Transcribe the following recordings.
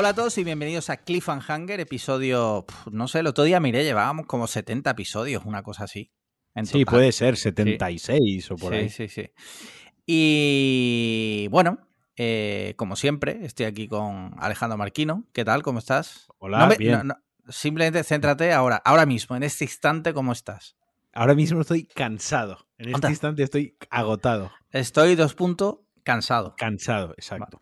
Hola a todos y bienvenidos a Cliffhanger, episodio, no sé, el otro día miré, llevábamos como 70 episodios, una cosa así. sí, puede ser 76 o por ahí. Sí, sí, sí. Y bueno, eh, como siempre, estoy aquí con Alejandro Marquino. ¿Qué tal? ¿Cómo estás? Hola, bien. simplemente céntrate ahora, ahora mismo, en este instante, ¿cómo estás? Ahora mismo estoy cansado. En este instante estoy agotado. Estoy dos puntos cansado. Cansado, exacto.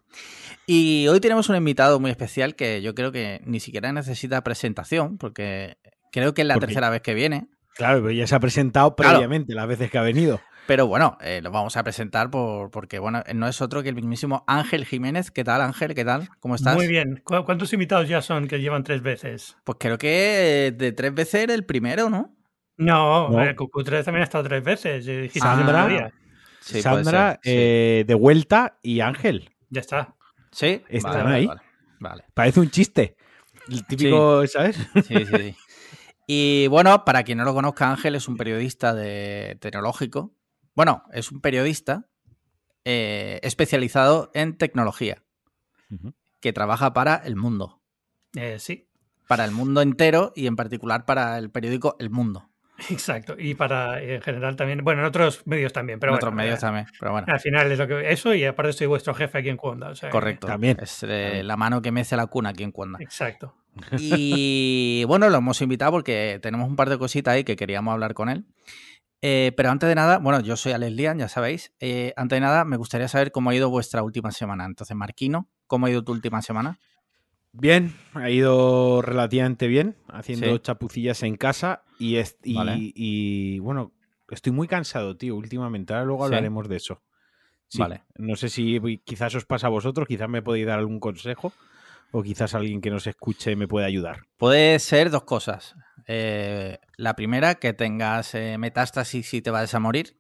Y hoy tenemos un invitado muy especial que yo creo que ni siquiera necesita presentación, porque creo que es la tercera vez que viene. Claro, pero ya se ha presentado previamente las veces que ha venido. Pero bueno, eh, lo vamos a presentar por, porque bueno, no es otro que el mismísimo Ángel Jiménez. ¿Qué tal, Ángel? ¿Qué tal? ¿Cómo estás? Muy bien. ¿Cuántos invitados ya son que llevan tres veces? Pues creo que de tres veces era el primero, ¿no? No, no. Eh, también ha estado tres veces. Sandra, sí, Sandra eh, de vuelta y Ángel. Ya está. Sí, están ahí. Vale, Parece un chiste. El típico, ¿sabes? Sí, sí, sí. Y bueno, para quien no lo conozca, Ángel es un periodista de tecnológico. Bueno, es un periodista eh, especializado en tecnología que trabaja para el mundo. sí. Para el mundo entero y en particular para el periódico El Mundo. Exacto, y para en general también, bueno, en otros medios también, pero en otros medios también, pero bueno. Al final es lo que eso y aparte soy vuestro jefe aquí en Cuanda. Correcto, también. Es la mano que mece la cuna aquí en Cuanda. Exacto. Y bueno, lo hemos invitado porque tenemos un par de cositas ahí que queríamos hablar con él. Eh, pero antes de nada, bueno, yo soy Alex Lian, ya sabéis. Eh, antes de nada, me gustaría saber cómo ha ido vuestra última semana. Entonces, Marquino, ¿cómo ha ido tu última semana? Bien, ha ido relativamente bien, haciendo chapucillas en casa y, y, bueno, estoy muy cansado, tío, últimamente. Ahora luego hablaremos de eso. vale. No sé si quizás os pasa a vosotros, quizás me podéis dar algún consejo o quizás alguien que nos escuche me pueda ayudar. Puede ser dos cosas. Eh, la primera, que tengas eh, metástasis y te vayas a morir,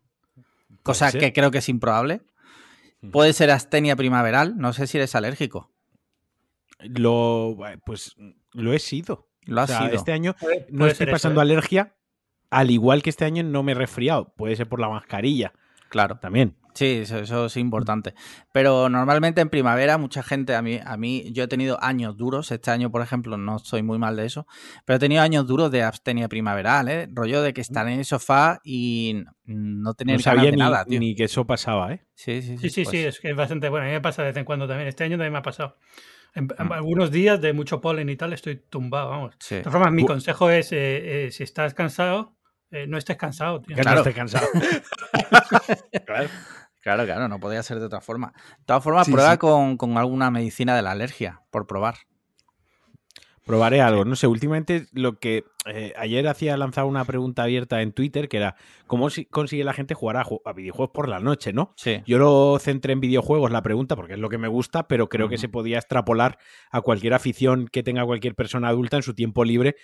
cosa que creo que es improbable. Puede ser astenia primaveral, no sé si eres alérgico. Lo, pues lo he sido. Lo ha sido. Este año no estoy pasando ¿eh? alergia, al igual que este año no me he resfriado. Puede ser por la mascarilla. Claro. También. Sí, eso, es importante. Pero normalmente en primavera mucha gente, a mí, a mí, yo he tenido años duros, este año por ejemplo no estoy muy mal de eso, pero he tenido años duros de abstenia primaveral, ¿eh? Rollo de que estar en el sofá y no tener no sabía ni, nada, Ni que eso pasaba, ¿eh? Sí, sí, sí. Sí, sí, pues es que es bastante bueno. A mí me pasa de vez en cuando también. Este año también me ha pasado. En, mm. algunos días de mucho polen y tal estoy tumbado, vamos. De todas formas, mi consejo es, eh, eh, si estás cansado, no estés cansado. Tío. Claro. No estés cansado. claro. Claro, claro, no podía ser de otra forma. De todas formas, prueba Con, alguna medicina de la alergia, por probar. Probaré algo. No sé, últimamente lo que eh, ayer hacía lanzar una pregunta abierta en Twitter que era ¿cómo consigue la gente jugar a, videojuegos por la noche, no? Sí. Yo lo centré en videojuegos la pregunta porque es lo que me gusta, pero creo que se podía extrapolar a cualquier afición que tenga cualquier persona adulta en su tiempo libre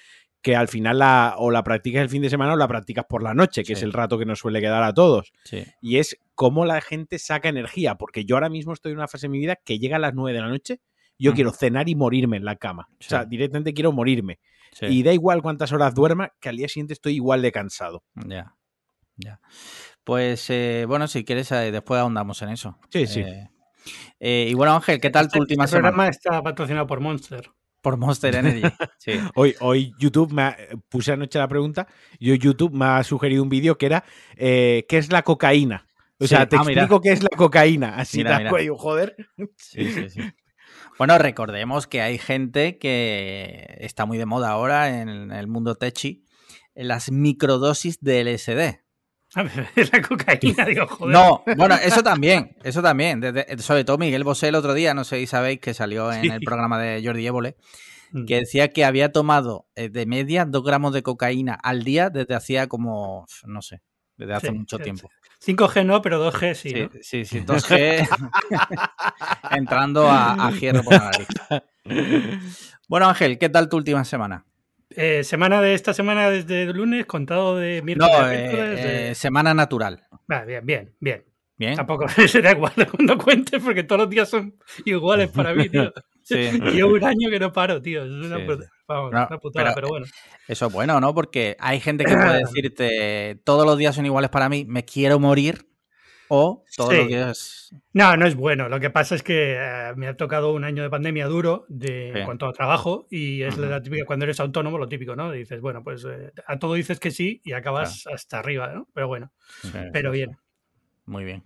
que al final la, o la practicas el fin de semana o la practicas por la noche, que es el rato que nos suele quedar a todos. Y es cómo la gente saca energía, porque yo ahora mismo estoy en una fase de mi vida que llega a las 9 de la noche, yo quiero cenar y morirme en la cama. O sea, directamente quiero morirme. Y da igual cuántas horas duerma, que al día siguiente estoy igual de cansado. Ya, ya. Pues eh, bueno, si quieres, eh, después ahondamos en eso. Sí, sí. Eh, y bueno, Ángel, ¿qué tal tu última semana? El programa está patrocinado por Monster. Por Monster Energy. Sí. hoy, hoy YouTube me puse anoche la pregunta. Yo YouTube me ha sugerido un vídeo que era ¿qué es la cocaína? O sea, te ah, explico qué es la cocaína. Así mira, cuello, joder. Sí, sí, sí. Bueno, recordemos que hay gente que está muy de moda ahora en el mundo techi, las microdosis de LSD. la cocaína, digo, joder. No, bueno, eso también, eso también. sobre todo Miguel Bosé el otro día, no sé si sabéis, que salió en el programa de Jordi Évole, mm. que decía que había tomado eh, de media dos gramos de cocaína al día desde hacía como, no sé, desde hace mucho tiempo. 5G no, pero 2G sí. Sí, sí, 2G entrando a, a, hierro por la nariz. Bueno, Ángel, ¿qué tal tu última semana? Eh, semana de esta semana desde el lunes, contado de miércoles. No, eh, eh, semana natural. Ah, bien, bien, bien. Bien. Tampoco será igual cuando cuentes, porque todos los días son iguales para mí, tío. Sí. Llevo un año que no paro, tío. Es una, putada, pero, bueno. Eso es bueno, ¿no? Porque hay gente que puede decirte todos los días son iguales para mí, me quiero morir. o todo lo que es. No, no es bueno. Lo que pasa es que eh, me ha tocado un año de pandemia duro de, en cuanto a trabajo y es la típica, cuando eres autónomo, lo típico, ¿no? Dices, bueno, pues eh, a todo dices que sí y acabas hasta arriba, ¿no? Pero bueno, pero bien. Muy bien.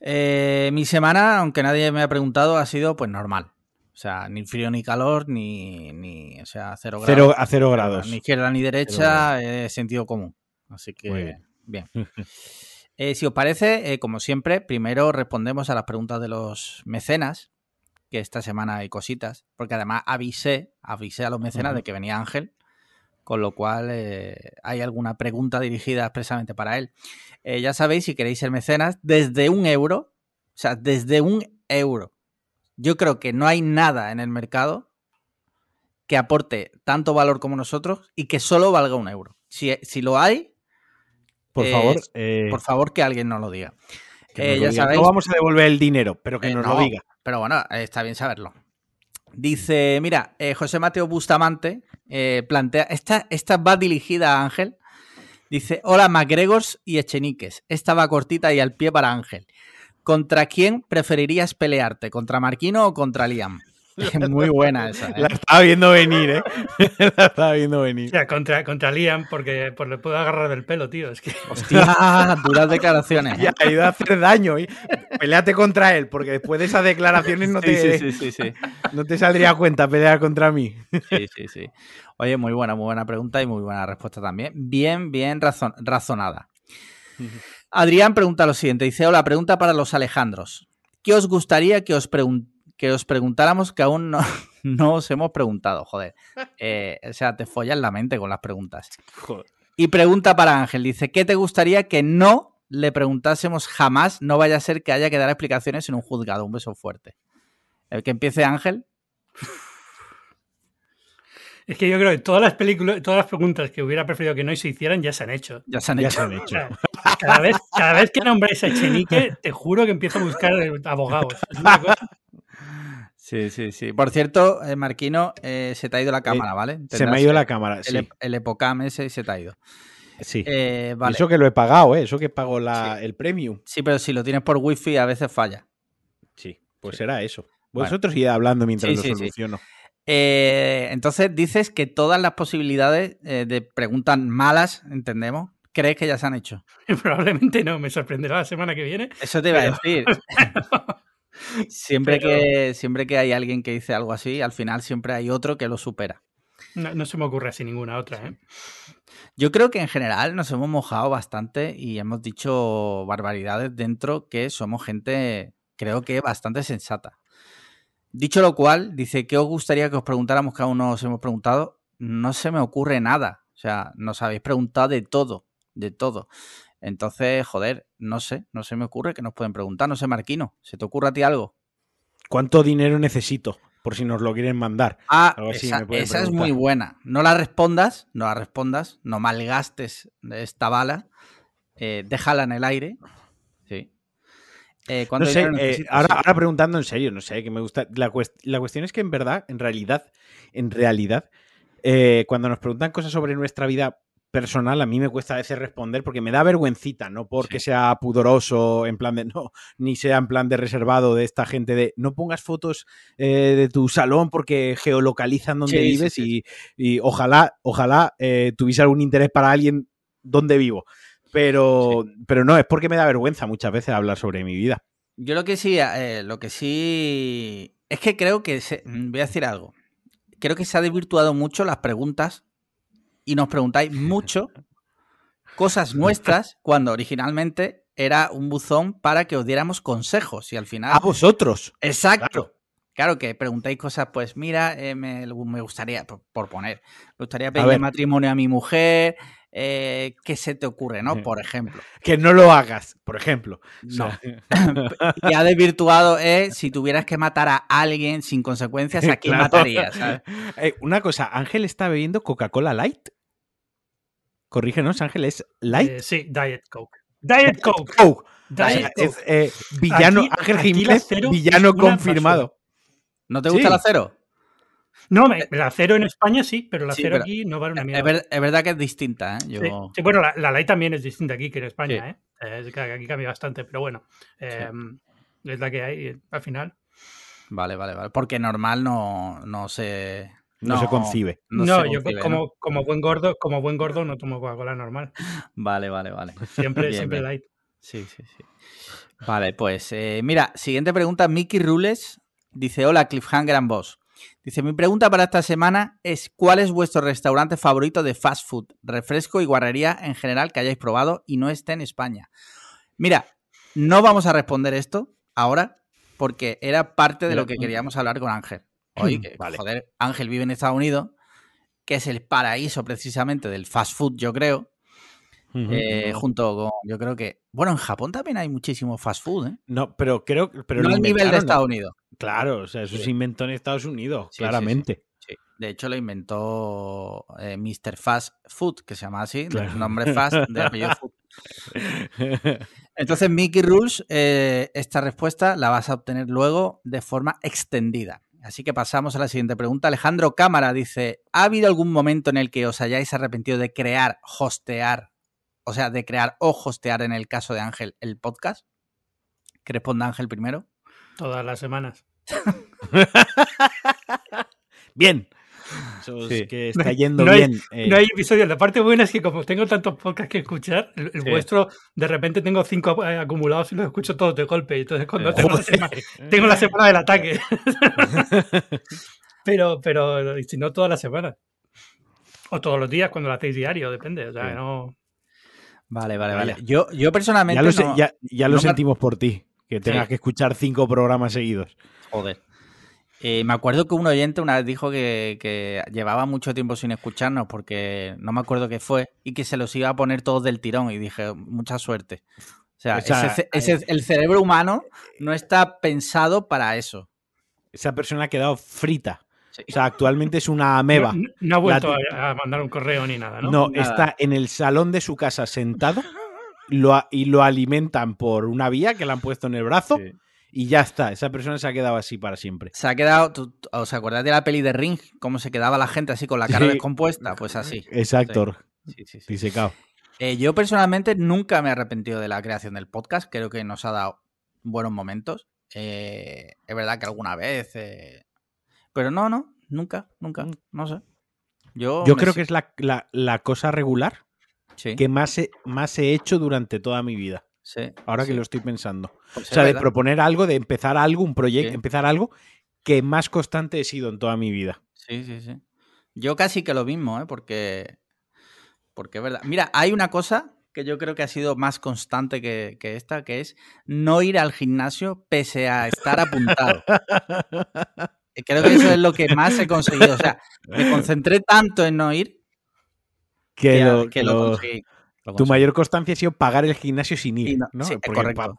Eh, mi semana, aunque nadie me ha preguntado, ha sido pues normal. O sea, ni frío ni calor, ni, ni o sea, cero grados. a cero grados. Ni izquierda ni derecha, sentido común. Así que, bien. Eh, si os parece, eh, como siempre, primero respondemos a las preguntas de los mecenas, que esta semana hay cositas, porque además avisé, avisé a los mecenas de que venía Ángel, con lo cual eh, hay alguna pregunta dirigida expresamente para él. ya sabéis, si queréis ser mecenas, desde un euro, o sea, desde un euro. Yo creo que no hay nada en el mercado que aporte tanto valor como nosotros y que solo valga un euro. Si, si lo hay, por favor. Eh, por favor, que alguien nos lo diga. Eh, ya sabéis, no vamos a devolver el dinero, pero que eh, nos lo diga. Pero bueno, está bien saberlo. Dice, mira, José Mateo Bustamante plantea, esta, esta va dirigida a Ángel. Dice, hola MacGregors y Echeniques. Esta va cortita y al pie para Ángel. ¿Contra quién preferirías pelearte? ¿Contra Marquino o contra Liam? Muy buena esa. ¿eh? La estaba viendo venir, ¿eh? La estaba viendo venir. O sea, contra, contra Liam, porque pues, le puedo agarrar del pelo, tío. Es que... Hostia, duras declaraciones. Ya, ha ido a hacer daño. ¿eh? Peleate contra él, porque después de esas declaraciones no te, sí, sí, sí, no te saldría cuenta pelear contra mí. Sí, sí, sí. Oye, muy buena, muy buena pregunta y muy buena respuesta también. Bien, bien razonada. Adrián pregunta lo siguiente. Dice, hola, pregunta para los Alejandros. ¿Qué os gustaría que os que os preguntáramos que aún no, no os hemos preguntado, joder. Eh, o sea, te follas la mente con las preguntas. Y pregunta para Ángel, dice, ¿qué te gustaría que no le preguntásemos jamás? No vaya a ser que haya que dar explicaciones en un juzgado. Un beso fuerte. El que empiece Ángel. Es que yo creo que todas las películas, todas las preguntas que hubiera preferido que no se hicieran ya se han hecho. Ya se han hecho. cada, vez, cada vez que nombres a Chenique, te juro que empiezo a buscar abogados. Es una cosa Sí, sí, sí. Por cierto, eh, Marquino, eh, se te ha ido la cámara, ¿vale? se me ha ido la cámara, sí. El, el Epocam ese se te ha ido. Sí. Eh, vale. Eso que lo he pagado, ¿eh? Eso que pago la, el premium. Sí, pero si lo tienes por wifi a veces falla. Sí, pues será eso. Vosotros id hablando mientras lo soluciono. Entonces dices que todas las posibilidades de preguntas malas, entendemos, crees que ya se han hecho. Probablemente no, me sorprenderá la semana que viene. Eso te iba a decir. Siempre, que, siempre que hay alguien que dice algo así, al final siempre hay otro que lo supera. No, se me ocurre así ninguna otra. ¿eh? Yo creo que en general nos hemos mojado bastante y hemos dicho barbaridades dentro que somos gente, creo que bastante sensata. Dicho lo cual, dice, ¿qué os gustaría que os preguntáramos? Cada uno os hemos preguntado. No se me ocurre nada. O sea, nos habéis preguntado de todo, de todo. Entonces, joder, no sé, no se me ocurre que nos pueden preguntar, no sé, Marquino, ¿se te ocurre a ti algo? ¿Cuánto dinero necesito? Por si nos lo quieren mandar. Ah, esa, es muy buena. No la respondas, no la respondas, no malgastes esta bala, eh, déjala en el aire. Eh, no sé, eh, ahora, ahora, preguntando en serio, no sé, que me gusta. La, la, cuestión es que en verdad, en realidad, en realidad, cuando nos preguntan cosas sobre nuestra vida personal a mí me cuesta a veces responder porque me da vergüencita, no porque sea pudoroso en plan de no, ni sea en plan de reservado de esta gente de no pongas fotos eh, de tu salón porque geolocalizan donde vives y, ojalá, ojalá eh, tuviese algún interés para alguien donde vivo. Pero, pero no, es porque me da vergüenza muchas veces hablar sobre mi vida. Yo lo que sí, eh, lo que sí es que creo que voy a decir algo. Creo que se ha desvirtuado mucho las preguntas y nos preguntáis mucho cosas nuestras cuando originalmente era un buzón para que os diéramos consejos y al final... A vosotros. Exacto. Claro, que preguntáis cosas, pues mira, eh, me, gustaría, por, poner, me gustaría pedir matrimonio a mi mujer, eh, ¿qué se te ocurre, no? Por ejemplo. Que no lo hagas, por ejemplo. No. ya desvirtuado es si tuvieras que matar a alguien sin consecuencias, ¿a quién matarías? Eh, una cosa, Ángel está bebiendo Coca-Cola Light. Corrígenos, Ángel, ¿es Light? Eh, sí, Diet Coke. Diet Coke. Diet Coke. Eh, villano, Ángel Jiménez, villano confirmado. ¿No te gusta el acero? No, la cero en España sí, pero la cero aquí no vale una mierda. Es, verdad que es distinta, ¿eh? Sí, bueno, la, la, ley también es distinta aquí que en España, ¿eh? Es que aquí cambia bastante, pero bueno, em, es la que hay al final. Vale, vale, vale. Porque normal no, no se. No, se concibe. No, yo como, como, buen gordo, como buen gordo no tomo Coca-Cola normal. Vale, vale, vale. Siempre, siempre light. Sí, sí, sí. Vale, pues eh, mira, siguiente pregunta. Mickey Rules dice: Hola, Cliffhanger and Boss. Dice: Mi pregunta para esta semana es: ¿Cuál es vuestro restaurante favorito de fast food, refresco y guarrería en general que hayáis probado y no esté en España? Mira, no vamos a responder esto ahora porque era parte de lo que queríamos hablar con Ángel. Oye, que, joder, Ángel vive en Estados Unidos, que es el paraíso precisamente del fast food, yo creo. Eh, junto con, yo creo que, bueno, en Japón también hay muchísimo fast food, ¿eh? No, pero creo, pero no al nivel de Estados Unidos. Claro, o sea, eso se inventó en Estados Unidos, claramente. de hecho, lo inventó eh, Mr. Fast Food, que se llama así, el nombre Fast de apellido Food. Entonces, Mickey Rules, eh, esta respuesta la vas a obtener luego de forma extendida. Así que pasamos a la siguiente pregunta. Alejandro Cámara dice: ¿Ha habido algún momento en el que os hayáis arrepentido de crear, hostear, o sea, de crear o hostear en el caso de Ángel el podcast? Que responda Ángel primero. Todas las semanas. Bien. que está yendo bien. Eh. No hay episodios. La parte buena es que como tengo tantos podcasts que escuchar, el, vuestro, de repente tengo cinco eh, acumulados y los escucho todos de golpe. Entonces cuando tengo la, semana, tengo la, semana, del ataque. pero, pero si no todas las semanas. O todos los días cuando lo hacéis diario, depende. O sea, no... Vale, vale, vale. Yo, yo personalmente. Ya lo, sentimos por ti, que tengas que escuchar cinco programas seguidos. Joder. Eh, me acuerdo que un oyente una vez dijo que, llevaba mucho tiempo sin escucharnos porque no me acuerdo qué fue y que se los iba a poner todos del tirón y dije, mucha suerte. O sea, eh, el cerebro humano no está pensado para eso. Esa persona ha quedado frita. O sea, actualmente es una ameba. No, ha vuelto a, mandar un correo ni nada, ¿no? No, está en el salón de su casa sentado lo, y lo alimentan por una vía que le han puesto en el brazo y ya está. Esa persona se ha quedado así para siempre. Se ha quedado, ¿os acordáis de la peli de Ring? ¿Cómo se quedaba la gente así con la cara descompuesta? Pues así. Exacto. Sí, sí, sí. Disecado. Eh, yo personalmente nunca me he arrepentido de la creación del podcast. Creo que nos ha dado buenos momentos. Eh, es verdad que alguna vez. Eh, pero no, no. Nunca, nunca. Mm. No sé. Yo, yo creo que es la, la, cosa regular que más más he hecho durante toda mi vida. Ahora que lo estoy pensando. Pues o sea, de proponer algo, de empezar algo, un proyecto, empezar algo que más constante he sido en toda mi vida. Sí, sí, sí. Yo casi que lo mismo, ¿eh? Porque, porque es verdad. Mira, hay una cosa que yo creo que ha sido más constante que, esta, que es no ir al gimnasio pese a estar apuntado. creo que eso es lo que más he conseguido. O sea, me concentré tanto en no ir que, lo, conseguí. Tu mayor constancia ha sido pagar el gimnasio sin ir, ¿no?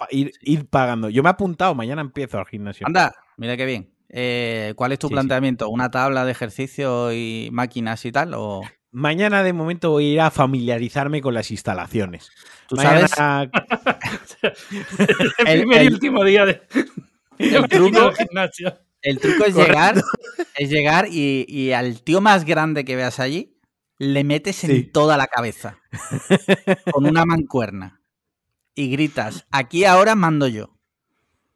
ir, pagando. Yo me he apuntado, mañana empiezo al gimnasio. Anda, mira qué bien. Eh, ¿Cuál es tu planteamiento? ¿Una tabla de ejercicio y máquinas y tal? O... Mañana de momento voy a ir a familiarizarme con las instalaciones. ¿Tú sabes? el, primer y último día de... el truco, gimnasio. El truco es llegar, es llegar y, y al tío más grande que veas allí, le metes en toda la cabeza con una mancuerna y gritas, aquí ahora mando yo.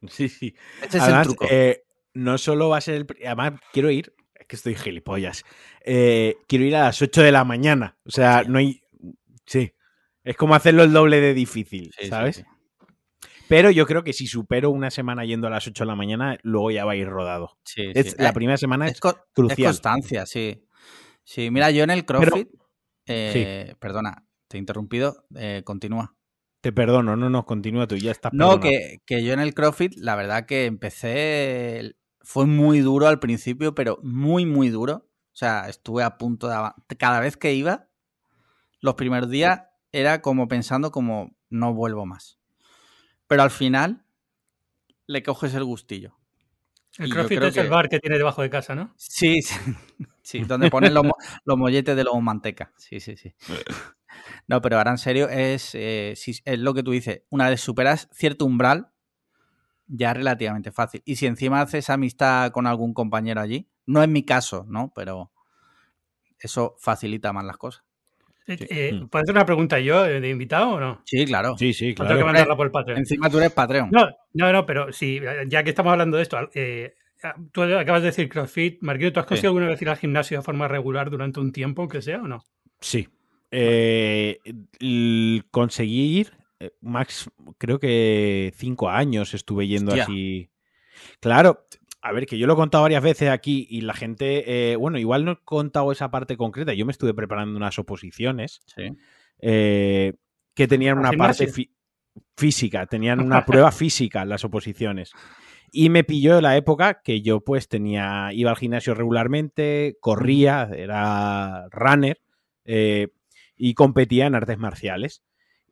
Sí, sí. Ese es el truco. Eh, no solo va a ser el... Además, quiero ir, es que estoy gilipollas, eh, quiero ir a las 8 de la mañana. O sea, no hay... Sí. Es como hacerlo el doble de difícil, ¿sabes? Pero yo creo que si supero una semana yendo a las 8 de la mañana, luego ya va a ir rodado. Es, la eh, primera semana es, crucial. Es constancia, sí. Sí, mira, yo en el CrossFit. Eh, perdona, te he interrumpido. Eh, continúa. Te perdono, no, no, continúa tú, ya está. No, que, yo en el CrossFit, la verdad que empecé. Fue muy duro al principio, pero muy, muy duro. O sea, estuve a punto de. Cada vez que iba, los primeros días era como pensando como no vuelvo más. Pero al final le coges el gustillo. El CrossFit es el bar que tiene debajo de casa, ¿no? Sí, sí. Sí, donde ponen los, molletes de lobo manteca. Sí, sí, sí. No, pero ahora en serio, es, eh, es lo que tú dices. Una vez superas cierto umbral, ya es relativamente fácil. Y si encima haces amistad con algún compañero allí, No es mi caso, ¿no? Pero eso facilita más las cosas. Eh, eh, mm. ¿Puedo hacer una pregunta yo de invitado o no? Sí, claro. Sí, sí, claro. Tengo que mandarla por el Patreon. Encima tú eres Patreon. No, no, no, pero sí, ya que estamos hablando de esto, eh, tú acabas de decir CrossFit. Marquito, ¿tú has conseguido alguna vez ir al gimnasio de forma regular durante un tiempo, aunque sea, o no? Sí. conseguí ir, Max, creo que cinco años estuve yendo así. Claro, a ver, que yo lo he contado varias veces aquí y la gente, eh, bueno, igual no he contado esa parte concreta. Yo me estuve preparando unas oposiciones eh, que tenían una parte física, tenían una prueba física las oposiciones. Y me pilló la época que yo pues tenía, iba al gimnasio regularmente, corría, era runner eh, y competía en artes marciales.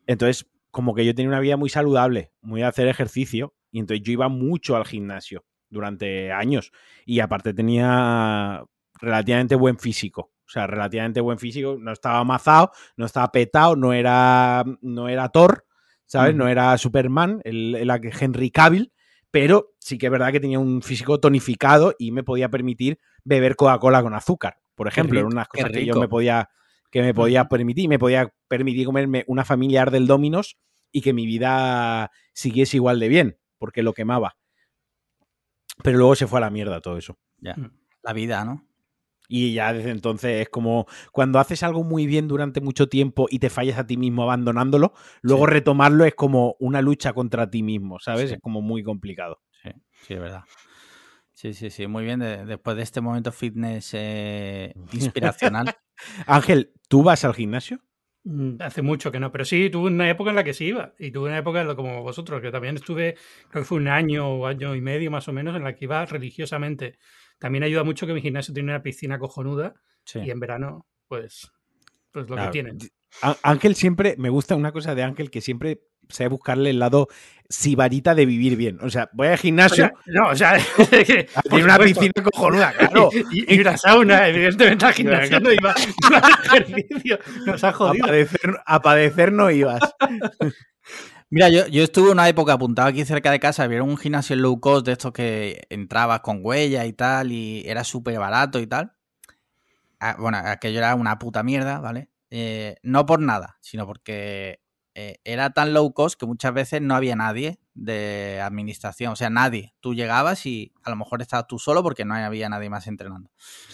Entonces, como que yo tenía una vida muy saludable, muy a hacer ejercicio, y entonces yo iba mucho al gimnasio durante años. Y aparte tenía relativamente buen físico. O sea, relativamente buen físico. No estaba amazado, no estaba petado, no era, no era Thor, ¿sabes? No era Superman, el, el, Henry Cavill. Pero sí que es verdad que tenía un físico tonificado y me podía permitir beber Coca-Cola con azúcar, por ejemplo. Eran unas cosas que yo me podía, que me podía permitir. Me podía permitir comerme una familiar del Dominos y que mi vida siguiese igual de bien, porque lo quemaba. Pero luego se fue a la mierda todo eso. Ya. Mm. La vida, ¿no? Y ya desde entonces es como cuando haces algo muy bien durante mucho tiempo y te fallas a ti mismo abandonándolo, luego retomarlo es como una lucha contra ti mismo, ¿sabes? Es como muy complicado. Sí, sí, es verdad. Sí, sí, sí, muy bien. después de este momento fitness eh, inspiracional. Ángel, ¿tú vas al gimnasio? Mm, hace mucho que no, pero sí, tuve una época en la que sí iba. Y tuve una época como vosotros, que también estuve, creo que fue un año o año y medio más o menos, en la que iba religiosamente. También ayuda mucho que mi gimnasio tiene una piscina cojonuda y en verano, pues, pues lo que tienen. Ángel siempre, me gusta una cosa de Ángel que siempre sé buscarle el lado sibarita de vivir bien. O sea, voy al gimnasio. no, o sea, tiene una piscina cojonuda, claro. Y, y, una sauna, evidentemente al gimnasio no iba, ejercicio. Nos ha jodido. A padecer, no ibas. Mira, yo, yo estuve una época apuntado aquí cerca de casa, vieron un gimnasio low cost de estos que entrabas con huella y tal, y era súper barato y tal. Ah, bueno, aquello era una puta mierda, ¿vale? Eh, no por nada, sino porque eh, era tan low cost que muchas veces no había nadie de administración, o sea, nadie. Tú llegabas y a lo mejor estabas tú solo porque no había nadie más entrenando.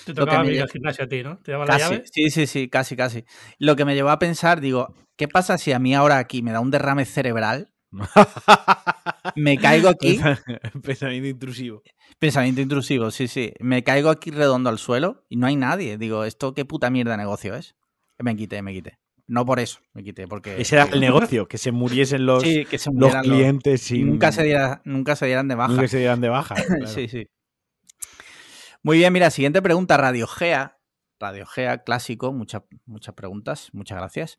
Te tocaba ir al gimnasio a ti, ¿no? ¿Te daba la llave? Sí, sí, sí, casi, casi. Lo que me llevó a pensar, digo, ¿qué pasa si a mí ahora aquí me da un derrame cerebral? me caigo aquí. Pensamiento intrusivo. Pensamiento intrusivo, sí, sí. Me caigo aquí redondo al suelo y no hay nadie. Digo, ¿esto qué puta mierda de negocio es? Me quité, me quité. No por eso me quité, porque... Ese era el negocio, que se muriesen los, los clientes y Nunca, se nunca se dieran de baja. Nunca se dieran de baja. sí, sí. Muy bien, mira, siguiente pregunta, Radio Gea. Radio Gea, clásico, muchas, muchas preguntas, muchas gracias.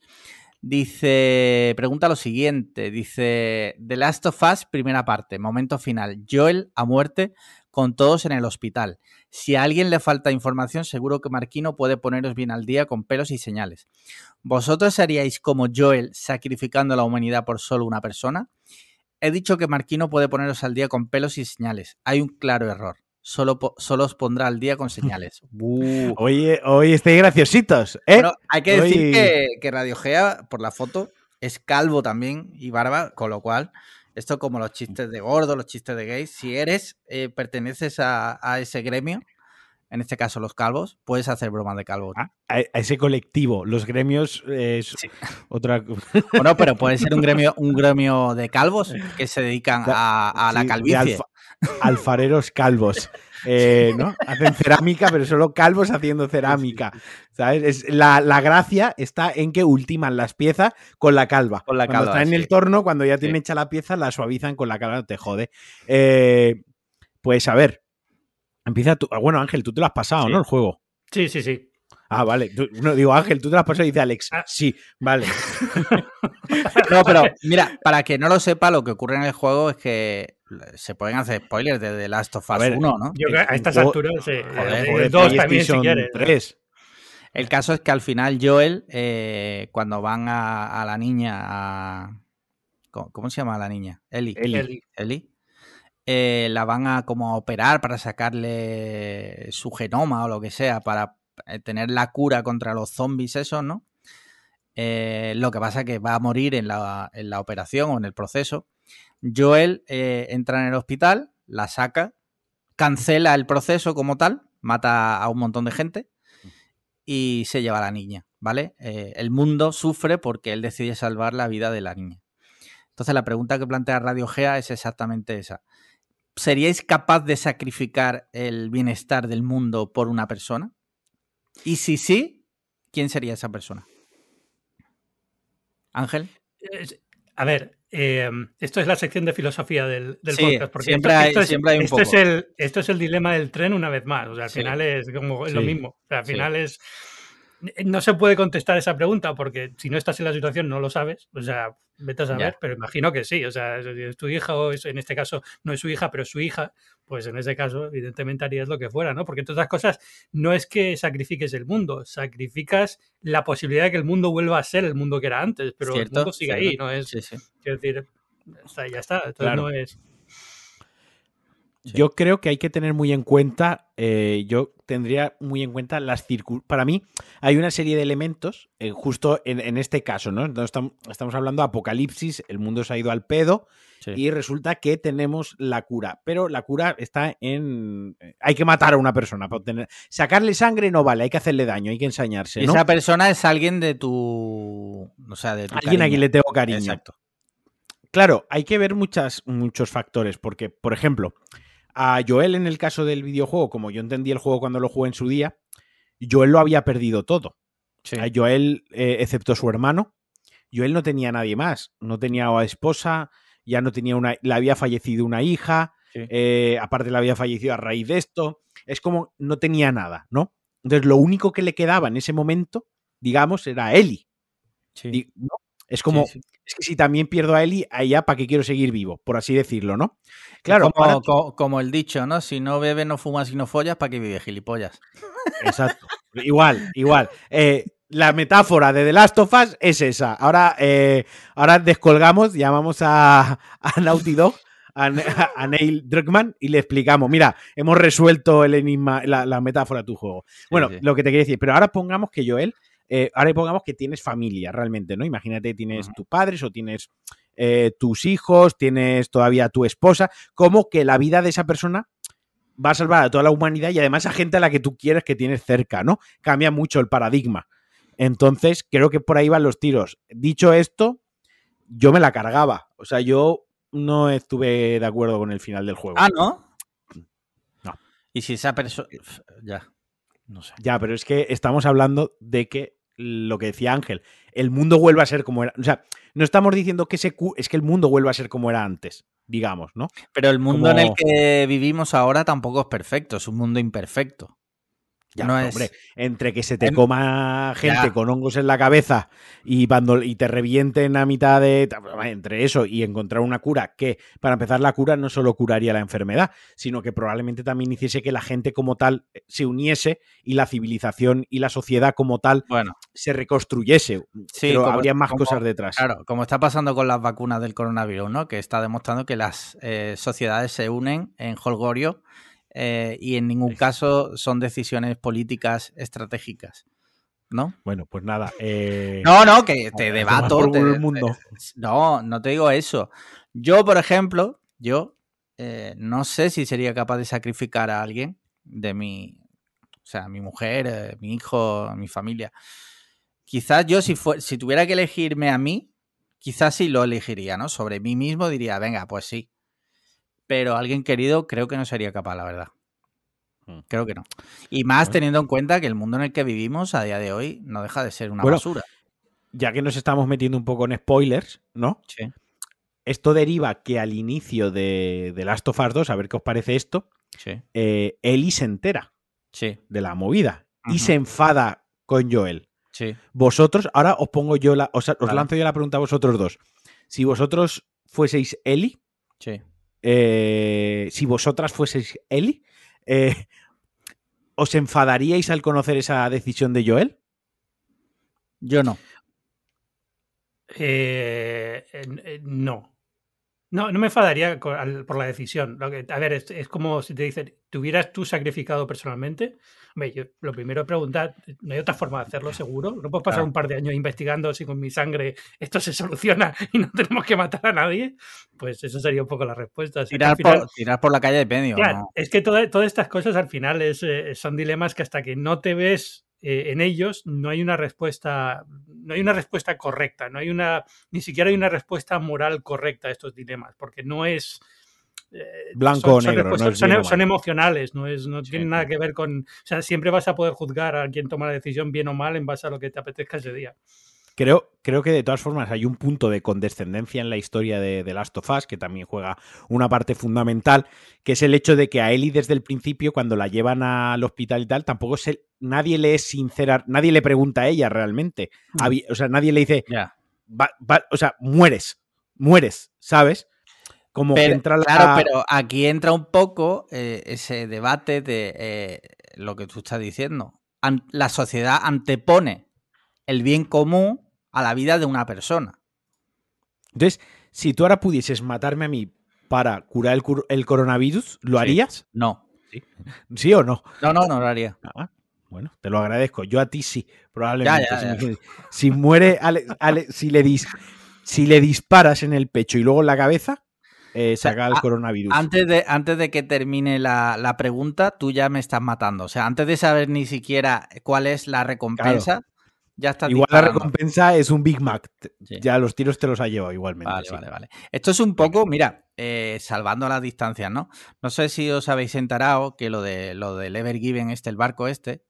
Dice, pregunta lo siguiente, dice, The Last of Us, primera parte, momento final, Joel a muerte con todos en el hospital. Si a alguien le falta información, seguro que Marquino puede poneros bien al día con pelos y señales. ¿Vosotros haríais como Joel sacrificando la humanidad por solo una persona? He dicho que Marquino puede poneros al día con pelos y señales. Hay un claro error. Solo, solo os pondrá al día con señales. Oye, hoy estáis graciositos. ¿eh? hay que decir que, que Radio Gea, por la foto, es calvo también y barba, con lo cual esto como los chistes de gordo, los chistes de gays. Si eres, eh, perteneces a, ese gremio, en este caso los calvos, puedes hacer bromas de calvo. A, ese colectivo, los gremios es otra Bueno, pero puede ser un gremio, un gremio de calvos que se dedican a, la calvicie. Alfareros calvos. Eh, ¿no? Hacen cerámica, pero solo calvos haciendo cerámica. ¿Sabes? Es, la, gracia está en que ultiman las piezas con la calva. Con la cuando está en el torno, cuando ya tiene hecha la pieza, la suavizan con la calva, no te jode. Eh, pues a ver. Empieza tú. Bueno, Ángel, tú te lo has pasado, ¿no? El juego. Sí, sí, sí. Ah, vale. no, digo, Ángel, tú te lo has pasado y dice Alex. Ah. Sí, vale. no, pero mira, para que no lo sepa, lo que ocurre en el juego es que se pueden hacer spoilers de The Last of Us 1, ¿no? Yo creo que a estas alturas, sí. Joder, dos también si quieres. Tres. El caso es que al final Joel, eh, cuando van a, la niña, a, ¿cómo, se llama la niña? Eli. Eli. Eli. eh, la van a como operar para sacarle su genoma o lo que sea, para eh, tener la cura contra los zombies esos, ¿no? Eh, lo que pasa es que va a morir en la, en la operación o en el proceso. Joel entra en el hospital, la saca, cancela el proceso como tal, mata a un montón de gente y se lleva a la niña, ¿vale? el mundo sufre porque él decide salvar la vida de la niña. Entonces la pregunta que plantea Radio Gea es exactamente esa. ¿Seríais capaz de sacrificar el bienestar del mundo por una persona? Y si sí, ¿quién sería esa persona? Ángel. A ver, eh, esto es la sección de filosofía del, podcast. Porque siempre, hay, esto un esto Es el, esto es el dilema del tren una vez más. O sea, al final es como lo mismo. O sea, al final es no se puede contestar esa pregunta porque si no estás en la situación no lo sabes. O sea, vete a saber, pero imagino que sí. O sea, si es tu hija o en este caso no es su hija, pero es su hija, pues en ese caso evidentemente harías lo que fuera, ¿no? Porque todas las cosas no es que sacrifiques el mundo, sacrificas la posibilidad de que el mundo vuelva a ser el mundo que era antes, pero el mundo sigue ahí, ¿no? Es, Quiero decir, ya está. Entonces no es... Yo creo que hay que tener muy en cuenta, eh, yo tendría muy en cuenta las circunstancias. Para mí hay una serie de elementos, eh, justo en, este caso, ¿no? estamos, hablando de apocalipsis, el mundo se ha ido al pedo y resulta que tenemos la cura, pero la cura está en... Hay que matar a una persona para obtener... Sacarle sangre no vale, hay que hacerle daño, hay que ensañarse. Esa persona es alguien de tu... O sea, de tu Alguien a quien le tengo cariño. Exacto. Claro, hay que ver muchas, muchos factores, porque, por ejemplo, a Joel, en el caso del videojuego, como yo entendí el juego cuando lo jugué en su día, Joel lo había perdido todo. A Joel, eh, excepto su hermano, Joel no tenía nadie más. No tenía a esposa, ya no tenía una. Le había fallecido una hija, eh, aparte le había fallecido a raíz de esto. Es como no tenía nada, ¿no? Entonces, lo único que le quedaba en ese momento, digamos, era Eli. Es como, es que si también pierdo a Eli, allá para qué quiero seguir vivo, por así decirlo, ¿no? Claro. Como, el dicho, ¿no? Si no bebes, no fumas y no follas, ¿para qué vive gilipollas? Exacto. igual, igual. Eh, la metáfora de The Last of Us es esa. Ahora, eh, ahora descolgamos, llamamos a, a Naughty Dog, a, Neil Druckmann y le explicamos, mira, hemos resuelto el enigma, la, metáfora de tu juego. Bueno, lo que te quería decir, pero ahora pongamos que Joel eh, ahora pongamos que tienes familia realmente, ¿no? Imagínate, tienes tus padres o tienes eh, tus hijos, tienes todavía tu esposa, como que la vida de esa persona va a salvar a toda la humanidad y además a gente a la que tú quieres que tienes cerca, ¿no? Cambia mucho el paradigma. Entonces, creo que por ahí van los tiros. Dicho esto, yo me la cargaba. O sea, yo no estuve de acuerdo con el final del juego. Ah, ¿no? No. Y si esa persona... Ya. No sé. Ya, pero es que estamos hablando de que lo que decía Ángel, el mundo vuelva a ser como era. O sea, no estamos diciendo que ese es que el mundo vuelva a ser como era antes, digamos, ¿no? Pero el mundo en el que vivimos ahora tampoco es perfecto, es un mundo imperfecto. Ya, no es... hombre, entre que se te coma gente con hongos en la cabeza y, y te revienten a mitad de. Entre eso y encontrar una cura, que para empezar, la cura no solo curaría la enfermedad, sino que probablemente también hiciese que la gente como tal eh, se uniese y la civilización y la sociedad como tal se reconstruyese. Sí, pero habría más cosas detrás. Claro, como está pasando con las vacunas del coronavirus, ¿no? Que está demostrando que las eh, sociedades se unen en Holgorio eh, y en ningún caso son decisiones políticas estratégicas. ¿No? Bueno, pues nada. Eh, no, no, que te debato. el mundo. no, no te digo eso. Yo, por ejemplo, yo eh, no sé si sería capaz de sacrificar a alguien de mi, o sea, mi mujer, mi hijo, mi familia. Quizás yo, si, si tuviera que elegirme a mí, quizás sí lo elegiría, ¿no? Sobre mí mismo diría, venga, pues sí pero alguien querido creo que no sería capaz, la verdad. Mm. Creo que no. Y más teniendo en cuenta que el mundo en el que vivimos a día de hoy no deja de ser una basura. Ya que nos estamos metiendo un poco en spoilers, ¿no? Sí. Esto deriva que al inicio de, de Last of Us 2, a ver qué os parece esto, sí. Eh, Ellie se entera sí. de la movida y se enfada con Joel. Sí. Vosotros, ahora os pongo yo la, os, lanzo yo la pregunta a vosotros dos. Si vosotros fueseis Ellie, sí. Eh, si vosotras fueseis Eli, eh, ¿os enfadaríais al conocer esa decisión de Joel? Yo no. Eh, no. No, no me enfadaría por la decisión. A ver, es, como si te dicen, ¿te hubieras tú sacrificado personalmente? lo primero es preguntar, ¿no hay otra forma de hacerlo seguro? ¿No puedo pasar un par de años investigando si con mi sangre esto se soluciona y no tenemos que matar a nadie? Pues eso sería un poco la respuesta. tirar, por, por, la calle de medio. Claro, es que todas estas cosas al final es, eh, son dilemas que hasta que no te ves eh, en ellos no hay una respuesta, no hay una respuesta correcta, no hay una, ni siquiera hay una respuesta moral correcta a estos dilemas, porque no es eh, blanco o negro, son, emocionales, no es, no tienen nada que ver con, o sea, siempre vas a poder juzgar a quien toma la decisión bien o mal en base a lo que te apetezca ese día. Creo, creo que de todas formas hay un punto de condescendencia en la historia de, de, Last of Us que también juega una parte fundamental, que es el hecho de que a Ellie desde el principio, cuando la llevan al hospital y tal, tampoco se, nadie le es sincera, nadie le pregunta a ella realmente. Mm. o sea, nadie le dice, o sea, mueres, mueres, ¿sabes? Como que entra la... Claro, pero aquí entra un poco eh, ese debate de eh, lo que tú estás diciendo. la sociedad antepone el bien común a la vida de una persona. Entonces, si tú ahora pudieses matarme a mí para curar el, coronavirus, ¿lo harías? No. ¿Sí? o no? No, no, no lo haría. Ah, bueno, te lo agradezco. Yo a ti sí, probablemente. Si, muere, si, le dis, si le disparas en el pecho y luego en la cabeza, eh, se haga el coronavirus. Antes de, antes de que termine la, pregunta, tú ya me estás matando. O sea, antes de saber ni siquiera cuál es la recompensa, Igual la recompensa es un Big Mac. Ya los tiros te los ha llevado igualmente. Vale, vale, vale. Esto es un poco, mira, eh, salvando las distancias, ¿no? No sé si os habéis enterado que lo de lo del Ever Given, este, el barco este,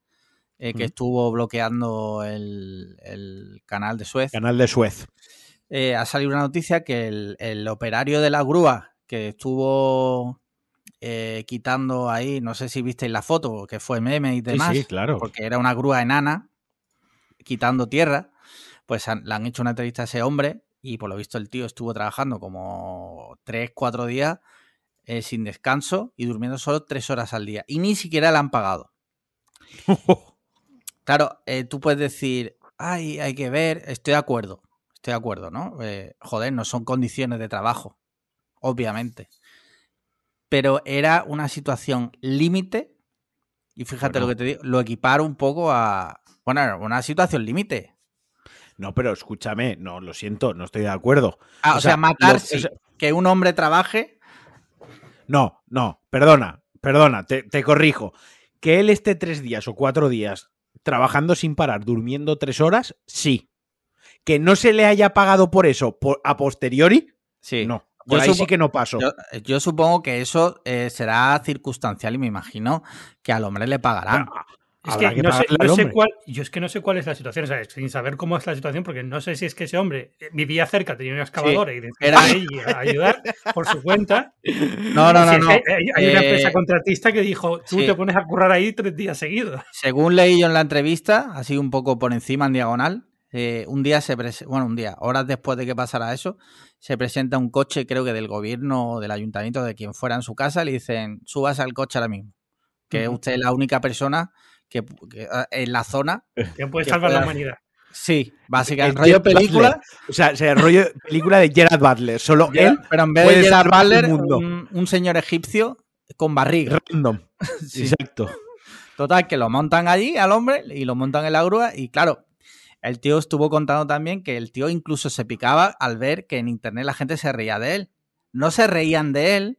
eh, que estuvo bloqueando el, canal de Suez. Canal de Suez. Eh, ha salido una noticia que el, operario de la grúa que estuvo quitando ahí, no sé si visteis la foto, que fue meme y demás. sí, claro. Porque era una grúa enana quitando tierra, pues le han hecho una entrevista a ese hombre y por lo visto el tío estuvo trabajando como 3, 4 días eh, sin descanso y durmiendo solo 3 horas al día. Y ni siquiera le han pagado. claro, eh, tú puedes decir, ay, hay que ver, estoy de acuerdo, estoy de acuerdo, ¿no? Eh, joder, no son condiciones de trabajo, obviamente. Pero era una situación límite y fíjate lo que te digo, lo equiparo un poco a, bueno, una situación límite. No, pero escúchame, no, lo siento, no estoy de acuerdo. Ah, o, sea, matar, que un hombre trabaje. No, no, perdona, perdona, te, corrijo. Que él esté tres días o cuatro días trabajando sin parar, durmiendo tres horas, sí. Que no se le haya pagado por eso a posteriori, sí. no. Por ahí sí que no paso. Yo, supongo que eso eh, será circunstancial y me imagino que al hombre le pagarán. Es que, no, sé, cuál, yo es que no sé cuál es la situación, o sea, sin saber cómo es la situación, porque no sé si es que ese hombre eh, vivía cerca, tenía una excavadora y era ahí a ayudar por su cuenta. No, no, no. Hay, una empresa eh, contratista que dijo, tú te pones a currar ahí tres días seguidos. Según leí yo en la entrevista, así un poco por encima en diagonal, eh, un día se bueno, un día, horas después de que pasara eso, se presenta un coche, creo que del gobierno o del ayuntamiento, de quien fuera en su casa, le dicen, subas al coche ahora mismo. Que usted es la única persona que, ah, en la zona. Que puede salvar la humanidad. Sí, básicamente. El rollo película. O sea, el rollo película de Gerard Butler. Solo él. Pero en vez de Gerard Butler, un, señor egipcio con barriga. Random. Exacto. Total, que lo montan allí al hombre y lo montan en la grúa. Y claro, el tío estuvo contando también que el tío incluso se picaba al ver que en internet la gente se reía de él. No se reían de él,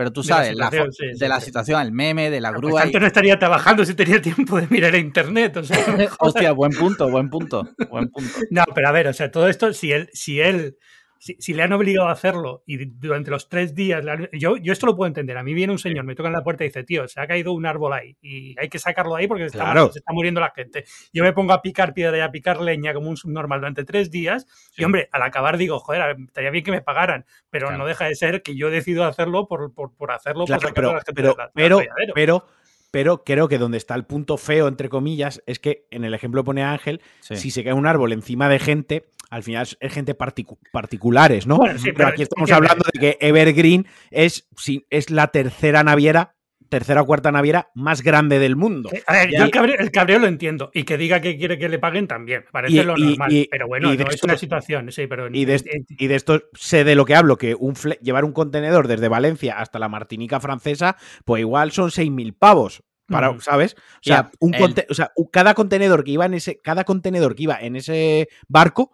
pero tú sabes, la de la situación, el meme, de la pues grúa. Pues no estaría trabajando si tenía tiempo de mirar a internet. O sea, Hostia, buen punto, buen punto, buen punto. No, pero a ver, o sea, todo esto, si él, si él si, le han obligado a hacerlo y durante los tres días, yo, yo esto lo puedo entender. A mí viene un señor, me toca en la puerta y dice, tío, se ha caído un árbol ahí y hay que sacarlo ahí porque se, está, muriendo la gente. Yo me pongo a picar piedra y a picar leña como un subnormal durante tres días y, hombre, al acabar digo, joder, estaría bien que me pagaran, pero no deja de ser que yo decido hacerlo por, por, hacerlo, por pero, pero, pero, pero, pero creo que donde está el punto feo, entre comillas, es que en el ejemplo pone Ángel, si se cae un árbol encima de gente, al final es gente particulares, ¿no? pero, aquí estamos hablando de que Evergreen es, es la tercera naviera tercera o cuarta naviera más grande del mundo. A ver, yo el cabreo, lo entiendo. Y que diga que quiere que le paguen también. Parece lo normal. pero bueno, es una situación. Sí, pero y, de, y de esto sé de lo que hablo, que un llevar un contenedor desde Valencia hasta la Martinica francesa, pues igual son 6.000 pavos. Para, ¿Sabes? O sea, un o sea, cada contenedor que iba en ese, cada contenedor que iba en ese barco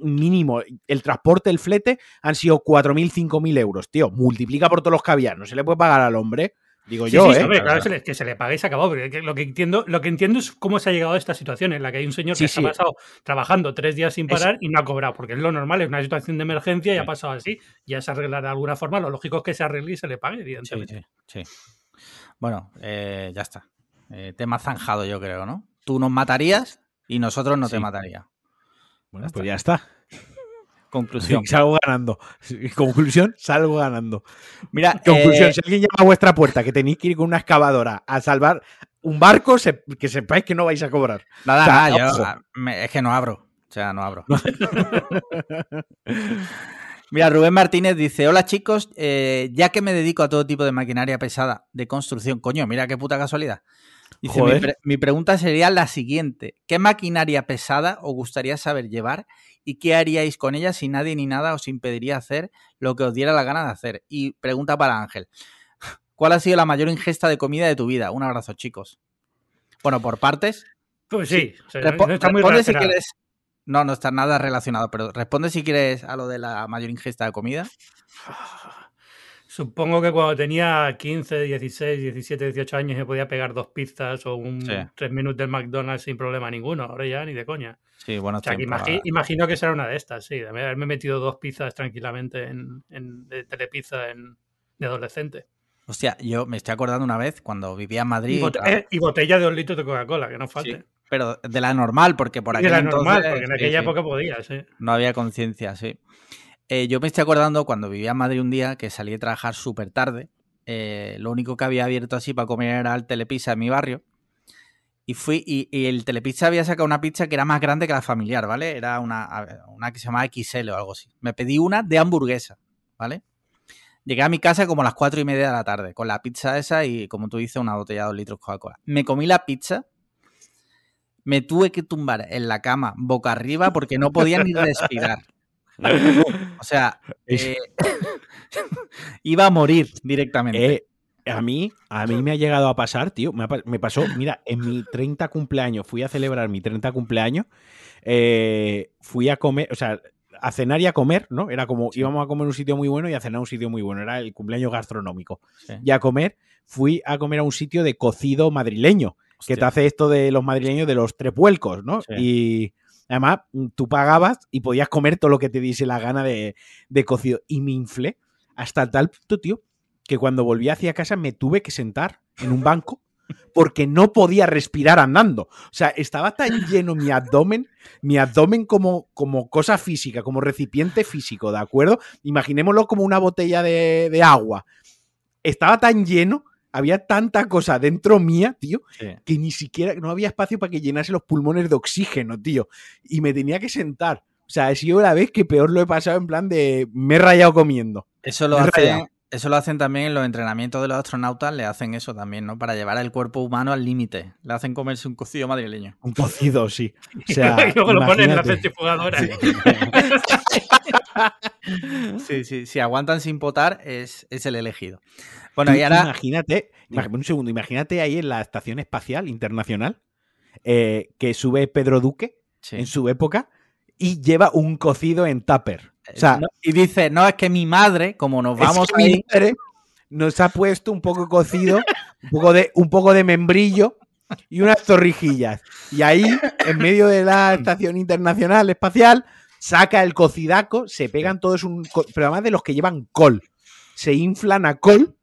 mínimo, el transporte, el flete, han sido 4.000, 5.000 euros, tío. Multiplica por todos los que había. No se le puede pagar al hombre. Digo yo, ¿eh? claro, que se le pague y se acabó. lo, que entiendo, lo que entiendo es cómo se ha llegado a esta situación en la que hay un señor que se ha pasado trabajando tres días sin parar y no ha cobrado, porque es lo normal, es una situación de emergencia y ha pasado así. Ya se arregla de alguna forma. Lo lógico es que se arregle y se le pague, evidentemente. Sí, Bueno, eh, ya está. Eh, tema zanjado, yo creo, ¿no? Tú nos matarías y nosotros no te mataría. Bueno, pues ya está. Conclusión. salgo ganando. Conclusión, salgo ganando. Mira, conclusión, eh, si alguien llama a vuestra puerta que tenéis que ir con una excavadora a salvar un barco, que sepáis que no vais a cobrar. Nada, nada, yo, es que no abro. O sea, no abro. Mira, Rubén Martínez dice: Hola chicos, eh, ya que me dedico a todo tipo de maquinaria pesada de construcción, coño, mira qué puta casualidad. Dice, mi, pregunta sería la siguiente. ¿Qué maquinaria pesada os gustaría saber llevar y qué haríais con ella si nadie ni nada os impediría hacer lo que os diera la gana de hacer? Y pregunta para Ángel. ¿Cuál ha sido la mayor ingesta de comida de tu vida? Un abrazo, chicos. Bueno, por partes. Pues sí. responde si quieres. No, no está nada relacionado, pero responde si quieres a lo de la mayor ingesta de comida. Supongo que cuando tenía 15, 16, 17, 18 años me podía pegar dos pizzas o un tres minutos del McDonald's sin problema ninguno. Ahora ya ni de coña. Sí, bueno, imagino que será una de estas, sí. De haberme metido dos pizzas tranquilamente en, de telepizza en, de adolescente. Hostia, yo me estoy acordando una vez cuando vivía en Madrid. Y, botella de un litro de Coca-Cola, que no falte. pero de la normal, porque por aquí. De la normal, porque en aquella época podía, sí. No había conciencia, sí. Eh, yo me estoy acordando cuando vivía en Madrid un día que salí a trabajar súper tarde. Eh, lo único que había abierto así para comer era el Telepizza en mi barrio. Y fui, y, el Telepizza había sacado una pizza que era más grande que la familiar, ¿vale? Era una, una que se llamaba XL o algo así. Me pedí una de hamburguesa, ¿vale? Llegué a mi casa como a las cuatro y media de la tarde, con la pizza esa y, como tú dices, una botella de dos litros Coca-Cola. Me comí la pizza, me tuve que tumbar en la cama boca arriba porque no podía ni respirar. O sea, eh, iba a morir directamente. Eh, a mí, a mí me ha llegado a pasar, tío. Me, pasó, mira, en mi 30 cumpleaños, fui a celebrar mi 30 cumpleaños. Eh, fui a comer, o sea, a cenar y a comer, ¿no? Era como íbamos a comer un sitio muy bueno y a cenar un sitio muy bueno. Era el cumpleaños gastronómico. Y a comer, fui a comer a un sitio de cocido madrileño, que te hace esto de los madrileños de los trepuelcos, ¿no? Y Además, mm, tú pagabas y podías comer todo lo que te diese la gana de, cocido. Y me inflé hasta tal punto, tío, que cuando volví hacia casa me tuve que sentar en un banco porque no podía respirar andando. O sea, estaba tan lleno mi abdomen, mi abdomen como, como cosa física, como recipiente físico, ¿de acuerdo? Imaginémoslo como una botella de, de agua. Estaba tan lleno había tanta cosa dentro mía, tío, que ni siquiera, no había espacio para que llenase los pulmones de oxígeno, tío. Y me tenía que sentar. O sea, ha sido la vez que peor lo he pasado en plan de me he rayado comiendo. Eso lo, hacen, eso lo hacen también en los entrenamientos de los astronautas, le hacen eso también, ¿no? Para llevar el cuerpo humano al límite. Le hacen comerse un cocido madrileño. Un cocido, sí. O sea, y luego lo ponen en la centrifugadora. Sí. sí, Si aguantan sin potar, es, es el elegido. Bueno, y ahora. Imagínate, un segundo, imagínate ahí en la Estación Espacial Internacional eh, que sube Pedro Duque en su época y lleva un cocido en tupper. O sea, y dice, no, es que mi madre, como nos vamos a ir... nos ha puesto un poco cocido, un poco de, un poco de membrillo y unas torrijillas. Y ahí, en medio de la Estación Internacional Espacial, saca el cocidaco, se pegan todos un... Pero además de los que llevan col. Se inflan a col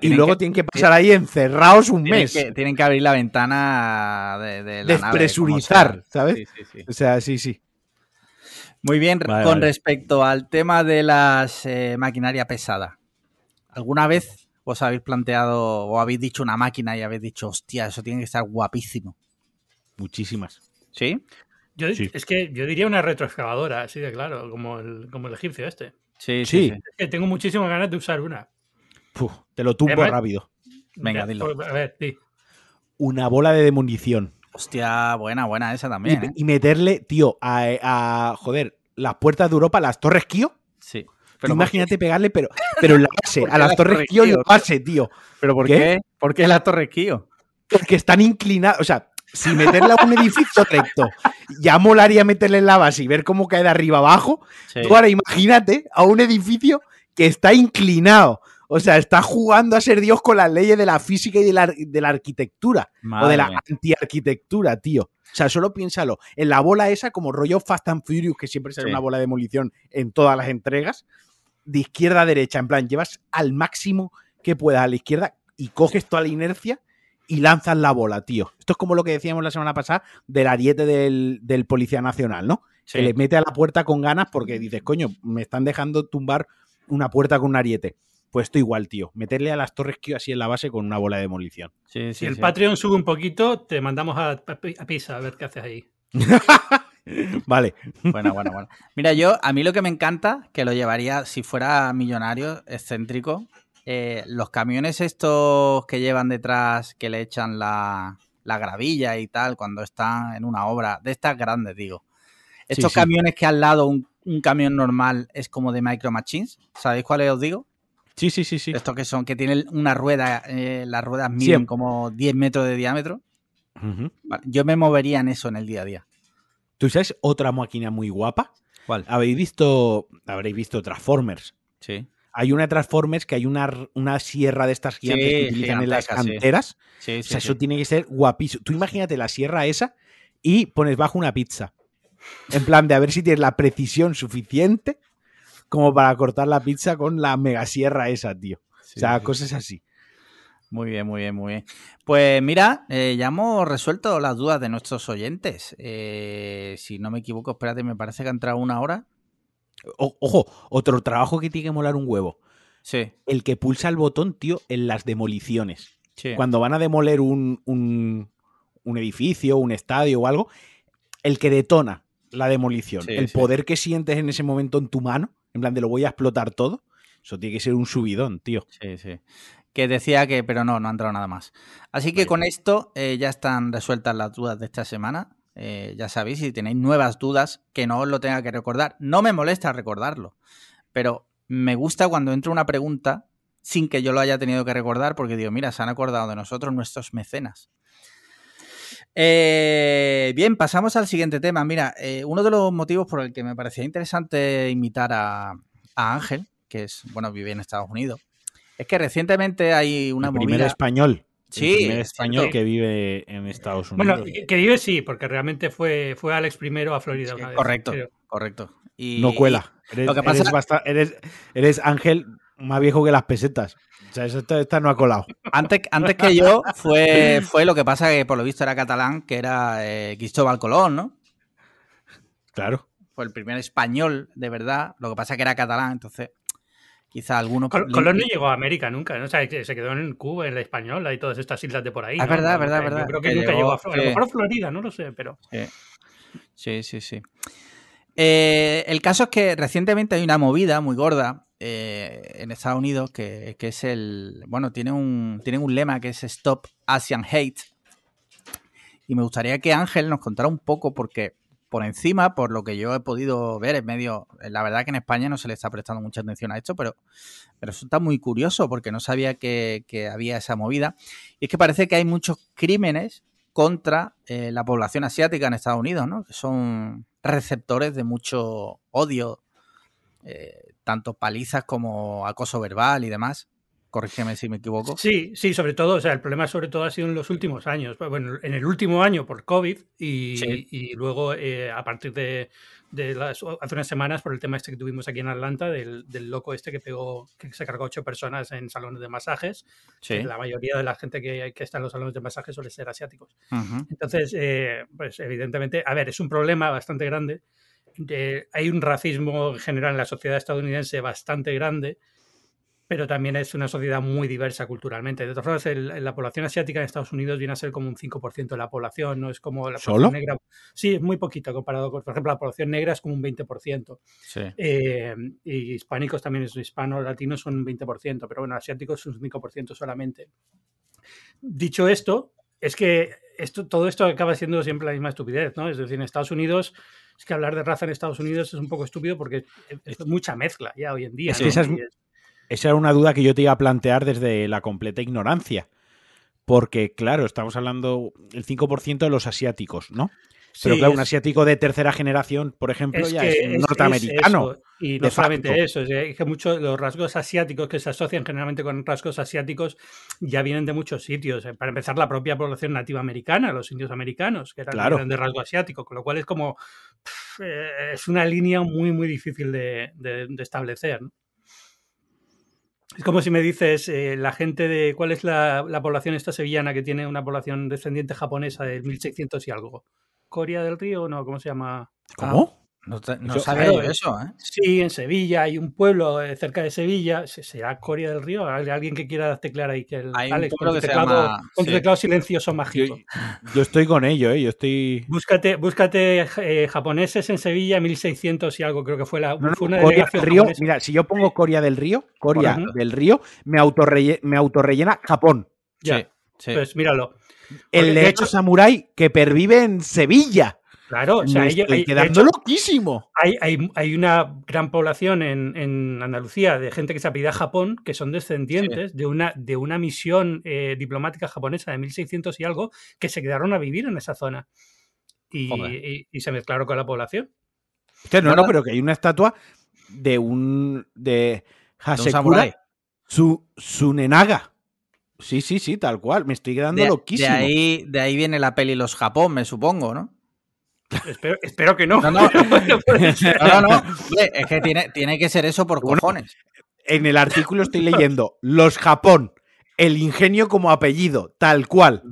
y luego tienen que pasar ahí encerrados un mes. tienen que abrir la ventana de, la Despresurizar, ¿sabes? O sea, sí, sí. Muy bien, con respecto al tema de las eh, maquinaria pesada. ¿Alguna vez os habéis planteado o habéis dicho una máquina y habéis dicho, hostia, eso tiene que estar guapísimo? Muchísimas. ¿Sí? Yo, Es que yo diría una retroexcavadora, así de claro, como el, como el egipcio este. Sí, sí. tengo muchísimas ganas de usar una te lo tumbo rápido. Venga, dilo. A ver, sí. Una bola de demolición. Hostia, buena, buena esa también. Y, ¿eh? y meterle, tío, a, a, joder, las puertas de Europa, las torres Kio. Sí. Pero imagínate pegarle, pero, pero en la base, ¿Por qué a las las torres Torres Kio en la base, tío. ¿Pero por ¿Qué? qué? ¿Por qué la Torre Kio? Porque están inclinadas. O sea, si meterle a un edificio recto, ya molaría meterle en la base y ver cómo cae de arriba abajo. Sí. Tú ahora imagínate a un edificio que está inclinado. O sea, está jugando a ser Dios con las leyes de la física y de la, de la arquitectura. o de la antiarquitectura, tío. O sea, solo piénsalo. En la bola esa, como rollo Fast and Furious, que siempre será Sí. una bola de demolición en todas las entregas, de izquierda a derecha, en plan, llevas al máximo que puedas a la izquierda y coges toda la inercia y lanzas la bola, tío. Esto es como lo que decíamos la semana pasada del ariete del, del Policía Nacional, ¿no? Sí. Que le mete a la puerta con ganas porque dices, coño, me están dejando tumbar una puerta con un ariete. Pues esto igual, tío. Meterle a las torres así en la base con una bola de demolición. Sí, Si sí, el sí. Patreon sube un poquito, te mandamos a, a Pisa a ver qué haces ahí. Vale. Bueno, bueno, bueno. Mira, yo, a mí lo que me encanta, que lo llevaría, si fuera millonario, excéntrico, eh, los camiones estos que llevan detrás, que le echan la, la gravilla y tal, cuando están en una obra, de estas grandes, digo. Estos sí. camiones que al lado un, un camión normal es como de Micro Machines, ¿sabéis cuáles os digo? Sí, sí, sí, sí. Estos que son, que tienen una rueda, eh, las ruedas Sí. miden como 10 metros de diámetro. Vale, Yo me movería en eso en el día a día. ¿Tú sabes otra máquina muy guapa? ¿Cuál? Habéis visto, habréis visto Transformers. Sí. Hay una Transformers que hay una, una sierra de estas gigantes Sí, que utilizan en las canteras. Sí, O sea, sí. eso tiene que ser guapísimo. Tú imagínate la sierra esa y pones bajo una pizza. En plan de a ver si tienes la precisión suficiente como para cortar la pizza con la megasierra esa, tío. Sí, o sea, sí. cosas así. Muy bien, muy bien, muy bien. Pues mira, eh, ya hemos resuelto las dudas de nuestros oyentes. Eh, si no me equivoco, espérate, me parece que ha entrado una hora. O- ojo, otro trabajo que tiene que molar un huevo. Sí, El que pulsa el botón, tío, en las demoliciones. sí. Cuando van a demoler un, un- un edificio, un estadio o algo, el que detona la demolición, Sí, el poder que sientes en ese momento en tu mano, en plan de lo voy a explotar todo, eso tiene que ser un subidón, tío. Sí, sí. Que decía que, pero no, no ha entrado nada más. Así que Vale. con esto eh, ya están resueltas las dudas de esta semana. Eh, ya sabéis, si tenéis nuevas dudas, que no os lo tenga que recordar. No me molesta recordarlo, pero me gusta cuando entra una pregunta sin que yo lo haya tenido que recordar, porque digo, mira, se han acordado de nosotros nuestros mecenas. Eh, bien, pasamos al siguiente tema. Mira, eh, uno de los motivos por el que me parecía interesante invitar a, a Ángel, que es, bueno, vive en Estados Unidos, es que recientemente hay una el primer movida. español. Sí, el primer es español cierto. que vive en Estados Unidos. Bueno, que vive sí, porque realmente fue, fue Alex primero a Florida una vez. correcto, creo. correcto. Y, no cuela. Eres, lo que pasa- eres, basta- eres- eres Ángel más viejo que las pesetas. O sea, eso- esta, esta no ha colado. Antes, antes que yo fue, fue lo que pasa que por lo visto era catalán, que era eh, Cristóbal Colón, ¿no? Claro. Fue el primer español, de verdad. Lo que pasa que era catalán, entonces quizá algunos... Col- Colón no llegó a América nunca, ¿no? O sea, se quedó en Cuba, en la Española y todas estas islas de por ahí. Ah, es ¿no? verdad, verdad, yo verdad. creo que, Que nunca llegó, llegó a Florida. A sí. lo mejor a Florida, no lo sé, pero. Sí, sí, sí. sí. Eh, el caso es que recientemente hay una movida muy gorda eh, en Estados Unidos que, que es el. Bueno, tiene un, tienen un lema que es Stop Asian Hate. Y me gustaría que Ángel nos contara un poco, porque por encima, por lo que yo he podido ver en medio, la verdad que en España no se le está prestando mucha atención a esto, pero, eso está muy curioso porque no sabía que, que había esa movida. Y es que parece que hay muchos crímenes contra eh, la población asiática en Estados Unidos, ¿no? Que son receptores de mucho odio, eh, tanto palizas como acoso verbal y demás. Corrígeme si me equivoco. Sí, sí, sobre todo, o sea, el problema sobre todo ha sido en los últimos años. Bueno, en el último año por COVID y, Sí. y luego eh, a partir de, de las, hace unas semanas por el tema este que tuvimos aquí en Atlanta, del, del loco este que pegó, que se cargó ocho personas en salones de masajes. Sí. La mayoría de la gente que, que está en los salones de masajes suele ser asiáticos. Ujú. Entonces, eh, pues evidentemente, a ver, es un problema bastante grande. Eh, hay un racismo en general en la sociedad estadounidense bastante grande, pero también es una sociedad muy diversa culturalmente. De todas formas, el- la población asiática en Estados Unidos viene a ser como un 5% de la población, no es como la ¿Solo? población negra. Sí, es muy poquito comparado con, por ejemplo, la población negra es como un 20%. Sí. Eh, y hispánicos también es hispano, latinos son un 20%, pero bueno, asiáticos son un 5% solamente. Dicho esto, es que esto, todo esto acaba siendo siempre la misma estupidez, ¿no? Es decir, en Estados Unidos, es que hablar de raza en Estados Unidos es un poco estúpido porque es mucha mezcla ya hoy en día. esa, esa, era una duda que yo te iba a plantear desde la completa ignorancia. Porque, claro, estamos hablando el 5% de los asiáticos, ¿no? Pero claro, un asiático de tercera generación, por ejemplo, ya es, norteamericano. y no solamente eso, es que muchos los rasgos asiáticos que se asocian generalmente con rasgos asiáticos ya vienen de muchos sitios. Eh, para empezar, la propia población nativa americana, los indios americanos, que eran, de rasgo asiático, con lo cual es como. Eh, es una línea muy, muy difícil de, establecer. Es como si me dices, eh, la gente de. ¿Cuál es la, la población esta sevillana que tiene una población descendiente japonesa de 1600 y algo? Coria del Río, no, ¿cómo se llama? ¿Cómo? No, no sabía eso, ¿eh? Sí, en Sevilla hay un pueblo eh, cerca de Sevilla, será Coria del Río. alguien que quiera teclear ahí que el hay Alex, un con, que teclado, con teclado silencioso mágico. Yo, estoy con ello, ¿eh? Yo estoy. Búscate, búscate eh, japoneses en Sevilla, 1600 y algo, creo que fue la. una Coria del Río, mira, si yo pongo Coria del Río, Coria del Río, me autorrellena, me autorrellena Japón. Ya. Sí. Pues míralo. El lecho samurái que pervive en Sevilla. Claro, o sea, Me estoy quedando loquísimo. Hay, hay, una gran población en, Andalucía de gente que se apellida Japón, que son descendientes de, una, de una misión eh, diplomática japonesa de 1600 y algo, que se quedaron a vivir en esa zona. Y, se mezclaron con la población. no, no, pero que hay una estatua de un. de Hasekura su, Sunenaga. Sí, sí, sí, tal cual. Me estoy quedando loquísimo. De ahí, de ahí viene la peli Los Japón, me supongo, ¿no? Espero, que no. No, no, no, Es que tiene, tiene, que ser eso por cojones. En el artículo estoy leyendo Los Japón, el ingenio como apellido, tal cual.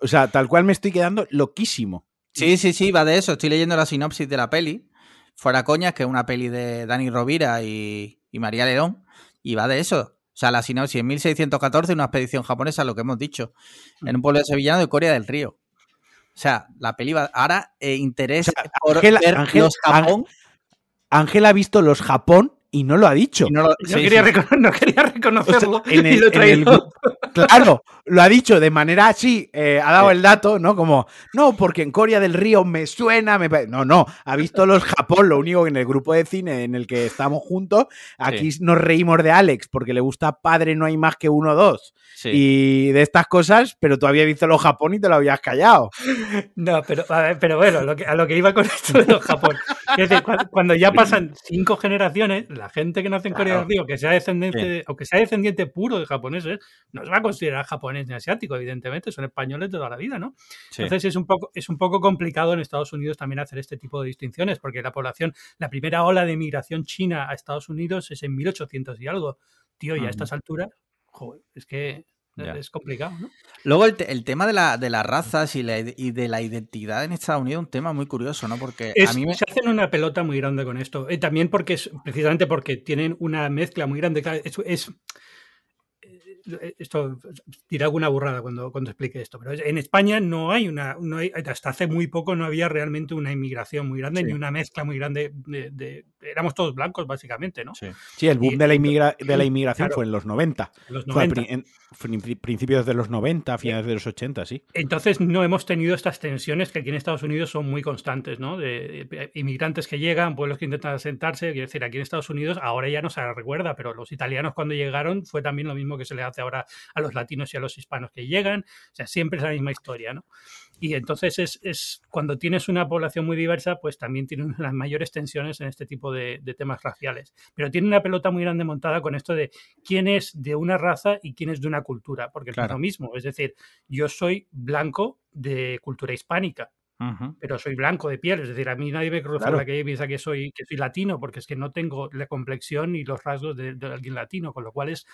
O sea, tal cual me estoy quedando loquísimo. Sí, sí, sí, va de eso. Estoy leyendo la sinopsis de la peli. Fuera coñas, que es una peli de Dani Rovira y, y María León. Y va de eso. O sea, la sinopsis en 1614, una expedición japonesa, lo que hemos dicho, en un pueblo sevillano de Corea del Río. O sea, la peli va. Ahora, eh, interés por ver los Japón. Ángel ha visto los Japón y no lo ha dicho. No, quería, reconocerlo y lo he Claro, lo ha dicho de manera así, eh, ha dado el dato, ¿no? Como, no, porque en Corea del Río me suena, me... no, no, ha visto los Japón, lo único que en el grupo de cine en el que estamos juntos, aquí nos reímos de Alex porque le gusta Padre no hay más que uno o dos. Y de estas cosas, pero tú habías visto los Japón y te lo habías callado. No, pero, pero bueno, a lo que iba con esto de los Japón. Es decir, cuando, ya pasan cinco generaciones, la gente que nace en Corea del Río, que sea descendiente, o que sea descendiente puro de japoneses, no se va a considerar japonés ni asiático, evidentemente, son españoles de toda la vida, ¿no? Entonces es un, poco, es un poco complicado en Estados Unidos también hacer este tipo de distinciones, porque la población, la primera ola de migración china a Estados Unidos es en 1800 y algo. Tío, y a estas alturas, joder, es que es complicado, ¿no? Luego el, tema de, la, de, las razas y, de la identidad en Estados Unidos es un tema muy curioso, ¿no? Porque a mí me... se hacen una pelota muy grande con esto. Y también porque es, precisamente porque tienen una mezcla muy grande. es eh, esto dirá alguna burrada cuando, cuando explique esto, pero en España no hay una, no hay, hasta hace muy poco no había realmente una inmigración muy grande ni una mezcla muy grande de, éramos todos blancos básicamente, ¿no? Sí, el boom de, la de la inmigración fue en los 90. Los en, principios de los 90, finales de los 80, sí. Entonces no hemos tenido estas tensiones que aquí en Estados Unidos son muy constantes, ¿no? De, inmigrantes que llegan, pueblos que intentan asentarse, quiero decir, aquí en Estados Unidos ahora ya no se recuerda, pero los italianos cuando llegaron fue también lo mismo que se le hace ahora a los latinos y a los hispanos que llegan. O sea, siempre es la misma historia, ¿no? Y entonces es, cuando tienes una población muy diversa, pues también tiene las mayores tensiones en este tipo de, temas raciales. Pero tiene una pelota muy grande montada con esto de quién es de una raza y quién es de una cultura, porque es lo mismo. Es decir, yo soy blanco de cultura hispánica, pero soy blanco de piel, es decir, a mí nadie me conoce la que piensa que soy, que soy latino, porque es que no tengo la complexión ni los rasgos de, alguien latino, con lo cual es,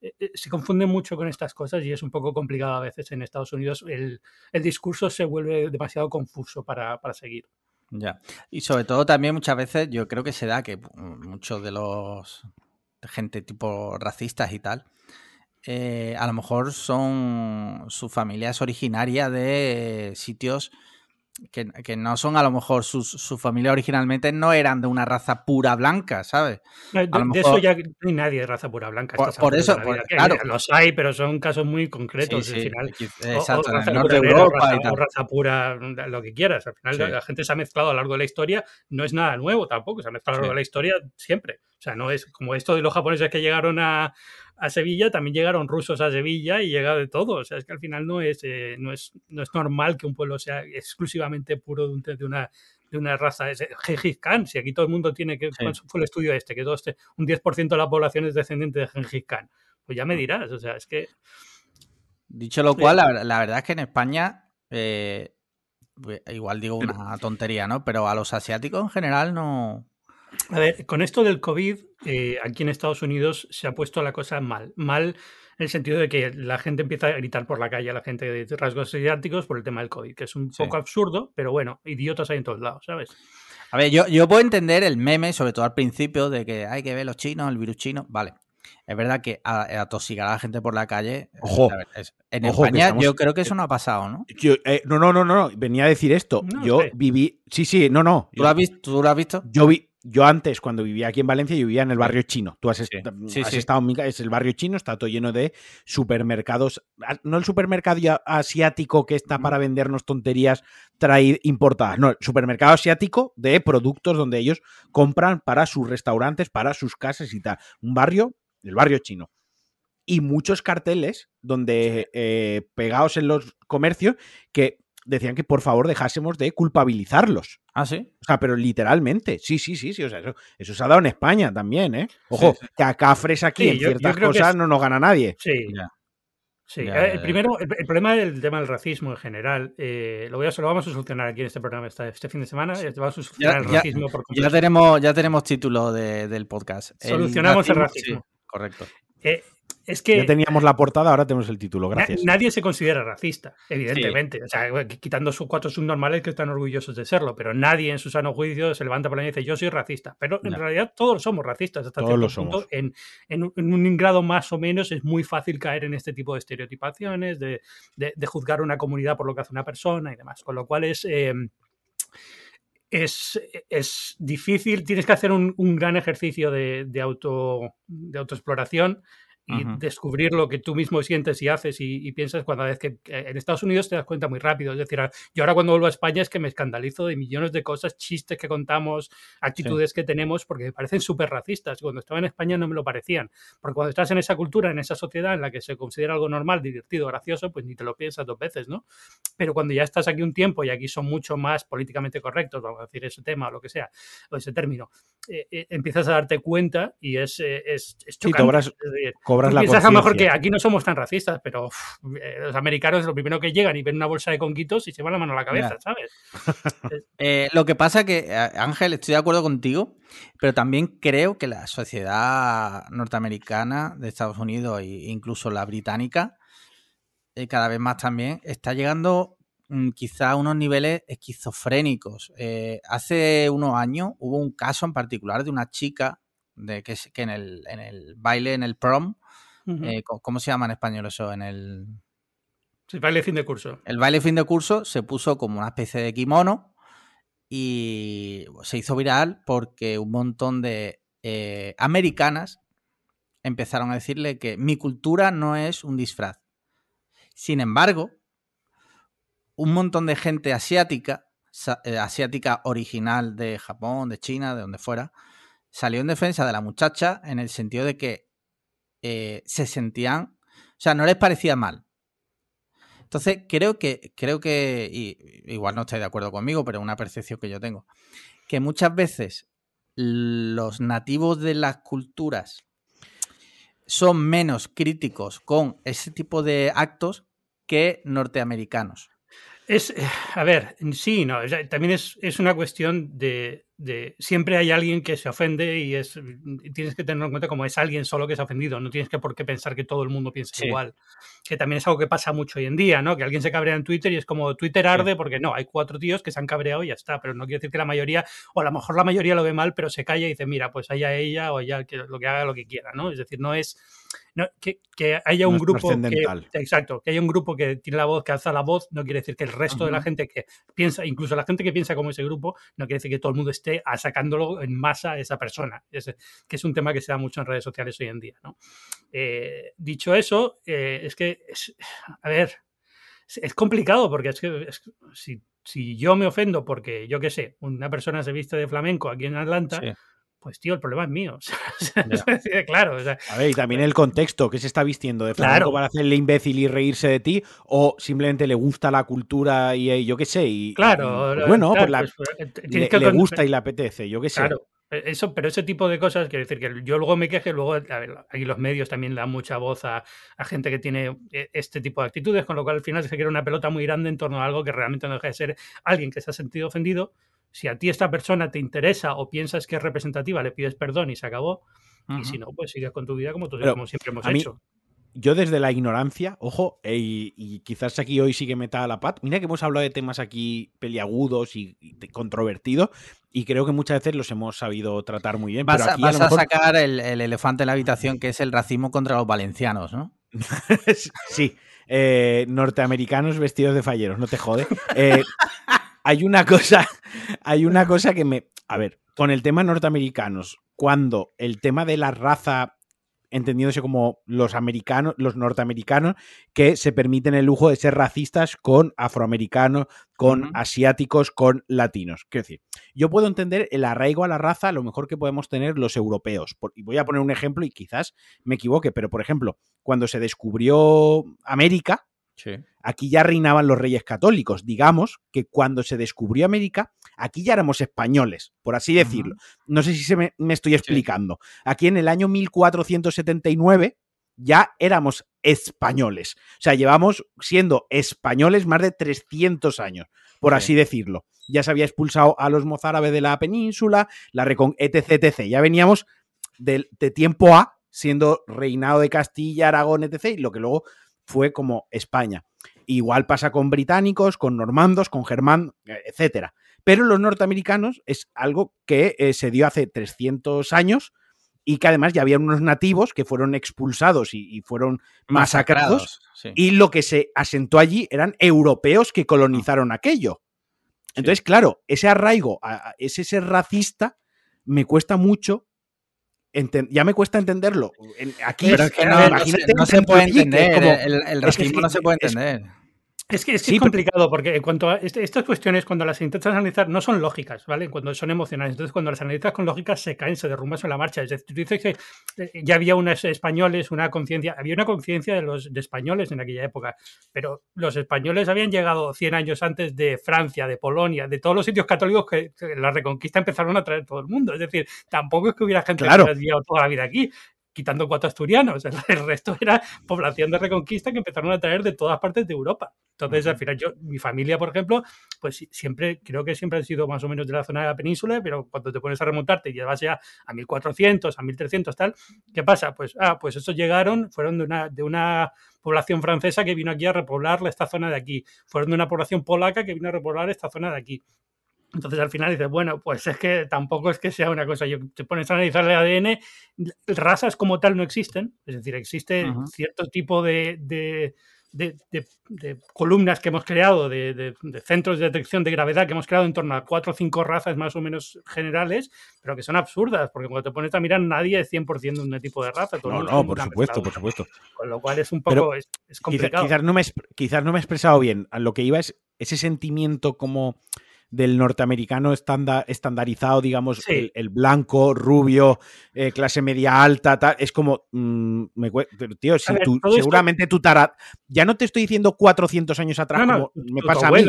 eh, eh, se confunde mucho con estas cosas y es un poco complicado a veces en Estados Unidos. El, discurso se vuelve demasiado confuso para, seguir. Ya. Y sobre todo también muchas veces yo creo que se da que muchos de los gente tipo racistas y tal, eh, a lo mejor son su familia es originaria de sitios que, no son a lo mejor sus, su familia originalmente no eran de una raza pura blanca, ¿sabes? De, eso ya no hay nadie de raza pura blanca. Por, eso, claro. Los hay, pero son casos muy concretos. al final, exacto, o, raza, norte de Europa raza, raza, pura, lo que quieras. Al final la gente se ha mezclado a lo largo de la historia, no es nada nuevo tampoco, se ha mezclado a lo largo de la historia siempre. O sea, no es como esto de los japoneses que llegaron a, a Sevilla, también llegaron rusos a Sevilla y llega de todo. O sea, es que al final no es, eh, no es, no es normal que un pueblo sea exclusivamente puro de, de una de una raza, es Gengis Khan, si aquí todo el mundo tiene que, fue el estudio este? Que todo este, un 10% de la población es descendiente de Gengis Khan. Pues ya me dirás, o sea, es que... Dicho lo cual, la, verdad es que en España, eh, igual digo una tontería, ¿no? Pero a los asiáticos en general no, a ver, con esto del COVID, eh, aquí en Estados Unidos se ha puesto la cosa mal. Mal en el sentido de que la gente empieza a gritar por la calle a la gente de rasgos asiáticos por el tema del COVID, que es un poco absurdo, pero bueno, idiotas hay en todos lados, ¿sabes? A ver, yo, yo puedo entender el meme, sobre todo al principio, de que hay que ver los chinos, el virus chino, vale. Es verdad que atosigar a la gente por la calle. Ojo. en España yo creo que eso no ha pasado, ¿no? Eh, no, no, no, no, venía a decir esto. yo viví. Sí, sí, no, no. ¿Tú lo, has visto, ¿Tú lo has visto? Yo vi, yo antes, cuando vivía aquí en Valencia, yo vivía en el barrio chino. Tú has, estado en mi es el barrio chino, está todo lleno de supermercados. Ah, no el supermercado asiático que está para vendernos tonterías traídas, importadas. No, el supermercado asiático de productos donde ellos compran para sus restaurantes, para sus casas y tal. Un barrio, el barrio chino. Y muchos carteles donde eh, pegados en los comercios que decían que por favor dejásemos de culpabilizarlos. Ah, sí. O sea, pero literalmente. Sí, sí, sí, sí. O sea, eso, eso se ha dado en España también, ¿eh? Ojo, que acá fresa aquí en ciertas cosas no nos gana nadie. Sí. Sí, eh, primero, el, problema del tema del racismo en general, eh, lo, voy a, lo vamos a solucionar aquí en este programa este, este fin de semana. Vamos a solucionar el racismo por Ya tenemos, ya tenemos título del podcast. Solucionamos el racismo. correcto. Eh, es que ya teníamos la portada, ahora tenemos el título, gracias. Nadie se considera racista, evidentemente. O sea, quitando sus cuatro subnormales que están orgullosos de serlo, pero nadie en su sano juicio se levanta por la y dice yo soy racista. Pero en realidad todos somos racistas hasta todos cierto punto. En, en, un grado más o menos es muy fácil caer en este tipo de estereotipaciones, de, de, juzgar una comunidad por lo que hace una persona y demás. Con lo cual es. Eh, es, es, difícil, tienes que hacer un, un gran ejercicio de, de, auto, de autoexploración y descubrir lo que tú mismo sientes y haces y, piensas cuando vez que en Estados Unidos te das cuenta muy rápido. Es decir, yo ahora cuando vuelvo a España es que me escandalizo de millones de cosas, chistes que contamos, actitudes que tenemos, porque me parecen súper racistas. Cuando estaba en España no me lo parecían. Porque cuando estás en esa cultura, en esa sociedad en la que se considera algo normal, divertido, gracioso, pues ni te lo piensas dos veces, ¿no? Pero cuando ya estás aquí un tiempo y aquí son mucho más políticamente correctos, vamos a decir ese tema o lo que sea, o ese término, eh, eh, empiezas a darte cuenta y es, eh, es, es chocante cobras a lo mejor que aquí no somos tan racistas, pero eh, los americanos lo primero que llegan y ven una bolsa de conquitos y se van la mano a la cabeza, ¿sabes? Eh, lo que pasa que, Ángel, estoy de acuerdo contigo, pero también creo que la sociedad norteamericana de Estados Unidos e incluso la británica, eh, cada vez más también, está llegando mm, quizá a unos niveles esquizofrénicos. hace unos años hubo un caso en particular de una chica de que, que en, el, en el baile, en el prom, eh, ¿Cómo se llama en español eso? En el. El baile fin de curso. El baile fin de curso se puso como una especie de kimono y se hizo viral porque un montón de eh, americanas empezaron a decirle que mi cultura no es un disfraz. Sin embargo, un montón de gente asiática, eh, asiática original de Japón, de China, de donde fuera, salió en defensa de la muchacha en el sentido de que eh, se sentían, o sea, no les parecía mal. Entonces, creo que, creo que, y, igual no estáis de acuerdo conmigo, pero es una percepción que yo tengo, que muchas veces los nativos de las culturas son menos críticos con ese tipo de actos que norteamericanos. Es, a ver, sí, no, también es, es una cuestión de, de, siempre hay alguien que se ofende y es tienes que tenerlo en cuenta como es alguien solo que se ha ofendido, no tienes que por qué pensar que todo el mundo piensa igual, que también es algo que pasa mucho hoy en día, ¿no? Que alguien se cabrea en Twitter y es como Twitter arde porque no, hay cuatro tíos que se han cabreado y ya está, pero no quiere decir que la mayoría, o a lo mejor la mayoría lo ve mal, pero se calla y dice, mira, pues allá ella o allá que lo que haga lo que quiera, ¿no? Es decir, no es que, haya un grupo que, exacto, que haya un grupo que tiene la voz, que alza la voz, no quiere decir que el resto de la gente que piensa, incluso la gente que piensa como ese grupo, no quiere decir que todo el mundo esté sacándolo en masa esa persona, que es un tema que se da mucho en redes sociales hoy en día. Eh, dicho eso, eh, es que, a ver, es, complicado porque es que si, si, yo me ofendo porque, yo qué sé, una persona se viste de flamenco aquí en Atlanta, pues tío, el problema es mío. claro. a ver, y también el contexto, ¿qué se está vistiendo? ¿De flamenco para hacerle imbécil y reírse de ti? ¿O simplemente le gusta la cultura y, yo qué sé? Y, claro. Pues bueno, pues pues, eh, le, gusta y le apetece, yo qué sé. Claro. Eso, pero ese tipo de cosas, quiere decir que yo luego me queje, luego a ver, aquí los medios también dan mucha voz a, a, gente que tiene eh, este tipo de actitudes, con lo cual al final se quiere una pelota muy grande en torno a algo que realmente no deja de ser alguien que se ha sentido ofendido si a ti esta persona te interesa o piensas que es representativa, le pides perdón y se acabó. Y si no, pues sigues con tu vida como, tú, como siempre hemos hecho. yo desde la ignorancia, ojo, e, y, quizás aquí hoy sí que meta a la pat. Mira que hemos hablado de temas aquí peliagudos y, controvertidos, y creo que muchas veces los hemos sabido tratar muy bien. Vas, a, sacar el, elefante en la habitación, que es el racismo contra los valencianos, ¿no? sí. Eh, norteamericanos vestidos de falleros, no te jode. Eh, hay una cosa, hay una cosa que me. A ver, con el tema norteamericanos, cuando el tema de la raza entendiéndose como los americanos, los norteamericanos, que se permiten el lujo de ser racistas con afroamericanos, con asiáticos, con latinos. Quiero decir, yo puedo entender el arraigo a la raza, lo mejor que podemos tener los europeos. Y voy a poner un ejemplo y quizás me equivoque, pero por ejemplo, cuando se descubrió América, Aquí ya reinaban los reyes católicos. Digamos que cuando se descubrió América, aquí ya éramos españoles, por así decirlo. No sé si se me, estoy explicando. Aquí en el año 1479 ya éramos españoles. O sea, llevamos siendo españoles más de 300 años, por así decirlo. Ya se había expulsado a los mozárabes de la península, la recon etc, etc. Ya veníamos de, de tiempo A siendo reinado de Castilla, Aragón, etc. Y lo que luego fue como España. Igual pasa con británicos, con normandos, con germán, eh, etcétera. Pero los norteamericanos es algo que eh, se dio hace 300 años y que además ya había unos nativos que fueron expulsados y, fueron masacrados. Y lo que se asentó allí eran europeos que colonizaron aquello. Entonces, claro, ese arraigo, ese ser racista, me cuesta mucho ya me cuesta entenderlo. Aquí, no, se puede entender, el, el, racismo no se puede entender. Es que es, complicado porque en cuanto a este, estas cuestiones, cuando las intentas analizar, no son lógicas, ¿vale? Cuando son emocionales. Entonces, cuando las analizas con lógica, se caen, se derrumban sobre la marcha. Es decir, tú dices que eh, ya había unos españoles, una conciencia, había una conciencia de los de españoles en aquella época, pero los españoles habían llegado 100 años antes de Francia, de Polonia, de todos los sitios católicos que, la reconquista empezaron a traer todo el mundo. Es decir, tampoco es que hubiera gente que hubiera llegado toda la vida aquí quitando cuatro asturianos. El resto era población de reconquista que empezaron a traer de todas partes de Europa. Entonces, al final, yo, mi familia, por ejemplo, pues siempre, creo que siempre han sido más o menos de la zona de la península, pero cuando te pones a remontarte y llevas ya a 1400, a 1300, tal, ¿qué pasa? Pues, ah, pues esos llegaron, fueron de una, de una población francesa que vino aquí a repoblar esta zona de aquí, fueron de una población polaca que vino a repoblar esta zona de aquí. Entonces al final dices, bueno, pues es que tampoco es que sea una cosa, yo, te pones a analizar el ADN, razas como tal no existen, es decir, existe cierto tipo de, de, columnas que hemos creado, de, centros de detección de gravedad que hemos creado en torno a cuatro o cinco razas más o menos generales, pero que son absurdas, porque cuando te pones a mirar nadie es 100% de un tipo de raza. no, no, por supuesto, por supuesto. Con lo cual es un poco es, complicado. Quizás, no me, quizás no me he expresado bien, a lo que iba es ese sentimiento como del norteamericano estándar, estandarizado, digamos, el, blanco, rubio, eh, clase media alta, tal, es como, mm, me, tío, si tú, seguramente tu tarat, ya no te estoy diciendo 400 años atrás, como me pasa a mí,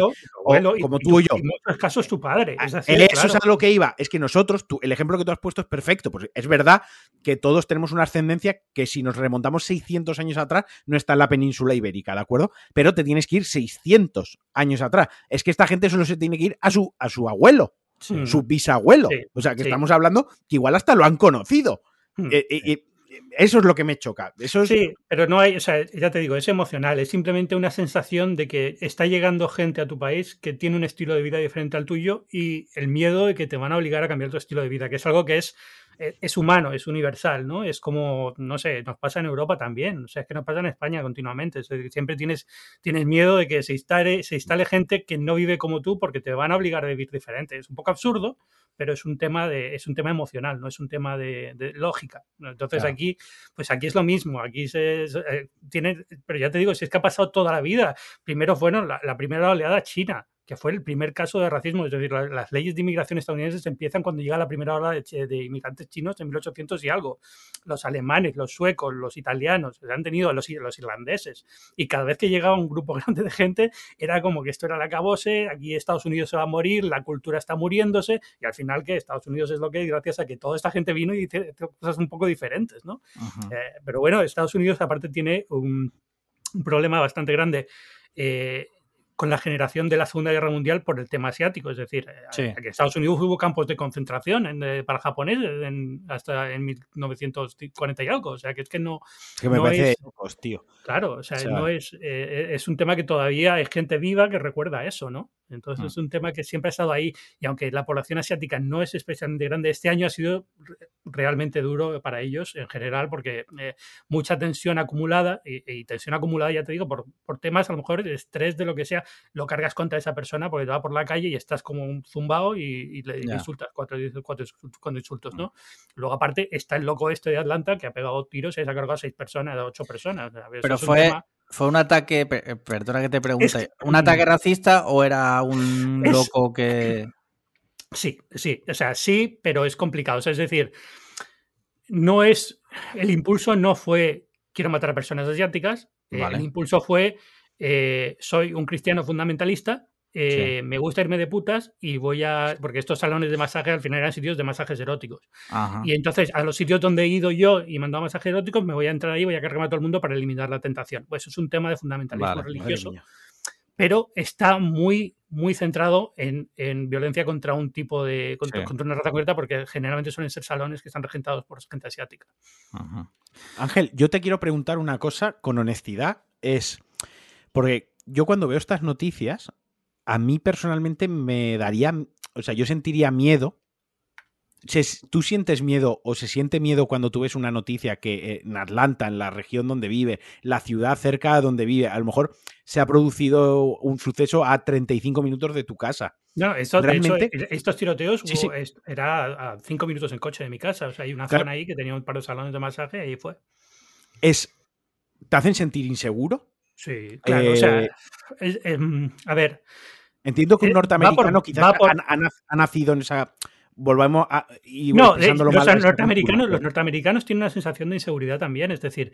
como tú y yo. En muchos casos tu padre. Es ah, eso es a lo que iba, es que nosotros, tú, el ejemplo que tú has puesto es perfecto, pues es verdad que todos tenemos una ascendencia que si nos remontamos 600 años atrás no está en la península ibérica, ¿de acuerdo? Pero te tienes que ir 600 años atrás. Es que esta gente solo se tiene que ir a su, a su abuelo su bisabuelo. o sea, que estamos hablando que igual hasta lo han conocido. Mm. Eh, eh, eh, eso es lo que me choca. Eso Sí, pero no hay, o sea, ya te digo, es emocional, es simplemente una sensación de que está llegando gente a tu país que tiene un estilo de vida diferente al tuyo y el miedo de que te van a obligar a cambiar tu estilo de vida, que es algo que es es humano, es universal, ¿no? Es como, no sé, nos pasa en Europa también, o sea, es que nos pasa en España continuamente, siempre tienes, tienes miedo de que se instale, se instale gente que no vive como tú porque te van a obligar a vivir diferente. Es un poco absurdo, pero es un tema de, es un tema emocional, no es un tema de, lógica. Entonces aquí, pues aquí es lo mismo, aquí se, eh, tiene, pero ya te digo, si es que ha pasado toda la vida. Primero fueron la, la primera oleada china, que fue el primer caso de racismo. Es decir, las leyes de inmigración estadounidenses empiezan cuando llega la primera ola de, inmigrantes chinos en 1800 y algo. Los alemanes, los suecos, los italianos, han tenido los, los irlandeses. Y cada vez que llegaba un grupo grande de gente, era como que esto era la cabose, aquí Estados Unidos se va a morir, la cultura está muriéndose, y al final que Estados Unidos es lo que es gracias a que toda esta gente vino y dice cosas un poco diferentes, ¿no? Eh, pero bueno, Estados Unidos aparte tiene un, problema bastante grande. Eh, con la generación de la Segunda Guerra Mundial por el tema asiático. Es decir, eh, en Estados Unidos hubo campos de concentración eh, para japoneses hasta en 1940 y algo. O sea, que es que no. Que me parece tío. Claro, o sea, no es. Eh, es un tema que todavía hay gente viva que recuerda eso, ¿no? Entonces mm. es un tema que siempre ha estado ahí y aunque la población asiática no es especialmente grande, este año ha sido realmente duro para ellos en general porque eh, mucha tensión acumulada y, tensión acumulada, ya te digo, por, por, temas a lo mejor de estrés de lo que sea, lo cargas contra esa persona porque te va por la calle y estás como un zumbao y, le insultas cuatro, cuatro, insultos, ¿no? Luego aparte está el loco este de Atlanta que ha pegado tiros y se ha cargado a seis personas, a ocho personas. Pero fue... ¿Fue un ataque, eh, perdona que te pregunte, un ataque racista o era un loco que... Sí, sí, o sea, sí, pero es complicado. es decir, no es, el impulso no fue quiero matar a personas asiáticas, eh, el impulso fue eh, soy un cristiano fundamentalista eh, me gusta irme de putas y voy a. Porque estos salones de masaje al final eran sitios de masajes eróticos. Y entonces, a los sitios donde he ido yo y mandado masajes eróticos, me voy a entrar ahí y voy a cargarme a todo el mundo para eliminar la tentación. Pues eso es un tema de fundamentalismo religioso. Pero está muy, muy centrado en, violencia contra un tipo de. Contra, una raza concreta, porque generalmente suelen ser salones que están regentados por gente asiática. Ángel, yo te quiero preguntar una cosa con honestidad. Es. Porque yo cuando veo estas noticias, a mí personalmente me daría, o sea, yo sentiría miedo. ¿Tú sientes miedo o se siente miedo cuando tú ves una noticia que eh, en Atlanta, en la región donde vive, la ciudad cerca de donde vive, a lo mejor se ha producido un suceso a 35 minutos de tu casa? No, ¿Realmente? de estos tiroteos era a 5 minutos en coche de mi casa. O sea, hay una zona ahí que tenía un par de salones de masaje y ahí fue. Es, ¿Te hacen sentir inseguro? Sí, claro. o sea, eh, em, a ver, Entiendo que un eh, norteamericano quizás ha, nacido en esa. Volvamos a. Y no, los, norteamericanos, los norteamericanos tienen una sensación de inseguridad también. Es decir,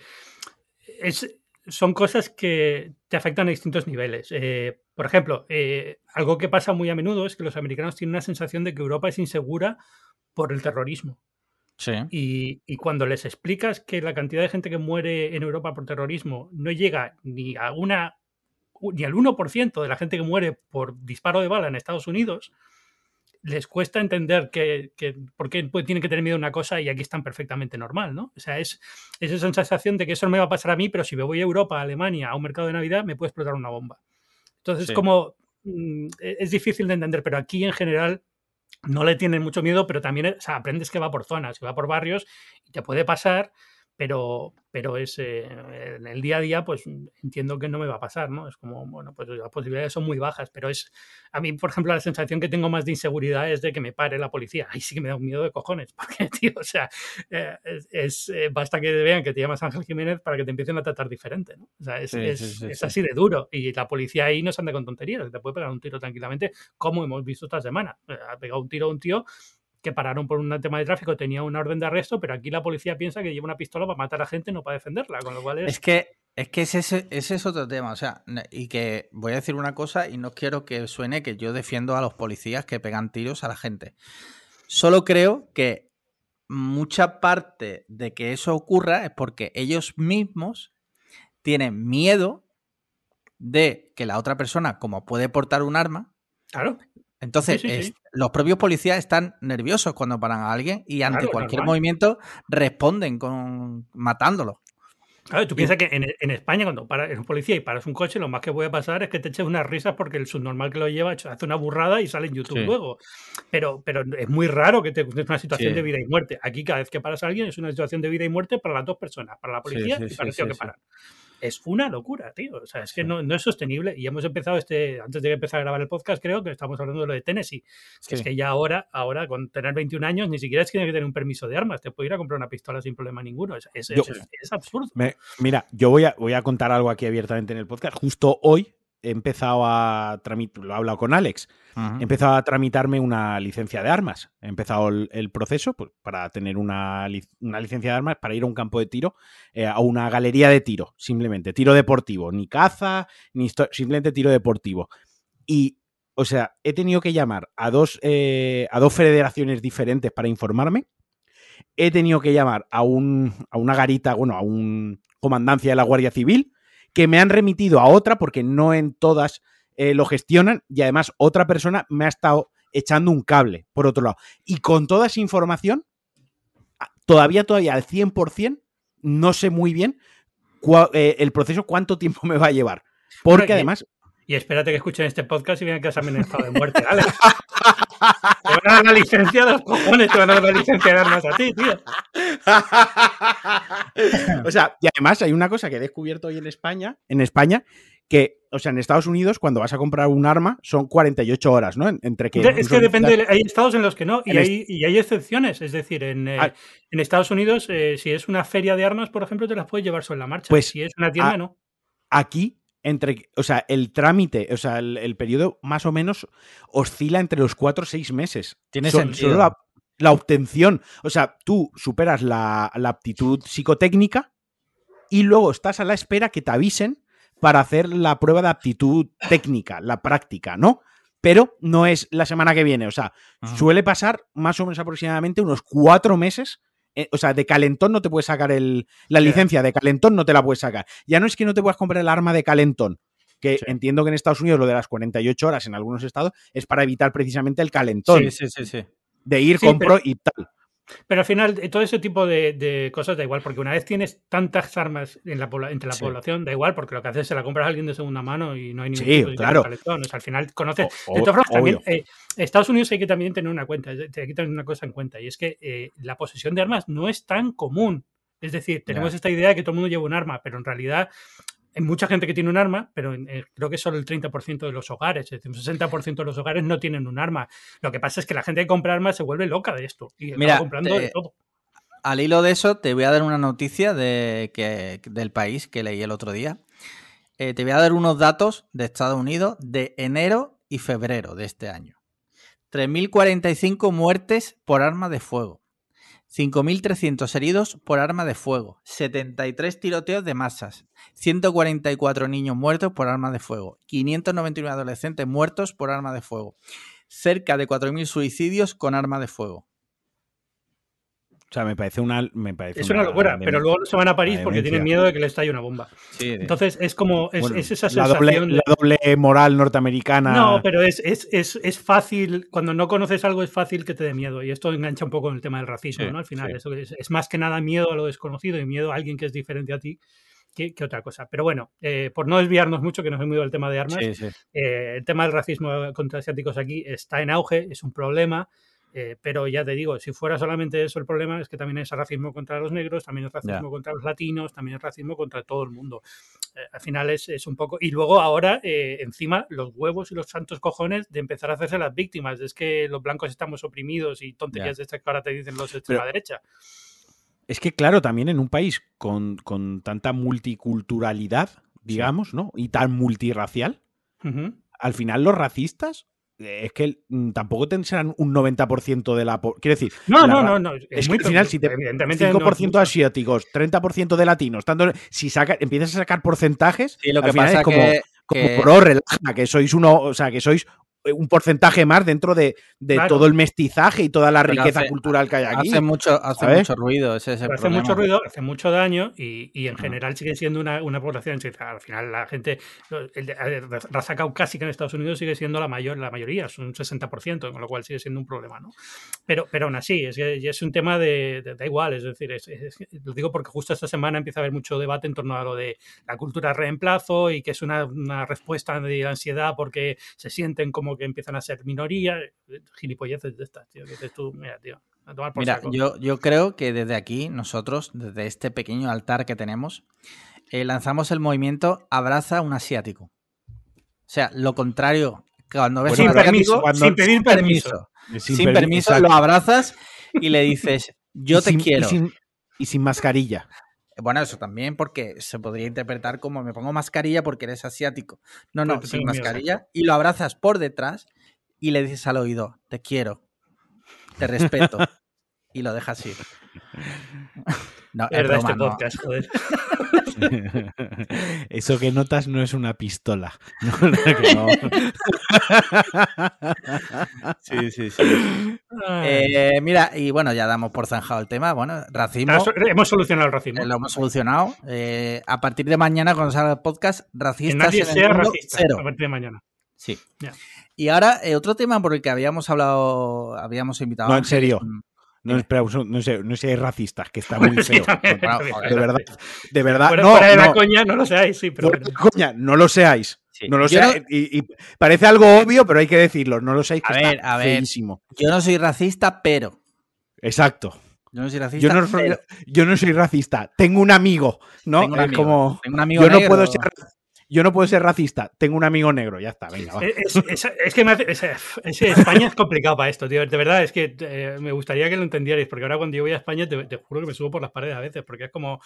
es, son cosas que te afectan a distintos niveles. Eh, por ejemplo, eh, algo que pasa muy a menudo es que los americanos tienen una sensación de que Europa es insegura por el terrorismo. Sí. Y, y, cuando les explicas que la cantidad de gente que muere en Europa por terrorismo no llega ni a una ni al 1% de la gente que muere por disparo de bala en Estados Unidos, les cuesta entender que, por qué tienen que tener miedo a una cosa y aquí están perfectamente normal, ¿no? O sea, es, esa sensación de que eso no me va a pasar a mí, pero si me voy a Europa, a Alemania, a un mercado de Navidad, me puede explotar una bomba. Entonces, como mm, e, es difícil de entender, pero aquí en general no le tienen mucho miedo, pero también aprendes que va por zonas, que va por barrios y te puede pasar pero, pero es, eh, en el día a día, pues entiendo que no me va a pasar, ¿no? Es como, bueno, pues las posibilidades son muy bajas, pero es, a mí, por ejemplo, la sensación que tengo más de inseguridad es de que me pare la policía. Ahí sí que me da un miedo de cojones, porque, tío, o sea, eh, es, eh, basta que vean que te llamas Ángel Jiménez para que te empiecen a tratar diferente, ¿no? O sea, es, es, así de duro. Y la policía ahí no se anda con tonterías, te puede pegar un tiro tranquilamente, como hemos visto esta semana. Ha pegado un tiro a un tío que pararon por un tema de tráfico, tenía una orden de arresto, pero aquí la policía piensa que lleva una pistola para matar a gente, no para defenderla, con lo cual es... Es que, es que ese, es otro tema, o sea, y que voy a decir una cosa y no quiero que suene que yo defiendo a los policías que pegan tiros a la gente. Solo creo que mucha parte de que eso ocurra es porque ellos mismos tienen miedo de que la otra persona, como puede portar un arma, claro Entonces, los propios policías están nerviosos cuando paran a alguien y ante cualquier movimiento responden con matándolo. Claro, tú piensas que en, España, cuando paras un policía y paras un coche, lo más que puede pasar es que te eches unas risas porque el subnormal que lo lleva hace una burrada y sale en YouTube luego. Pero, pero es muy raro que te es una situación de vida y muerte. Aquí, cada vez que paras a alguien, es una situación de vida y muerte para las dos personas, para la policía y para el tío que para es una locura, tío. O sea, es que no, no, es sostenible. Y hemos empezado este, antes de empezar a grabar el podcast, creo que estamos hablando de lo de Tennessee. Que es que ya ahora, ahora, con tener 21 años, ni siquiera es que tienes que tener un permiso de armas. Te puedes ir a comprar una pistola sin problema ninguno. Es, es, es, absurdo. mira, yo voy a, voy a contar algo aquí abiertamente en el podcast. Justo hoy he empezado a tramitar, lo he hablado con Alex, he empezado a tramitarme una licencia de armas. He empezado el, proceso pues, para tener una, licencia de armas para ir a un campo de tiro, eh, a una galería de tiro, simplemente, tiro deportivo, ni caza, ni simplemente tiro deportivo. Y, o sea, he tenido que llamar a dos, eh, a dos federaciones diferentes para informarme. He tenido que llamar a, un, a una garita, bueno, a un comandancia de la Guardia Civil que me han remitido a otra porque no en todas eh, lo gestionan y además otra persona me ha estado echando un cable, por otro lado. Y con toda esa información, todavía, todavía al 100%, no sé muy bien eh, el proceso, cuánto tiempo me va a llevar. Porque además... Y espérate que escuchen este podcast y vean que has amenazado de muerte, ¿vale? te van a dar la licencia de los cojones, te van a dar la licencia de armas a ti, tío. o sea, y además hay una cosa que he descubierto hoy en España, en España, que, o sea, en Estados Unidos, cuando vas a comprar un arma, son 48 horas, ¿no? Entre que. Es que depende, hay estados en los que no, y, hay, y hay, excepciones. Es decir, en, eh, ah. en Estados Unidos, eh, si es una feria de armas, por ejemplo, te las puedes llevar sobre la marcha. Pues si es una tienda, no. Aquí entre, o sea, el trámite, o sea, el, periodo más o menos oscila entre los cuatro o seis meses. Tiene sentido. la, obtención, o sea, tú superas la, aptitud psicotécnica y luego estás a la espera que te avisen para hacer la prueba de aptitud técnica, la práctica, ¿no? Pero no es la semana que viene, o sea, suele pasar más o menos aproximadamente unos cuatro meses eh, o sea, de calentón no te puedes sacar el, la licencia, de calentón no te la puedes sacar. Ya no es que no te puedas comprar el arma de calentón, que entiendo que en Estados Unidos lo de las 48 horas en algunos estados es para evitar precisamente el calentón. Sí, sí, sí, sí. De ir, compro y tal. Pero al final, eh, todo ese tipo de, cosas da igual, porque una vez tienes tantas armas en la, entre la población, da igual, porque lo que haces es se la compras a alguien de segunda mano y no hay ningún sí, claro. al final conoces. de todas formas, también, eh, Estados Unidos hay que también tener una cuenta, hay que tener una cosa en cuenta, y es que eh, la posesión de armas no es tan común. Es decir, tenemos esta idea de que todo el mundo lleva un arma, pero en realidad hay mucha gente que tiene un arma, pero eh, creo que solo el 30% de los hogares, es decir, un 60% de los hogares no tienen un arma. Lo que pasa es que la gente que compra armas se vuelve loca de esto y Mira, comprando de todo. Al hilo de eso, te voy a dar una noticia de que, del país que leí el otro día. Eh, te voy a dar unos datos de Estados Unidos de enero y febrero de este año. 3.045 muertes por arma de fuego. 5.300 heridos por arma de fuego, 73 tiroteos de masas, 144 niños muertos por arma de fuego, 599 adolescentes muertos por arma de fuego, cerca de 4.000 suicidios con arma de fuego. O sea, me parece una. Me parece es una, locura, pero luego se van a París porque tienen miedo de que le estalle una bomba. Entonces es como. Es, esa sensación. La doble, moral norteamericana. No, pero es, es, es, fácil. Cuando no conoces algo, es fácil que te dé miedo. Y esto engancha un poco con el tema del racismo, ¿no? Al final, eso es, más que nada miedo a lo desconocido y miedo a alguien que es diferente a ti. Que, otra cosa. Pero bueno, eh, por no desviarnos mucho, que nos hemos ido del tema de armas, eh, el tema del racismo contra asiáticos aquí está en auge, es un problema. Eh, pero ya te digo, si fuera solamente eso el problema, es que también es racismo contra los negros, también es racismo contra los latinos, también es racismo contra todo el mundo. Eh, al final es, es, un poco. Y luego ahora, eh, encima, los huevos y los santos cojones de empezar a hacerse las víctimas. Es que los blancos estamos oprimidos y tonterías de estas que ahora te dicen los de extrema derecha. Es que, claro, también en un país con, con tanta multiculturalidad, digamos, ¿no? Y tan multirracial, al final los racistas es que mm, tampoco tendrán un 90% de la quiero decir no no, no no es, que al final si te evidentemente 5% asiáticos 30% de latinos tanto si saca, empiezas a sacar porcentajes sí, lo que pasa es como, que, como relaja que sois uno o sea que sois un porcentaje más dentro de, todo el mestizaje y toda la riqueza cultural que hay aquí. Hace mucho, hace mucho ruido, ese Hace mucho ruido, hace mucho daño y, en general sigue siendo una, una población. Al final, la gente, la raza caucásica en Estados Unidos sigue siendo la mayor, la mayoría, es un 60%, con lo cual sigue siendo un problema, ¿no? Pero, pero aún así, es, es un tema de, da igual, es decir, lo digo porque justo esta semana empieza a haber mucho debate en torno a lo de la cultura reemplazo y que es una, una respuesta de ansiedad porque se sienten como que empiezan a ser minoría, gilipolleces de estas, tío, que dices tú, mira, tío. Mira, yo, yo creo que desde aquí, nosotros, desde este pequeño altar que tenemos, eh, lanzamos el movimiento Abraza un asiático. O sea, lo contrario, cuando ves sin, permiso, sin pedir permiso. Sin, permiso, lo abrazas y le dices, yo te quiero. Y sin, mascarilla. Bueno, eso también porque se podría interpretar como me pongo mascarilla porque eres asiático. No, no, sin mascarilla. Y lo abrazas por detrás y le dices al oído, te quiero te respeto. y lo dejas ir. No, es broma, este podcast, joder. Eso que notas no es una pistola. sí, sí, sí. Eh, mira, y bueno, ya damos por zanjado el tema. Bueno, racismo. Hemos solucionado el racismo. lo hemos solucionado. Eh, a partir de mañana, cuando salga el podcast, racistas. Que nadie sea racista cero. a partir de mañana. Sí. Y ahora, eh, otro tema por el que habíamos hablado, habíamos invitado. No, en serio. No, espera, no sé, no sé, racistas, que está muy feo. de verdad, de verdad. no, fuera de la coña, no lo seáis, sí, pero. coña, no lo seáis. No lo seáis. Y, parece algo obvio, pero hay que decirlo. No lo seáis, que a ver, a ver, Yo no soy racista, pero. Exacto. Yo no soy racista. Yo no soy, racista. Tengo un amigo, ¿no? Tengo un amigo, como. Tengo un amigo yo no puedo ser yo no puedo ser racista, tengo un amigo negro, ya está, venga. Es, que me España es complicado para esto, tío. De verdad, es que eh, me gustaría que lo entendierais, porque ahora cuando yo voy a España te, juro que me subo por las paredes a veces, porque es como.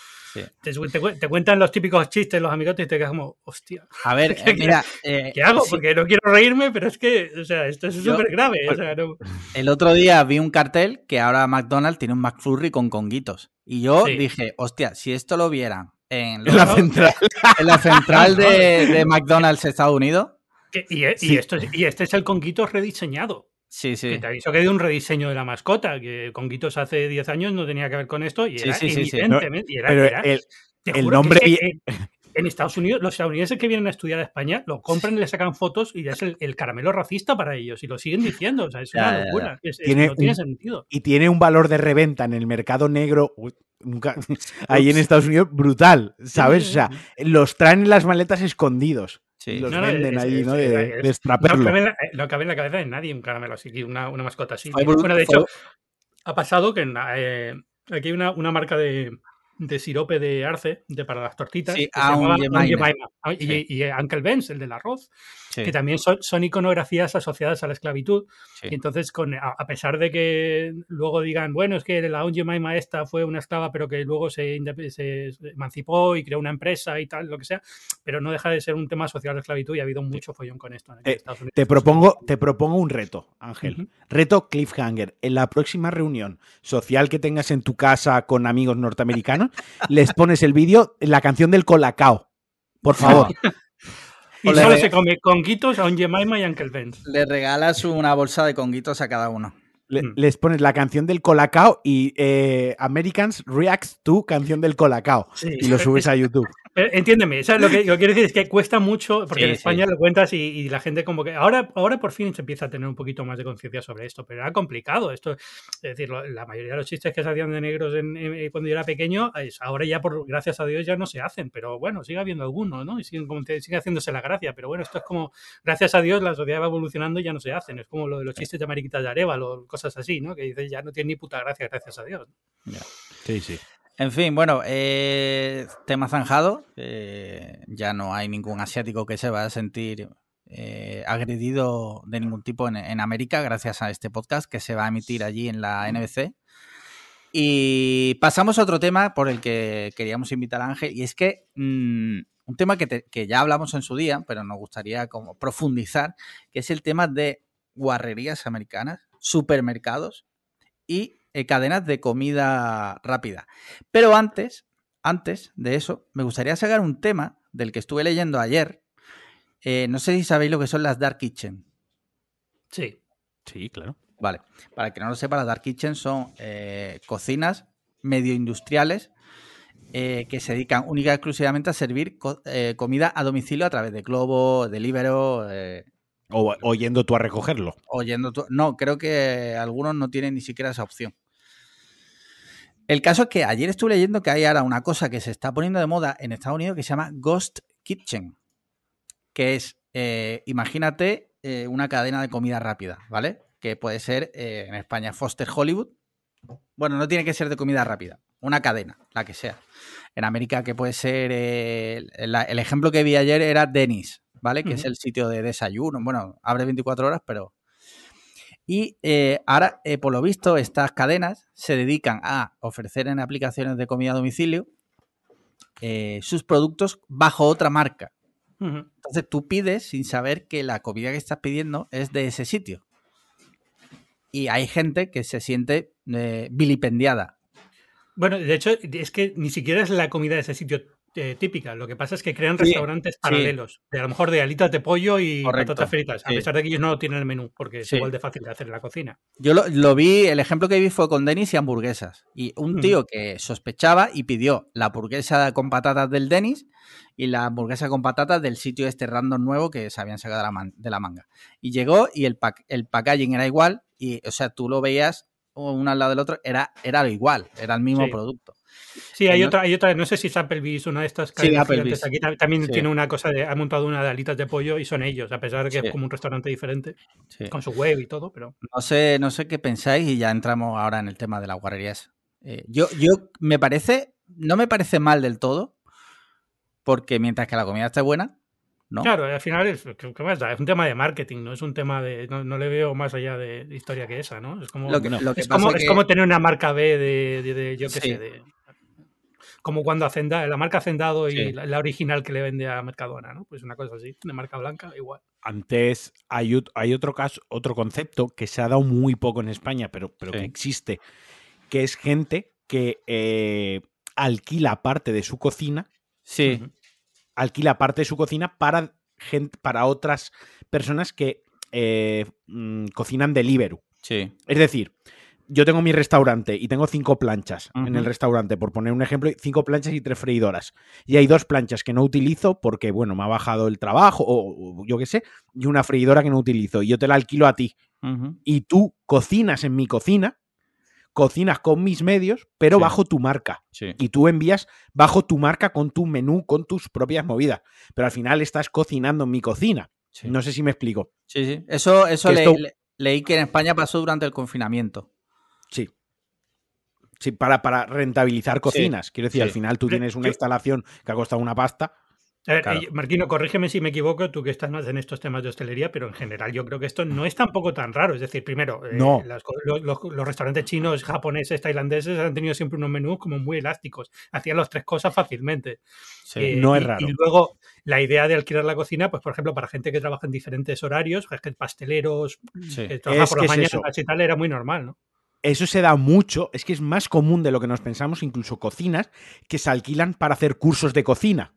Te, cuentan los típicos chistes, los amigotes, y te quedas como, hostia. A ver, mira. ¿Qué eh, hago? Porque no quiero reírme, pero es que, o sea, esto es súper grave. El otro día vi un cartel que ahora McDonald's tiene un McFlurry con conguitos. Y yo dije, hostia, si esto lo vieran en, la central, en la central de, de McDonald's Estados Unidos. y, esto y este es el Conguito rediseñado. Sí, sí. Que te aviso que de un rediseño de la mascota, que Conguitos hace 10 años no tenía que ver con esto y era evidentemente. pero el, nombre. En Estados Unidos, los estadounidenses que vienen a estudiar a España lo compran y le sacan fotos y ya es el, caramelo racista para ellos y lo siguen diciendo. O sea, es una locura. tiene no tiene sentido. Y tiene un valor de reventa en el mercado negro nunca, ahí en Estados Unidos, brutal, ¿sabes? O sea, los traen en las maletas escondidos. Sí. Los venden ahí, ¿no? De, de No cabe, en la, cabeza de nadie un caramelo así, una, una mascota así. Bueno, de hecho, ha pasado que eh, aquí hay una, una marca de, de sirope de arce de, para las tortitas. Sí, y, y, Uncle Ben's, el del arroz, que también son, iconografías asociadas a la esclavitud. Y entonces, con, a, pesar de que luego digan, bueno, es que la Jemima esta fue una esclava, pero que luego se, se, emancipó y creó una empresa y tal, lo que sea, pero no deja de ser un tema asociado a la esclavitud y ha habido mucho follón con esto. En eh, Estados Unidos. Te, propongo, te propongo un reto, Ángel. Reto Cliffhanger. En la próxima reunión social que tengas en tu casa con amigos norteamericanos, les pones el vídeo, la canción del Colacao. Por favor. y solo se come conguitos a un Jemima y Uncle Ben. Le regalas una bolsa de conguitos a cada uno. Mm. Les pones la canción del Colacao y eh, Americans Reacts to canción del Colacao. Y lo subes a YouTube. Entiéndeme, lo que, quiero decir es que cuesta mucho, porque en España lo cuentas y, la gente como que ahora, ahora por fin se empieza a tener un poquito más de conciencia sobre esto, pero era complicado esto. Es decir, la mayoría de los chistes que se hacían de negros en, cuando yo era pequeño, ahora ya por gracias a Dios ya no se hacen, pero bueno, sigue habiendo algunos, ¿no? Y siguen, sigue haciéndose la gracia, pero bueno, esto es como, gracias a Dios la sociedad va evolucionando y ya no se hacen, es como lo de los chistes de Mariquita de o cosas así, ¿no? Que dices, ya no tiene ni puta gracia, gracias a Dios. Sí, sí. En fin, bueno, eh, tema zanjado. ya no hay ningún asiático que se vaya a sentir eh, agredido de ningún tipo en, América gracias a este podcast que se va a emitir allí en la NBC. Y pasamos a otro tema por el que queríamos invitar a Ángel y es que mm, un tema que, que, ya hablamos en su día, pero nos gustaría como profundizar, que es el tema de guarrerías americanas, supermercados y eh, cadenas de comida rápida. Pero antes, antes de eso, me gustaría sacar un tema del que estuve leyendo ayer. Eh, no sé si sabéis lo que son las Dark Kitchen. Sí. Sí, claro. Vale. Para que no lo sepa, las Dark Kitchen son eh, cocinas medio industriales eh, que se dedican única y exclusivamente a servir eh, comida a domicilio a través de Globo, Deliveroo. O oyendo tú a recogerlo. Oyendo tú. No, creo que algunos no tienen ni siquiera esa opción. El caso es que ayer estuve leyendo que hay ahora una cosa que se está poniendo de moda en Estados Unidos que se llama Ghost Kitchen, que es, imagínate, una cadena de comida rápida, ¿vale? que puede ser eh, en España Foster Hollywood. Bueno, no tiene que ser de comida rápida, una cadena, la que sea. En América que puede ser, eh, el, ejemplo que vi ayer era Dennis, ¿vale? Que es el sitio de desayuno. Bueno, abre 24 horas, pero... Y eh, ahora, por lo visto, estas cadenas se dedican a ofrecer en aplicaciones de comida a domicilio sus productos bajo otra marca. Entonces tú pides sin saber que la comida que estás pidiendo es de ese sitio y hay gente que se siente eh, vilipendiada. Bueno, de hecho, es que ni siquiera es la comida de ese sitio eh, típica. Lo que pasa es que crean restaurantes paralelos. De a lo mejor de alitas de pollo y patatas fritas. A pesar de que ellos no tienen el menú, porque es igual de fácil de hacer en la cocina. Yo lo, vi, el ejemplo que vi fue con Denis y hamburguesas. Y un tío que sospechaba y pidió la hamburguesa con patatas del Denis y la hamburguesa con patatas del sitio este random nuevo que se habían sacado de la, manga. Y llegó y el, el packaging era igual, y, o sea, tú lo veías uno al lado del otro, era, era igual, era el mismo producto. Sí, hay otra, hay otra, no sé si es Applebee's, una de estas sí, Aquí también tiene una cosa de, ha montado una de alitas de pollo y son ellos, a pesar de que es como un restaurante diferente, con su web y todo, pero. No sé, no sé qué pensáis, y ya entramos ahora en el tema de las guarrerías. Eh, yo, yo me parece, no me parece mal del todo, porque mientras que la comida esté buena, Claro, al final es, es un tema de marketing, no es un tema de. No, le veo más allá de, historia que esa, ¿no? Es como, es, como tener una marca B de, yo qué sé, de, como cuando Hacenda, la marca Hacendado y la, original que le vende a Mercadona, ¿no? Pues una cosa así, de marca blanca, igual. Antes hay, hay otro caso, otro concepto que se ha dado muy poco en España, pero, pero que existe, que es gente que eh, alquila parte de su cocina. Sí alquila parte de su cocina para, para otras personas que eh, mm, cocinan delivery. Sí. Es decir, yo tengo mi restaurante y tengo cinco planchas en el restaurante, por poner un ejemplo, cinco planchas y tres freidoras. Y hay dos planchas que no utilizo porque, bueno, me ha bajado el trabajo o, yo qué sé, y una freidora que no utilizo. Y yo te la alquilo a ti. Y tú cocinas en mi cocina cocinas con mis medios, pero bajo tu marca. Y tú envías bajo tu marca con tu menú, con tus propias movidas. Pero al final estás cocinando en mi cocina. No sé si me explico. Sí, sí. Eso, eso leí que en España pasó durante el confinamiento. Sí. Sí, para, para rentabilizar cocinas. Quiero decir, al final tú tienes una instalación que ha costado una pasta Marquino, corrígeme si me equivoco, tú que estás más en estos temas de hostelería, pero en general yo creo que esto no es tampoco tan raro. Es decir, primero, eh, los, restaurantes chinos, japoneses, tailandeses han tenido siempre unos menús como muy elásticos. Hacían las tres cosas fácilmente. Eh, no es raro. Y, luego la idea de alquilar la cocina, pues por ejemplo, para gente que trabaja en diferentes horarios, pasteleros, que trabaja por las mañanas y tal, era muy normal, ¿no? Eso se da mucho, es que es más común de lo que nos pensamos, incluso cocinas que se alquilan para hacer cursos de cocina.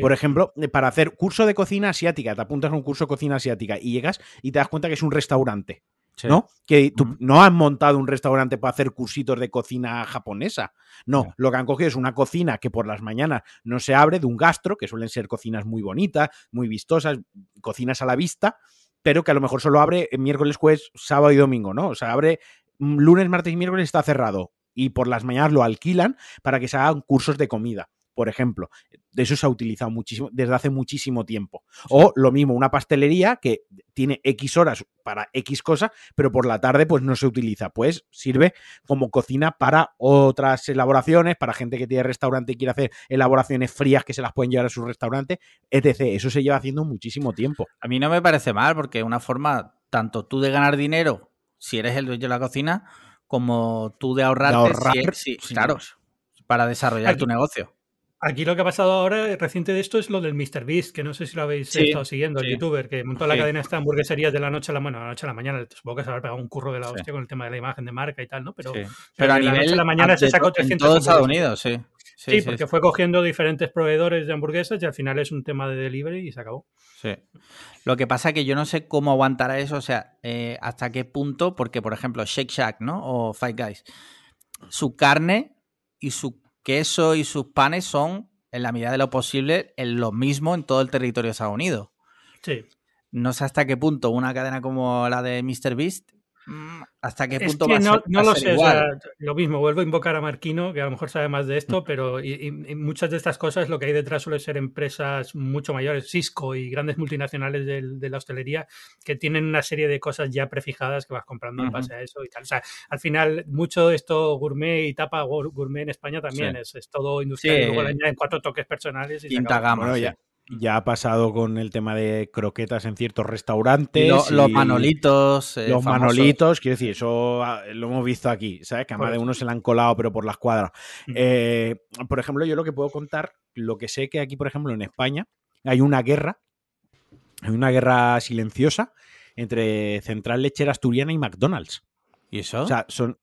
Por ejemplo, eh, para hacer curso de cocina asiática, te apuntas a un curso de cocina asiática y llegas y te das cuenta que es un restaurante. ¿No? Que tú no has montado un restaurante para hacer cursitos de cocina japonesa. No, lo que han cogido es una cocina que por las mañanas no se abre de un gastro, que suelen ser cocinas muy bonitas, muy vistosas, cocinas a la vista, pero que a lo mejor solo abre miércoles, jueves, sábado y domingo, ¿no? O sea, abre lunes, martes y miércoles está cerrado y por las mañanas lo alquilan para que se hagan cursos de comida por ejemplo. De eso se ha utilizado muchísimo desde hace muchísimo tiempo. O lo mismo, una pastelería que tiene X horas para X cosa, pero por la tarde pues no se utiliza. Pues sirve como cocina para otras elaboraciones, para gente que tiene restaurante y quiere hacer elaboraciones frías que se las pueden llevar a su restaurante, etc. Eso se lleva haciendo muchísimo tiempo. A mí no me parece mal porque es una forma tanto tú de ganar dinero si eres el dueño de la cocina, como tú de ahorrarte, claro, para desarrollar tu negocio. Aquí lo que ha pasado ahora reciente de esto es lo del MrBeast, que no sé si lo habéis estado siguiendo, el youtuber, que montó la cadena esta hamburgueserías de la noche a la, bueno, la noche a la mañana. Supongo que se habrá pegado un curro de la hostia con el tema de la imagen de marca y tal, ¿no? Pero, pero, a nivel de la mañana se sacó 300 En todo Estados Unidos, sí. Sí, porque fue cogiendo diferentes proveedores de hamburguesas y al final es un tema de delivery y se acabó. Sí. Lo que pasa es que yo no sé cómo aguantará eso, o sea, eh, hasta qué punto, porque por ejemplo, Shake Shack, ¿no? O Five Guys, su carne y su queso y sus panes son, en la medida de lo posible, lo mismo en todo el territorio de Estados Unidos. Sí. No sé hasta qué punto una cadena como la de Mr. Mm, ¿Hasta qué punto va a no, no lo sé, lo mismo, vuelvo a invocar a Marquino, que a lo mejor sabe más de esto, pero y, muchas de estas cosas lo que hay detrás suele ser empresas mucho mayores, Cisco y grandes multinacionales de, la hostelería, que tienen una serie de cosas ya prefijadas que vas comprando en base a eso y tal. O sea, al final, mucho de esto gourmet y tapa gourmet en España también es, todo industrial, y luego le añaden cuatro toques personales y Quinta gama, ya. Ya ha pasado con el tema de croquetas en ciertos restaurantes. los manolitos. Eh, los manolitos, quiero decir, eso ah, lo hemos visto aquí, ¿sabes? Que a más de uno se le han colado, pero por las cuadras. Eh, por ejemplo, yo lo que puedo contar, lo que sé que aquí, por ejemplo, en España, hay una guerra, hay una guerra silenciosa entre Central Lechera Asturiana y McDonald's. ¿Y eso? O sea, son.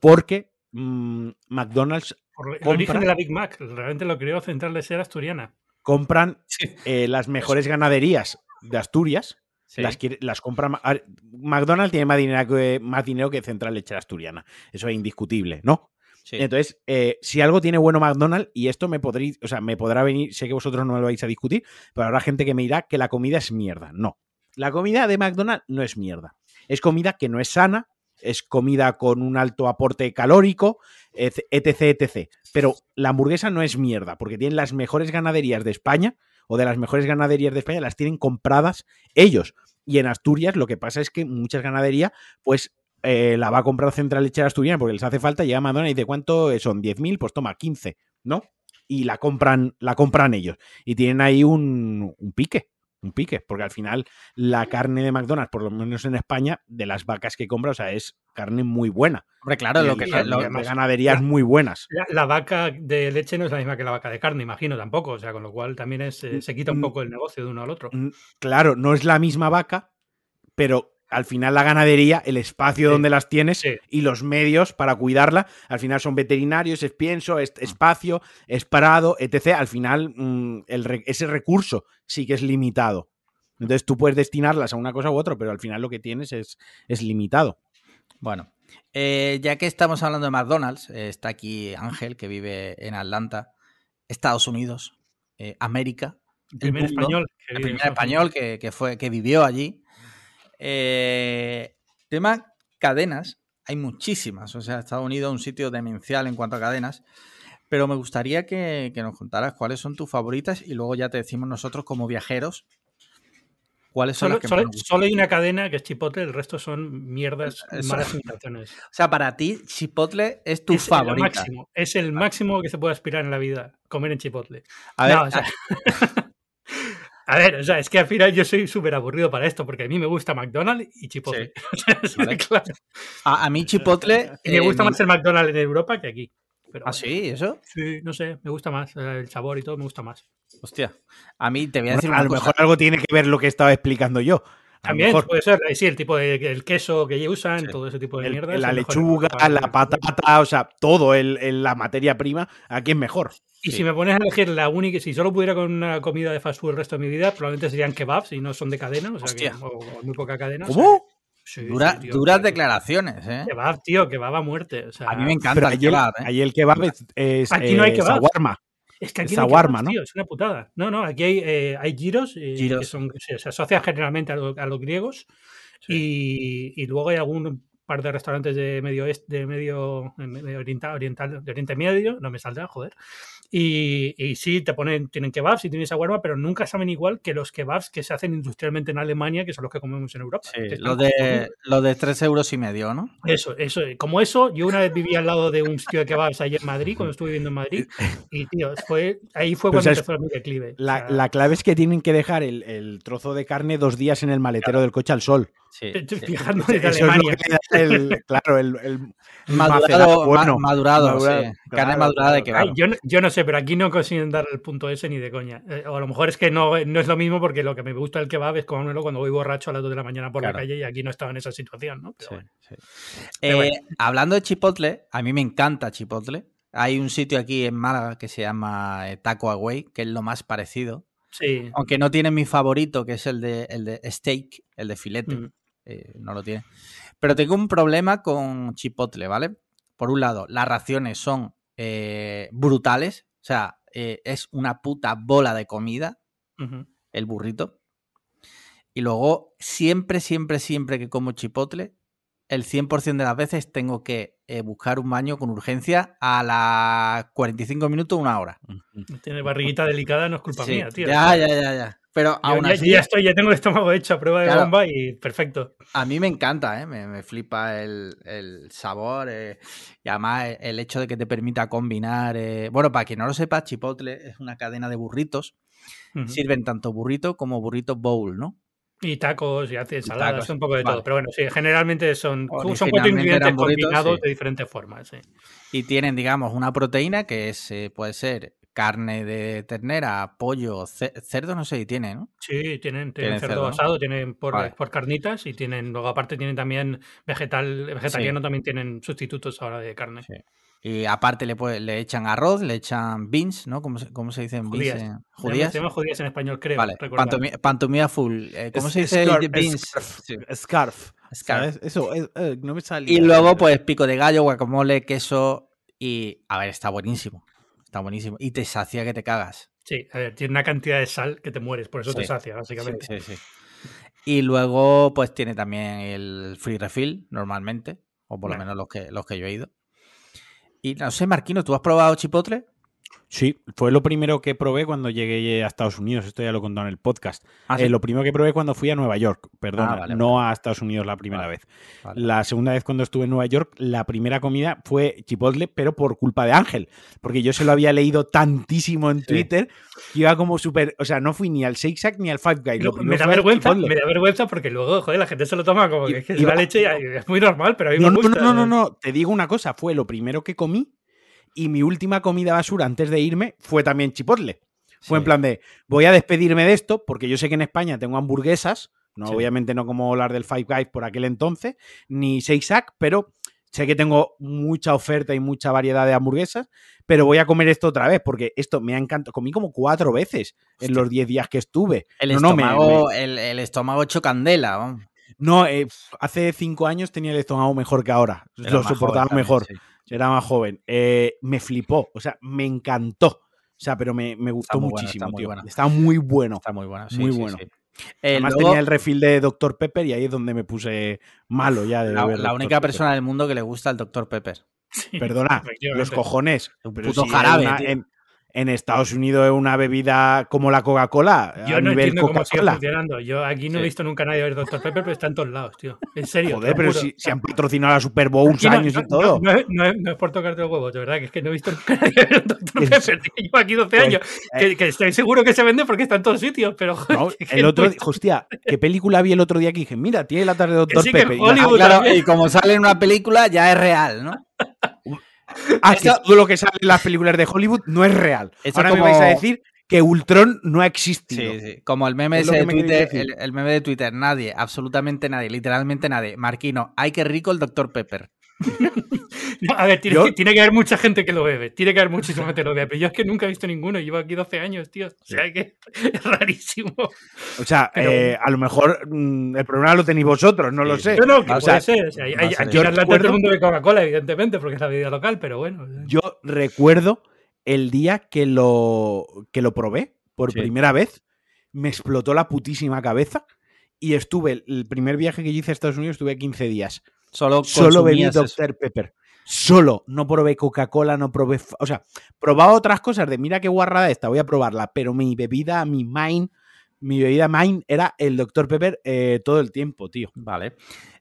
Porque mm, McDonald's. Por el origen de la Big Mac, realmente lo creó Central Lechera Asturiana compran eh, las mejores ganaderías de Asturias. Las, las compra. McDonald's tiene más dinero, que, más dinero que Central Lechera Asturiana. Eso es indiscutible, ¿no? Entonces, eh, si algo tiene bueno McDonald's, y esto me podría, o sea, me podrá venir, sé que vosotros no lo vais a discutir, pero habrá gente que me dirá que la comida es mierda. No. La comida de McDonald's no es mierda. Es comida que no es sana, es comida con un alto aporte calórico, etc, etc. Pero la hamburguesa no es mierda, porque tienen las mejores ganaderías de España, o de las mejores ganaderías de España, las tienen compradas ellos. Y en Asturias lo que pasa es que muchas ganaderías, pues eh, la va a comprar Central Lechera Asturiana porque les hace falta, llega Madonna y dice, ¿cuánto son? ¿10.000? Pues toma, 15, ¿no? Y la compran, la compran ellos. Y tienen ahí un pique un pique, porque al final la carne de McDonald's, por lo menos en España, de las vacas que compra, o sea, es carne muy buena. Hombre, claro, lo que lo, de ganaderías muy buenas. La, vaca de leche no es la misma que la vaca de carne, imagino tampoco, o sea, con lo cual también es, eh, se quita un poco el negocio de uno al otro. Claro, no es la misma vaca, pero al final la ganadería, el espacio donde las tienes y los medios para cuidarla, al final son veterinarios, es pienso, es espacio, es parado, etc. Al final mm, ese recurso sí que es limitado. Entonces tú puedes destinarlas a una cosa u otra, pero al final lo que tienes es, es limitado. Bueno, eh, ya que estamos hablando de McDonald's, eh, está aquí Ángel, que vive en Atlanta, Estados Unidos, eh, América. El primer español. el primer español que, fue, que vivió allí. Eh, tema cadenas, hay muchísimas. O sea, Estados Unidos es un sitio demencial en cuanto a cadenas. Pero me gustaría que, nos contaras cuáles son tus favoritas y luego ya te decimos nosotros como viajeros cuáles son solo, las que solo, solo hay una cadena que es Chipotle, el resto son mierdas, malas imitaciones. O sea, para ti, Chipotle es tu favorita. máximo, es el máximo que se puede aspirar en la vida, comer en Chipotle. A ver, A ver, o sea, es que al final yo soy súper aburrido para esto, porque a mí me gusta McDonald's y Chipotle. a, mí Chipotle... me gusta eh, más el McDonald's en Europa que aquí. ¿Ah, sí? ¿Eso? Sí, no sé, me gusta más. El sabor y todo me gusta más. Hostia, a mí te voy a decir A lo mejor algo tiene que ver lo que estaba explicando yo. También puede ser, sí, el tipo de el queso que usan, todo ese tipo de mierda. La lechuga, la patata, o sea, todo, el, la materia prima, aquí es mejor. Y si me pones a elegir la única, si solo pudiera con una comida de fast food el resto de mi vida, probablemente serían kebabs y no son de cadena, o sea que muy poca cadena. ¿Cómo? duras declaraciones, ¿eh? Kebab, tío, kebab a muerte. a mí me encanta el kebab. ¿eh? Ahí el kebab es, Aquí no hay kebab. Es que aquí no ¿no? Tío, es una putada. No, no, aquí hay, eh, hay giros, eh, que son, se, asocian generalmente a, los griegos y, y, luego hay algún par de restaurantes de medio, de medio, medio oriental, oriental, de Oriente Medio, no me saldrá, joder, y, y, sí, te ponen, tienen kebabs y tienen esa guarma, pero nunca saben igual que los kebabs que se hacen industrialmente en Alemania, que son los que comemos en Europa. Sí, lo de, lo de tres euros y medio, ¿no? Eso, eso. Como eso, yo una vez vivía al lado de un sitio de kebabs allí en Madrid, cuando estuve viviendo en Madrid, y tío, fue, ahí fue cuando empezó mi declive. La, la, clave es que tienen que dejar el, el, trozo de carne dos días en el maletero del coche al sol. Sí, Fijando desde Alemania. el, claro, el, madurado, bueno, madurado, carne madurada de yo, yo no sé pero aquí no consiguen dar el punto ese ni de coña. Eh, o a lo mejor es que no, no es lo mismo porque lo que me gusta el kebab es comérmelo cuando voy borracho a las 2 de la mañana por la calle y aquí no estaba en esa situación, ¿no? Eh, hablando de Chipotle, a mí me encanta Chipotle. Hay un sitio aquí en Málaga que se llama eh, Taco Away, que es lo más parecido. Sí. Aunque no tiene mi favorito, que es el de, el de steak, el de filete. Mm. Eh, no lo tiene. Pero tengo un problema con Chipotle, ¿vale? Por un lado, las raciones son eh, brutales. O sea, es una puta bola de comida, el burrito. Y luego, siempre, siempre, siempre que como chipotle, el 100% de las veces tengo que eh, buscar un baño con urgencia a las 45 minutos, una hora. Tiene barriguita delicada, no es culpa Sí, mía, tío. Ya, ya, ya, ya. Pero aún ya, así, ya estoy, ya tengo el estómago hecho a prueba de bomba y perfecto. a mí me encanta, ¿eh? me, me flipa el, el sabor eh, y además el hecho de que te permita combinar. eh, Bueno, para quien no lo sepa, Chipotle es una cadena de burritos. Sirven tanto burrito como burrito bowl, ¿no? Y tacos, y hace ensaladas, un poco de vale. todo. Pero bueno, sí, generalmente son, son cuatro ingredientes burritos, combinados sí. de diferentes formas. Sí. Y tienen, digamos, una proteína que es, eh, puede ser carne de ternera, pollo, ce- cerdo, no sé si tiene, ¿no? Sí, tienen, tienen Tienen cerdo cerdo, asado, tienen por, Vale. por carnitas y tienen, luego aparte tienen también vegetal, vegetariano, también tienen sustitutos ahora de carne. Sí. Y aparte le, puede- le echan arroz, le echan beans, ¿no? ¿Cómo se, cómo se dicen beans? Judías. en- Se llama- ¿Judías? Se llama judías en español, creo. Vale, pantomima full. eh, ¿Cómo Es- se dice scarf- beans? Scarf. Sí. Scarf. Eso, es- eh, no me sale. Y luego, pues, pico de gallo, guacamole, queso y... A ver, está buenísimo. Está buenísimo. Y te sacia que te cagas. Sí, a ver, tiene una cantidad de sal que te mueres, por eso te sacia, básicamente. Sí, sí, sí. Y luego, pues, tiene también el free refill, normalmente. O por lo menos los que, los que yo he ido. Y no sé, Marquino, ¿tú has probado chipotle? Sí, fue lo primero que probé cuando llegué a Estados Unidos. Esto ya lo he contado en el podcast. Ah, Eh, lo primero que probé cuando fui a Nueva York, perdona, Ah, vale, no a Estados Unidos la primera Vale, vez. La segunda vez cuando estuve en Nueva York, la primera comida fue chipotle, pero por culpa de Ángel, porque yo se lo había leído tantísimo en Twitter que iba como súper, o sea, no fui ni al Shake Shack ni al Five Guys. Y lo me da vergüenza, Chipotle. me da vergüenza porque luego, joder, la gente se lo toma como que, es que es Iba- la leche y es muy normal, pero a mí No, me no, gusta. no, no, no, no, te digo una cosa, fue lo primero que comí y mi última comida basura antes de irme fue también chipotle. Fue en plan de, voy a despedirme de esto porque yo sé que en España tengo hamburguesas, no Sí. obviamente no como las del Five Guys por aquel entonces, ni Shack, pero sé que tengo mucha oferta y mucha variedad de hamburguesas, pero voy a comer esto otra vez porque esto me ha encantado. Comí como cuatro veces en los 10 días que estuve. El No, no, me- estómago, El, el estómago hecho candela. vamos. No, eh, hace cinco años tenía el estómago mejor que ahora. Lo soportaba también, mejor. sí. Era más joven. Eh, me flipó, o sea, me encantó. O sea, pero me, me gustó bueno, muchísimo, está muy tío. bueno. Está muy bueno. Está muy bueno. sí, Muy sí, bueno. sí. Eh, Además luego, tenía el refill de Dr. Pepper y ahí es donde me puse malo ya de la, beber la Dr. única Pepper. persona del mundo que le gusta el Dr. Pepper. Sí, Perdona, los cojones. Pero puto si jarabe, una- tío. en, en Estados Unidos es una bebida como la Coca-Cola. Yo a no nivel entiendo cómo sigue Coca-Cola. funcionando. Yo aquí no he visto nunca a nadie ver Dr. Pepper, pero está en todos lados, tío. En serio. Joder, pero si, si han patrocinado la Super Bowl no- años no, y todo. No, no es- no es, no es por tocarte los huevos, de verdad, que es que no he visto nunca a nadie ver Dr. Pepper. tío. Llevo aquí 12 Pues, años. Que, que estoy seguro que se vende porque está en todos sitios, pero joder, No, que- que el otro no- día, hostia, ¿qué película vi el otro día que dije, mira, tiene la tarde de Dr. sí, Pepper? Y claro, y como sale en una película, ya es real, ¿no? Ah, que Esto- todo lo que sale en las películas de Hollywood no es real. Esto Ahora como- me vais a decir que Ultron no ha existido. Sí, sí. Como el meme ese de me Twitter, el meme de Twitter, nadie, absolutamente nadie, literalmente nadie. Marquino, ay qué rico el Dr. Pepper. No, a ver, tiene, Yo- que, tiene que haber mucha gente que lo bebe. Tiene que haber muchísima gente que lo bebe. Pero yo es que nunca he visto ninguno. Llevo aquí 12 años, tío. O sea que es rarísimo. O sea, Pero- eh, a lo mejor mm, el problema lo tenéis vosotros, no lo sé. No, no, que Va a puede ser. ser. O sea, hay, hay- aquí en Atlanta recuerdo- el mundo de Coca-Cola, evidentemente, porque es la bebida local, pero bueno. Yo recuerdo el día que lo, que lo probé por Sí. primera vez, me explotó la putísima cabeza y estuve, el primer viaje que yo hice a Estados Unidos, estuve 15 días. Solo, Solo bebí eso. Dr. Pepper. Solo. No probé Coca-Cola, no probé. O sea, probaba otras cosas de mira qué guarrada esta, voy a probarla. Pero mi bebida, mi mine, mi bebida mine era el Dr. Pepper eh, todo el tiempo, tío. Vale.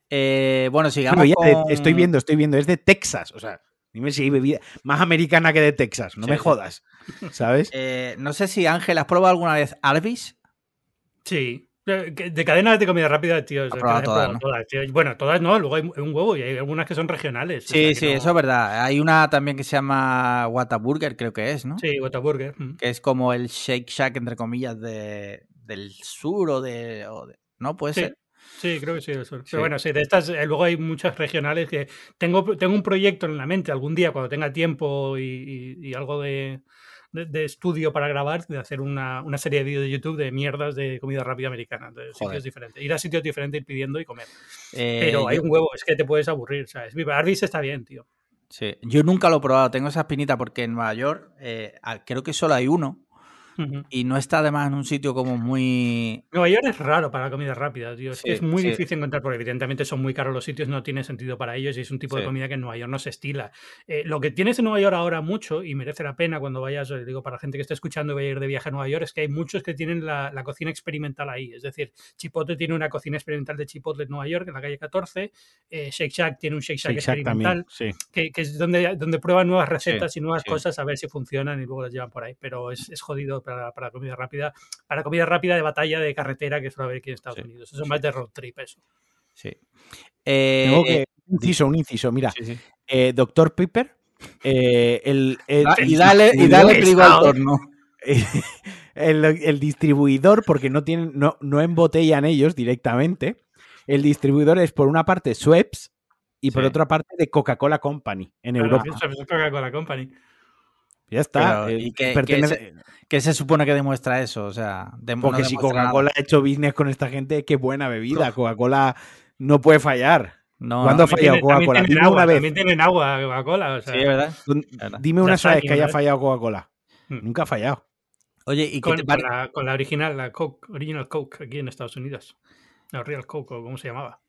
Eh, bueno, sigamos de- estoy viendo, estoy viendo, es de Texas. O sea, dime si hay bebida más americana que de Texas. No Sí, me jodas. ¿Sabes? Eh, no sé si Ángel, ¿has probado alguna vez Arby's? Sí. De cadenas de comida rápida, tío. o sea, todas, todas, tío. Bueno, todas no, luego hay un huevo y hay algunas que son regionales. o sea Sí, sí, no- eso es verdad. Hay una también que se llama Whataburger, creo que es, ¿no? Sí, Whataburger. mm. Que es como el Shake Shack, entre comillas, de, del sur o de, o de- ¿No? Puede Sí. ser. Sí, creo que sí. Pero bueno, sí, de estas, eh, luego hay muchas regionales que tengo, tengo un proyecto en la mente algún día cuando tenga tiempo y, algo de, estudio para grabar, de hacer una, serie de vídeos de YouTube de mierdas de comida rápida americana, de sitios diferentes. Ir a sitios diferentes, ir pidiendo y comer. Pero hay un huevo, es que te puedes aburrir, ¿sabes? Arby's está bien, tío. Sí, yo nunca lo he probado, tengo esa espinita porque en Nueva York eh, creo que solo hay uno y no está además en un sitio como muy. Nueva York es raro para la comida rápida, tío. Es, muy difícil encontrar, porque evidentemente son muy caros los sitios, no tiene sentido para ellos y es un tipo de comida que en Nueva York no se estila. Eh, lo que tienes en Nueva York ahora mucho, y merece la pena cuando vayas, eh, digo, para la gente que está escuchando y vaya a ir de viaje a Nueva York, es que hay muchos que tienen la, cocina experimental ahí. Es decir, Chipotle tiene una cocina experimental de Chipotle en Nueva York, en la calle 14. Eh, Shake Shack tiene un Shake Shack, experimental, que, que, es donde, donde prueban nuevas recetas y nuevas cosas a ver si funcionan y luego las llevan por ahí. Pero es, es jodido para, comida rápida para comida rápida de batalla de carretera que suele haber aquí en Estados Unidos. Eso es más de road trip, eso. Sí. Tengo que, un inciso, un inciso. Mira, eh, Doctor Piper, eh, el, ah, y dale, y dale trigo al torno. el, distribuidor, porque no tienen, no, no embotellan ellos directamente. El distribuidor es por una parte Schweppes y por otra parte de Coca-Cola Company en Europa. Coca-Cola Company. Ya está. Eh, ¿y qué, se, supone que demuestra eso? O sea, porque si Coca-Cola ha hecho business con esta gente, qué buena bebida. Coca-Cola no puede fallar. No, ¿Cuándo ha fallado Coca-Cola? Dime una vez. También tienen agua Coca-Cola. sí, ¿verdad? Dime una sola vez que haya fallado Coca-Cola. Hmm. Nunca ha fallado. Oye, ¿y con, la, con la original, la Coke, Original Coke, aquí en Estados Unidos. La Real Coke, ¿cómo se llamaba?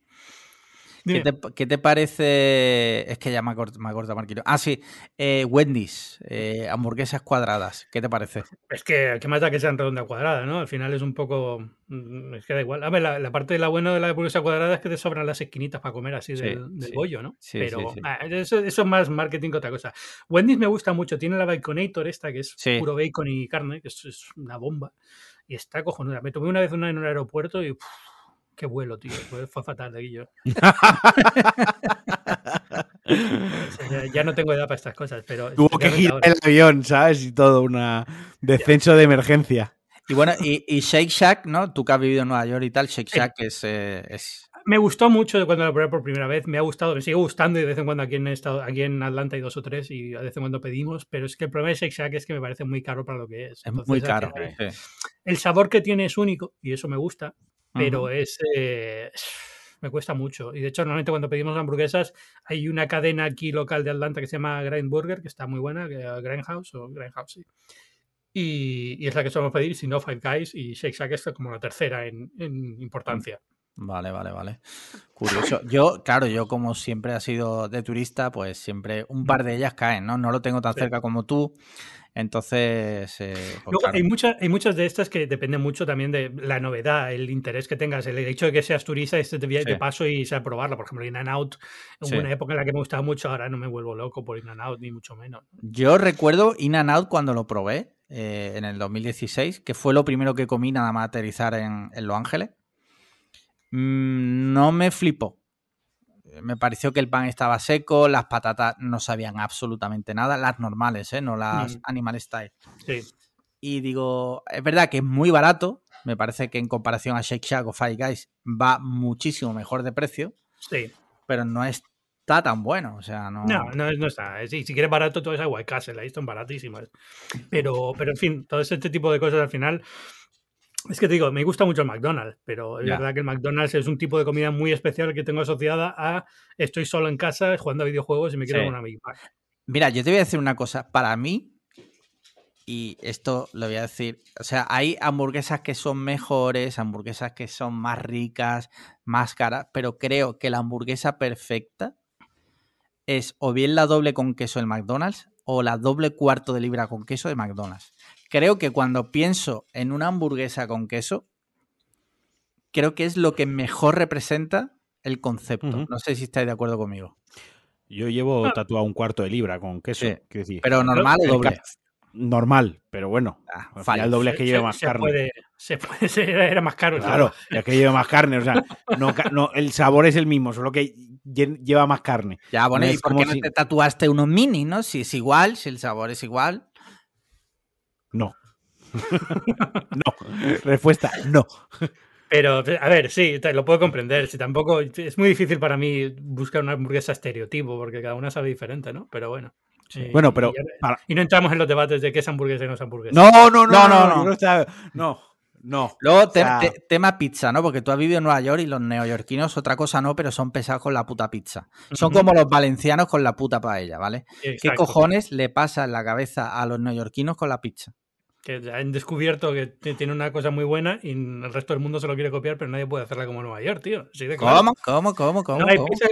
¿Qué te, parece? Es que ya me ha cortado, Marquino. Ah, sí. Eh, Wendy's, eh, hamburguesas cuadradas. ¿Qué te parece? Es que, ¿qué más da que sean redonda cuadrada, no? Al final es un poco. Mm, es que da igual. A ver, la, parte de la buena de la hamburguesa cuadrada es que te sobran las esquinitas para comer así del, bollo, ¿no? Sí, Pero ah, eso, es más marketing que otra cosa. Wendy's me gusta mucho. Tiene la Baconator esta, que es puro bacon y carne, que es, una bomba. Y está cojonuda. Me tomé una vez una en un aeropuerto y. Qué vuelo, tío. Fue, fatal de aquí yo. ya, no tengo edad para estas cosas, pero. Tuvo que girar el avión, ¿sabes? Y todo, un descenso de emergencia. Y bueno, y, Shake Shack, ¿no? Tú que has vivido en Nueva York y tal, Shake Shack es, eh, es, Me gustó mucho cuando lo probé por primera vez, me ha gustado, me sigue gustando y de vez en cuando aquí en, estado, aquí en Atlanta hay dos o tres y de vez en cuando pedimos, pero es que el problema de Shake Shack es que me parece muy caro para lo que es. Es muy caro. El sabor que tiene es único y eso me gusta, pero es... Eh, me cuesta mucho. Y de hecho, normalmente cuando pedimos hamburguesas, hay una cadena aquí local de Atlanta que se llama Grind Burger, que está muy buena, que Grindhouse o Grindhouse, sí. Y, es la que solemos pedir, si no, Five Guys y Shake Shack es como la tercera en, en importancia. Vale, vale, vale. Curioso. Yo, claro, yo como siempre ha sido de turista, pues siempre un par de ellas caen, ¿no? No lo tengo tan cerca como tú. Entonces. Eh, pues hay, muchas, hay muchas de estas que dependen mucho también de la novedad, el interés que tengas, el hecho de que seas turista y te de paso y sea probarla. Por ejemplo, In and Out, en una época en la que me gustaba mucho, ahora no me vuelvo loco por In and Out, ni mucho menos. Yo recuerdo In and Out cuando lo probé eh, en el 2016, que fue lo primero que comí nada más aterrizar en, en Los Ángeles. Mm, no me flipó me pareció que el pan estaba seco, las patatas no sabían absolutamente nada, las normales, ¿eh? no las mm. animal style. Sí. Y digo, es verdad que es muy barato, me parece que en comparación a Shake Shack o Five Guys va muchísimo mejor de precio. Sí. Pero no está tan bueno, o sea, no... No, no, está. Si, si quieres barato, todo es White Castle, ahí están baratísimas. Pero, pero en fin, todo este tipo de cosas al final es que te digo, me gusta mucho el McDonald's, pero es verdad que el McDonald's es un tipo de comida muy especial que tengo asociada a estoy solo en casa jugando a videojuegos y me quiero una Big Mira, yo te voy a decir una cosa. Para mí, y esto lo voy a decir, o sea, hay hamburguesas que son mejores, hamburguesas que son más ricas, más caras, pero creo que la hamburguesa perfecta es o bien la doble con queso del McDonald's o la doble cuarto de libra con queso de McDonald's creo que cuando pienso en una hamburguesa con queso, creo que es lo que mejor representa el concepto. No sé si estáis de acuerdo conmigo. Yo llevo ah. tatuado un cuarto de libra con queso. pero normal o doble. Normal, pero bueno. Ah, el doble es que lleva más carne. se puede ser, era más caro. Claro, ya que lleva más carne. O sea, no, el sabor es el mismo, solo que lleva más carne. Ya, bueno, ¿y por qué no te tatuaste uno mini, no? Si es igual, si el sabor es igual. No. no. Respuesta, no. Pero, a ver, sí, lo puedo comprender. Si tampoco es muy difícil para mí buscar una hamburguesa estereotipo, porque cada una sabe diferente, ¿no? Pero bueno. Sí. bueno, pero. Y, no entramos en los debates de qué es hamburguesa y no es hamburguesa. No, no, no, no, no. no, no, Luego, tema pizza, ¿no? Porque tú has vivido en Nueva York y los neoyorquinos, otra cosa no, pero son pesados con la puta pizza. Son como los valencianos con la puta paella, ¿vale? ¿Qué cojones le pasa en la cabeza a los neoyorquinos con la pizza? Que han descubierto que tiene una cosa muy buena y el resto del mundo se lo quiere copiar, pero nadie puede hacerla como Nueva York, tío. ¿Cómo? ¿Cómo? ¿Cómo? ¿Cómo?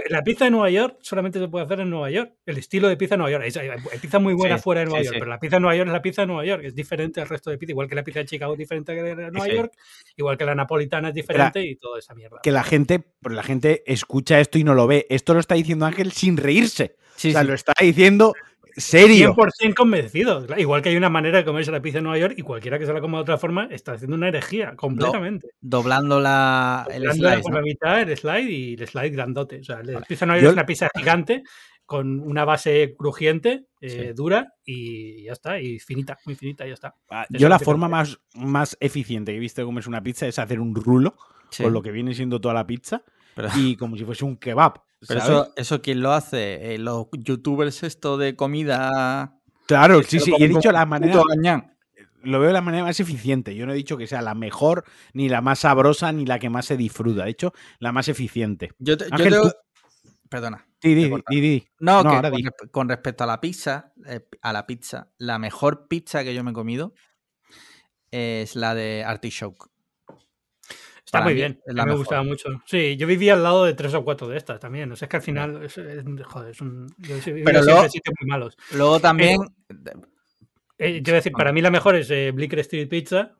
la pizza de Nueva York solamente se puede hacer en Nueva York. El estilo de pizza de Nueva York. Hay, pizza muy buena fuera de Nueva York, pero la pizza de Nueva York es la pizza de Nueva York. Es diferente al resto de pizza. Igual que la pizza de Chicago es diferente que la de Nueva York, igual que la napolitana es diferente y toda esa mierda. Que la gente, la gente escucha esto y no lo ve. Esto lo está diciendo Ángel sin reírse. o sea, lo está diciendo ¿Serio? 100% convencido. Igual que hay una manera de comerse la pizza en Nueva York y cualquiera que se la coma de otra forma está haciendo una herejía completamente. doblando la, el slide. la mitad, el slide y el slide grandote. O sea, la pizza en Nueva York es una pizza gigante con una base crujiente, eh, dura y ya está, y finita, muy finita, y ya está. Ah, yo la forma más, más eficiente que he visto de comerse una pizza es hacer un rulo con lo que viene siendo toda la pizza y como si fuese un kebab. Pero eso, eso, ¿quién lo hace? Eh, los youtubers esto de comida. Claro, sí, sí. Y he dicho la manera. Lo veo de la manera más eficiente. Yo no he dicho que sea la mejor, ni la más sabrosa, ni la que más se disfruta. De hecho, la más eficiente. Yo, te, Perdona. No, con, respecto a la pizza, eh, a la pizza, la mejor pizza que yo me he comido es la de artichoke. Está muy bien, me gustaba mucho. Sí, yo vivía al lado de tres o cuatro de estas también. O sea, es que al final, joder, es un. Pero luego, sitios muy malos. Luego también. Eh, yo voy a decir, para mí la mejor es eh, Blicker Street Pizza,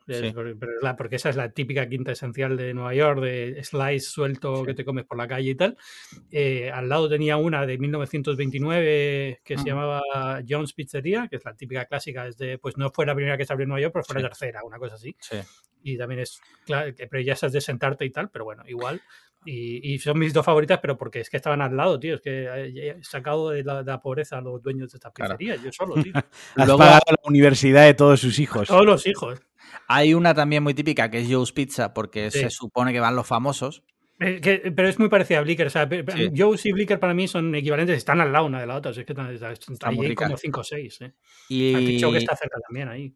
porque esa es la típica quinta esencial de Nueva York, de slice suelto que te comes por la calle y tal. Eh, al lado tenía una de 1929 que se llamaba Jones Pizzeria, que es la típica clásica, desde, pues no fue la primera que se abrió en Nueva York, pero fue la tercera, una cosa así. Y también es, claro, pero ya esas de sentarte y tal, pero bueno, igual. Y, son mis dos favoritas, pero porque es que estaban al lado, tío. Es que he sacado de la, pobreza a los dueños de esta pizzería, yo solo, tío. Has Luego, pagado la universidad de todos sus hijos. Todos los hijos. Hay una también muy típica que es Joe's Pizza, porque se supone que van los famosos. Eh, pero es muy parecida a Blicker. O sea, Joe's y Blicker para mí son equivalentes, están al lado una de la otra. Es que están, ahí como 5 o 6. ¿eh? Y... que está cerca también ahí.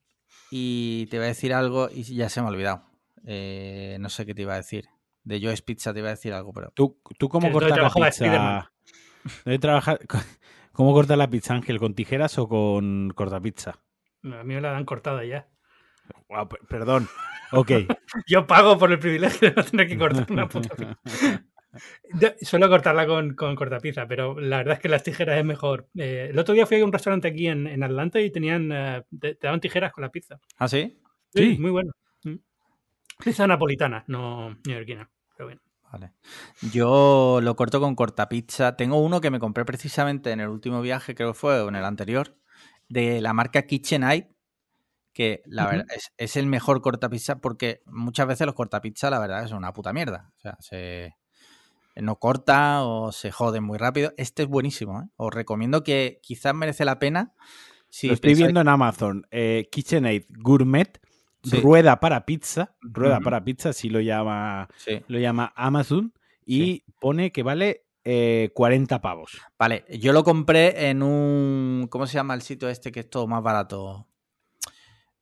Y te voy a decir algo y ya se me ha olvidado. Eh, no sé qué te iba a decir de Joe's Pizza te iba a decir algo, pero. ¿Tú, tú cómo cortas la pizza? trabajar... ¿Cómo cortas la pizza, Ángel? ¿Con tijeras o con cortapizza? a mí me la dan cortada ya. perdón. Ok. Yo pago por el privilegio de no tener que cortar una puta Suelo cortarla con, con cortapizza, pero la verdad es que las tijeras es mejor. Eh, el otro día fui a un restaurante aquí en, en Atlanta y tenían eh, te, daban tijeras con la pizza. ¿Ah, sí? Sí, muy bueno. Mm. Pizza napolitana, no neoyorquina. Vale. Yo lo corto con cortapizza. Tengo uno que me compré precisamente en el último viaje, creo que fue, o en el anterior, de la marca KitchenAid, que la verdad es, el mejor cortapizza porque muchas veces los cortapizza, la verdad, es una puta mierda. O sea, se no corta o se joden muy rápido. Este es buenísimo, ¿eh? Os recomiendo que quizás merece la pena. Si lo estoy viendo en Amazon. Eh, KitchenAid Gourmet rueda para pizza, rueda para pizza, si lo llama, lo llama Amazon, y pone que vale 40 eh, pavos. Vale, yo lo compré en un. ¿Cómo se llama el sitio este que es todo más barato?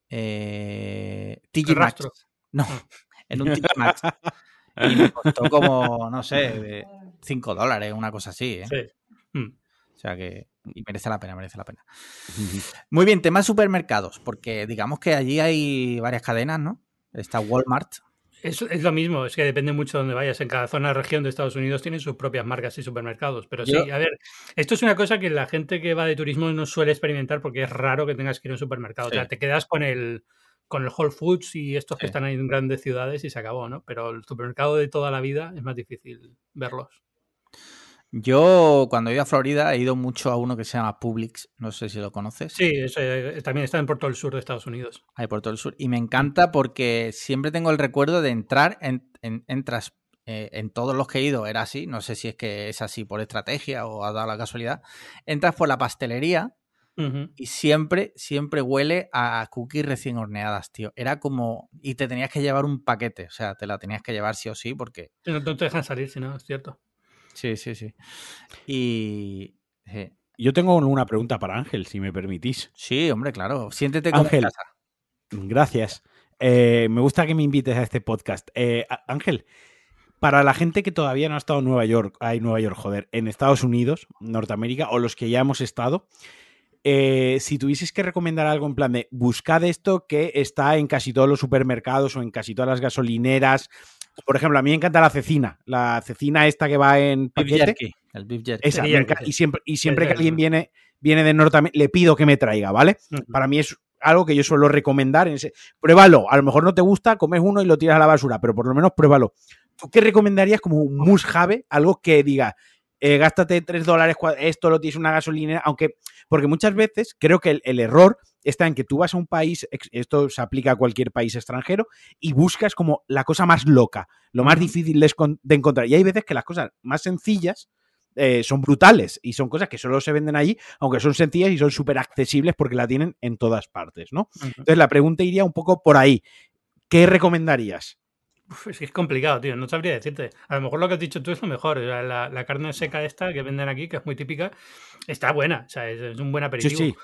Eh, TG Maxx. No, ah. en un TG Maxx. Y me costó como, no sé, 5 dólares, una cosa así. ¿eh? Sí. Mm. O sea que y merece la pena, merece la pena. Muy bien, tema supermercados, porque digamos que allí hay varias cadenas, ¿no? Está Walmart. Es, es, lo mismo, es que depende mucho de dónde vayas. En cada zona, región de Estados Unidos tienen sus propias marcas y supermercados. Pero sí, a ver, esto es una cosa que la gente que va de turismo no suele experimentar porque es raro que tengas que ir a un supermercado. O sea, te quedas con el, con el Whole Foods y estos que están ahí en grandes ciudades y se acabó, ¿no? Pero el supermercado de toda la vida es más difícil verlos. Yo cuando he ido a Florida he ido mucho a uno que se llama Publix, no sé si lo conoces. Sí, eh, también está en Puerto del Sur de Estados Unidos. Ahí por todo el Sur. Y me encanta porque siempre tengo el recuerdo de entrar, en, entras eh, en todos los que he ido, era así, no sé si es que es así por estrategia o ha dado la casualidad, entras por la pastelería y siempre, siempre huele a cookies recién horneadas, tío. Era como. Y te tenías que llevar un paquete, o sea, te la tenías que llevar sí o sí, porque. No, te dejan salir, si no, es cierto. Sí, sí, sí. Y. Yo tengo una pregunta para Ángel, si me permitís. Sí, hombre, claro. Siéntete como Ángel, Gracias. Eh, me gusta que me invites a este podcast. Eh, Ángel, para la gente que todavía no ha estado en Nueva York, hay Nueva York, joder, en Estados Unidos, Norteamérica, o los que ya hemos estado, eh, si tuvieses que recomendar algo en plan de buscad esto que está en casi todos los supermercados o en casi todas las gasolineras. Por ejemplo, a mí me encanta la cecina, la cecina esta que va en paquete. el beef jerky. Esa, y siempre, y siempre que alguien viene, viene de Norteamérica, le pido que me traiga, ¿vale? Para mí es algo que yo suelo recomendar. En ese, pruébalo, a lo mejor no te gusta, comes uno y lo tiras a la basura, pero por lo menos pruébalo. ¿Tú qué recomendarías como un must have, algo que diga, eh, gástate 3 dólares, esto lo tienes una gasolina, aunque, porque muchas veces creo que el, error está en que tú vas a un país, esto se aplica a cualquier país extranjero, y buscas como la cosa más loca, lo más difícil de, encontrar. Y hay veces que las cosas más sencillas eh, son brutales y son cosas que solo se venden allí, aunque son sencillas y son súper accesibles porque la tienen en todas partes, ¿no? Entonces la pregunta iría un poco por ahí. ¿Qué recomendarías? Es que es complicado, tío. No sabría decirte. A lo mejor lo que has dicho tú es lo mejor. la, carne seca esta que venden aquí, que es muy típica, está buena. O sea, es, un buen aperitivo. Sí, sí.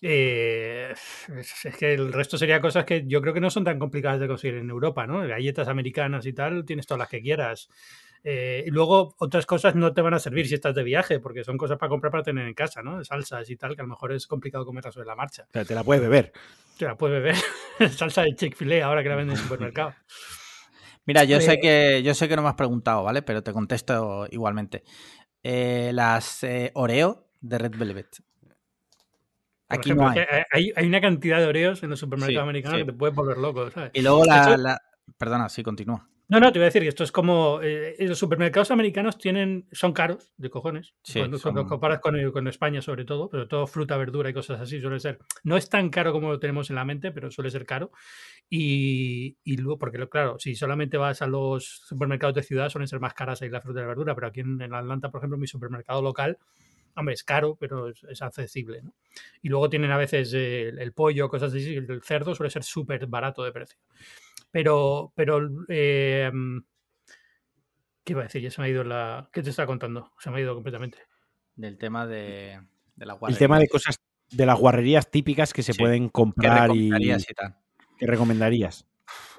Eh, es, que el resto sería cosas que yo creo que no son tan complicadas de conseguir en Europa, ¿no? Galletas americanas y tal, tienes todas las que quieras. Eh, y luego otras cosas no te van a servir si estás de viaje, porque son cosas para comprar para tener en casa, ¿no? Salsas y tal, que a lo mejor es complicado comerlas sobre la marcha. O sea, te la puedes beber. Te la puedes beber. Salsa de Chick-fil-A ahora que la venden en el supermercado. Mira, yo sé que yo sé que no me has preguntado, ¿vale? Pero te contesto igualmente. Eh, las eh, Oreo de Red Velvet. Aquí no hay. hay. hay. una cantidad de Oreos en los supermercados americanos que te puedes volver loco, ¿sabes? Y luego la, Perdona, sí, continúa. No, no, te voy a decir que esto es como. Eh, los supermercados americanos tienen, son caros, de cojones. cuando, comparas con, España, sobre todo, pero todo fruta, verdura y cosas así suele ser. No es tan caro como lo tenemos en la mente, pero suele ser caro. Y, luego, porque claro, si solamente vas a los supermercados de ciudad, suelen ser más caras ahí la fruta y la verdura. Pero aquí en, Atlanta, por ejemplo, mi supermercado local, hombre, es caro, pero es, accesible. ¿no? Y luego tienen a veces el, el pollo, cosas así. El cerdo suele ser súper barato de precio. Pero, pero eh, ¿qué iba a decir? Ya se me ha ido la. ¿Qué te estaba contando? Se me ha ido completamente. Del tema de, de la El tema de cosas, de las guarrerías típicas que se pueden comprar y, y tal. ¿Qué recomendarías?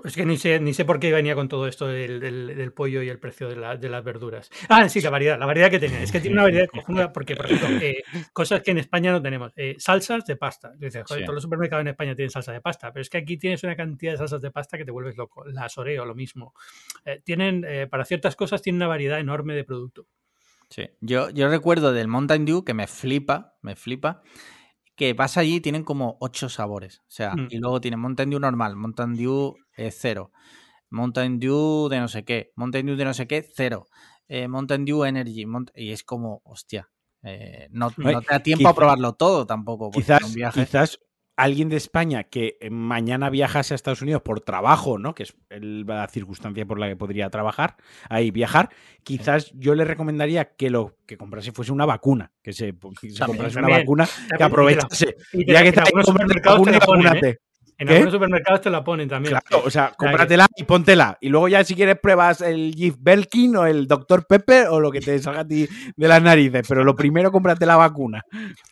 Es que ni sé, ni sé por qué venía con todo esto del, pollo y el precio de, las verduras. Ah, sí, la variedad, la variedad que tenía. Es que tiene una variedad cojonuda porque, por ejemplo, eh, cosas que en España no tenemos. Eh, salsas de pasta. Dices, joder, todos los supermercados en España tienen salsa de pasta, pero es que aquí tienes una cantidad de salsas de pasta que te vuelves loco. Las Oreo, lo mismo. Eh, tienen, para ciertas cosas, tienen una variedad enorme de producto. Sí, yo, yo recuerdo del Mountain Dew que me flipa, me flipa que vas allí y tienen como ocho sabores. O sea, mm. y luego tienen Mountain Dew normal, Mountain Dew eh, cero, Mountain Dew de no sé qué, Mountain Dew de no sé qué, cero, eh, Mountain Dew Energy. y es como, hostia, eh, no, te da tiempo a probarlo todo tampoco. Quizás, quizás alguien de España que eh, mañana viajase a Estados Unidos por trabajo, ¿no? Que es la circunstancia por la que podría trabajar, ahí viajar, quizás yo le recomendaría que lo que comprase fuese una vacuna, que se, comprase una vacuna, que aprovechase. Ya que está ahí, vacúnate. En algunos supermercados te la ponen también. Claro, o sea, cómpratela y póntela. Y luego ya si quieres pruebas el Jif Belkin o el Dr. Pepper o lo que te salga a ti de las narices. Pero lo primero, cómprate la vacuna.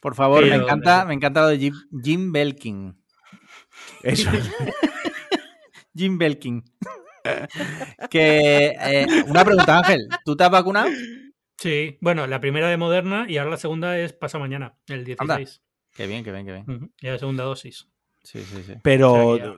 Por favor, me encanta, me encanta lo de Jim, Belkin. Eso. Jim Belkin. que, eh, una pregunta, Ángel. ¿Tú te has vacunado? Sí, bueno, la primera de Moderna y ahora la segunda es pasa mañana, el 16. Qué bien, qué bien, qué bien. Y la segunda dosis. Sí, sí, sí. Pero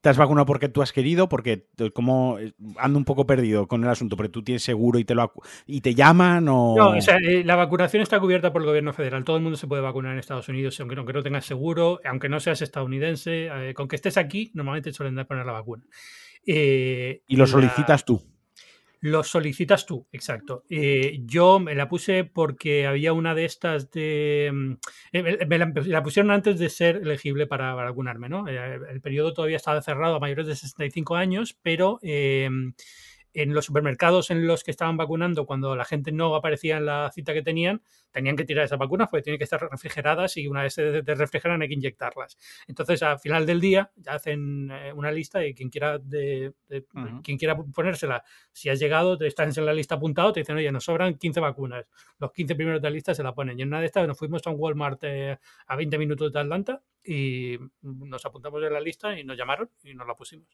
te has vacunado porque tú has querido, porque como ando un poco perdido con el asunto, pero tú tienes seguro y te lo y te llaman o no, o sea, eh, la vacunación está cubierta por el gobierno federal. Todo el mundo se puede vacunar en Estados Unidos, aunque no, no tengas seguro, aunque no seas estadounidense, eh, con que estés aquí, normalmente suelen dar poner la vacuna. Eh, y lo solicitas tú. Lo solicitas tú, exacto. Eh, yo me la puse porque había una de estas de... Mm, eh, me la, pusieron antes de ser elegible para, vacunarme, ¿no? Eh, el periodo todavía estaba cerrado a mayores de 65 años, pero en los supermercados en los que estaban vacunando, cuando la gente no aparecía en la cita que tenían, tenían que tirar esas vacunas porque tienen que estar refrigeradas y una vez se refrigeran hay que inyectarlas. Entonces, al final del día, ya hacen eh, una lista de quien quiera, de, quien quiera ponérsela. Si has llegado, te estás en la lista apuntado, te dicen, oye, nos sobran 15 vacunas. Los 15 primeros de la lista se la ponen. Y en una de estas nos fuimos a un Walmart eh, a 20 minutos de Atlanta y nos apuntamos en la lista y nos llamaron y nos la pusimos.